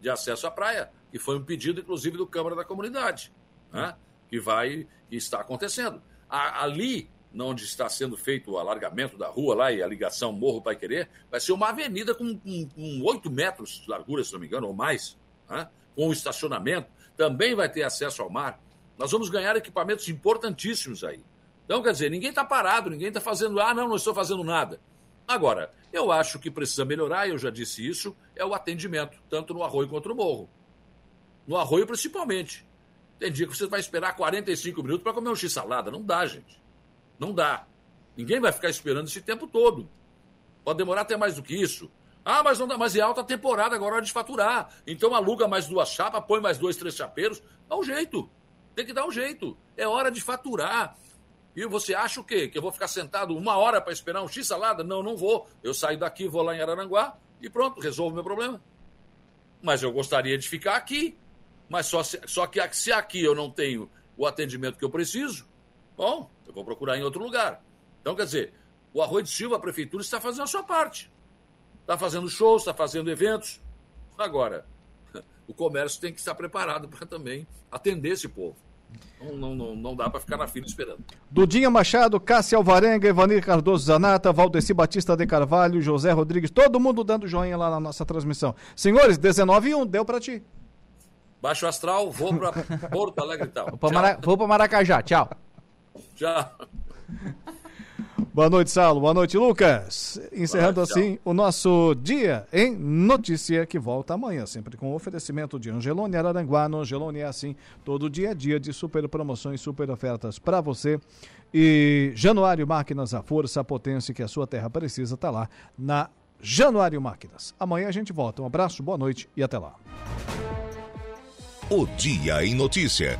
de acesso à praia, que foi um pedido, inclusive, do Câmara da Comunidade, né? que vai, que está acontecendo. A, ali, onde está sendo feito o alargamento da rua lá e a ligação Morro Pai Querer, vai ser uma avenida com, com, com 8 metros de largura, se não me engano, ou mais, né? com estacionamento, também vai ter acesso ao mar. Nós vamos ganhar equipamentos importantíssimos aí. Então, quer dizer, ninguém está parado, ninguém está fazendo, ah, não, não estou fazendo nada. Agora, eu acho que precisa melhorar, eu já disse isso, é o atendimento, tanto no arroio quanto no morro. No arroio, principalmente. Tem dia que você vai esperar 45 minutos para comer um x-salada. Não dá, gente. Não dá. Ninguém vai ficar esperando esse tempo todo. Pode demorar até mais do que isso. Ah, mas não dá, é alta temporada, agora é hora de faturar. Então aluga mais duas chapas, põe mais dois, três chapeiros. Dá um jeito. Tem que dar um jeito. É hora de faturar. E você acha o quê? Que eu vou ficar sentado uma hora para esperar um X-salada? Não, não vou. Eu saio daqui, vou lá em Araranguá e pronto, resolvo meu problema. Mas eu gostaria de ficar aqui. Mas só, se, só que se aqui eu não tenho o atendimento que eu preciso, bom, eu vou procurar em outro lugar. Então, quer dizer, o Arroio de Silva, a prefeitura, está fazendo a sua parte. Está fazendo shows, está fazendo eventos. Agora, o comércio tem que estar preparado para também atender esse povo. Não, não, não, dá para ficar na fila esperando. Dudinha Machado, Cássia Alvarenga, Ivanir Cardoso Zanata, Valdeci Batista de Carvalho, José Rodrigues, todo mundo dando joinha lá na nossa transmissão. Senhores, 19 e 1, deu para ti. Baixo Astral, vou para Porto Alegre e tal. Vou para Maracajá, tchau. Tchau. Boa noite, Saulo. Boa noite, Lucas. Encerrando noite, assim o nosso dia em notícia que volta amanhã, sempre com oferecimento de Angelone Araranguá. No Angelone é assim, todo dia a dia de super promoções, super ofertas para você. E Januário Máquinas, a força, a potência que a sua terra precisa, está lá na Januário Máquinas. Amanhã a gente volta. Um abraço, boa noite e até lá. O Dia em Notícia.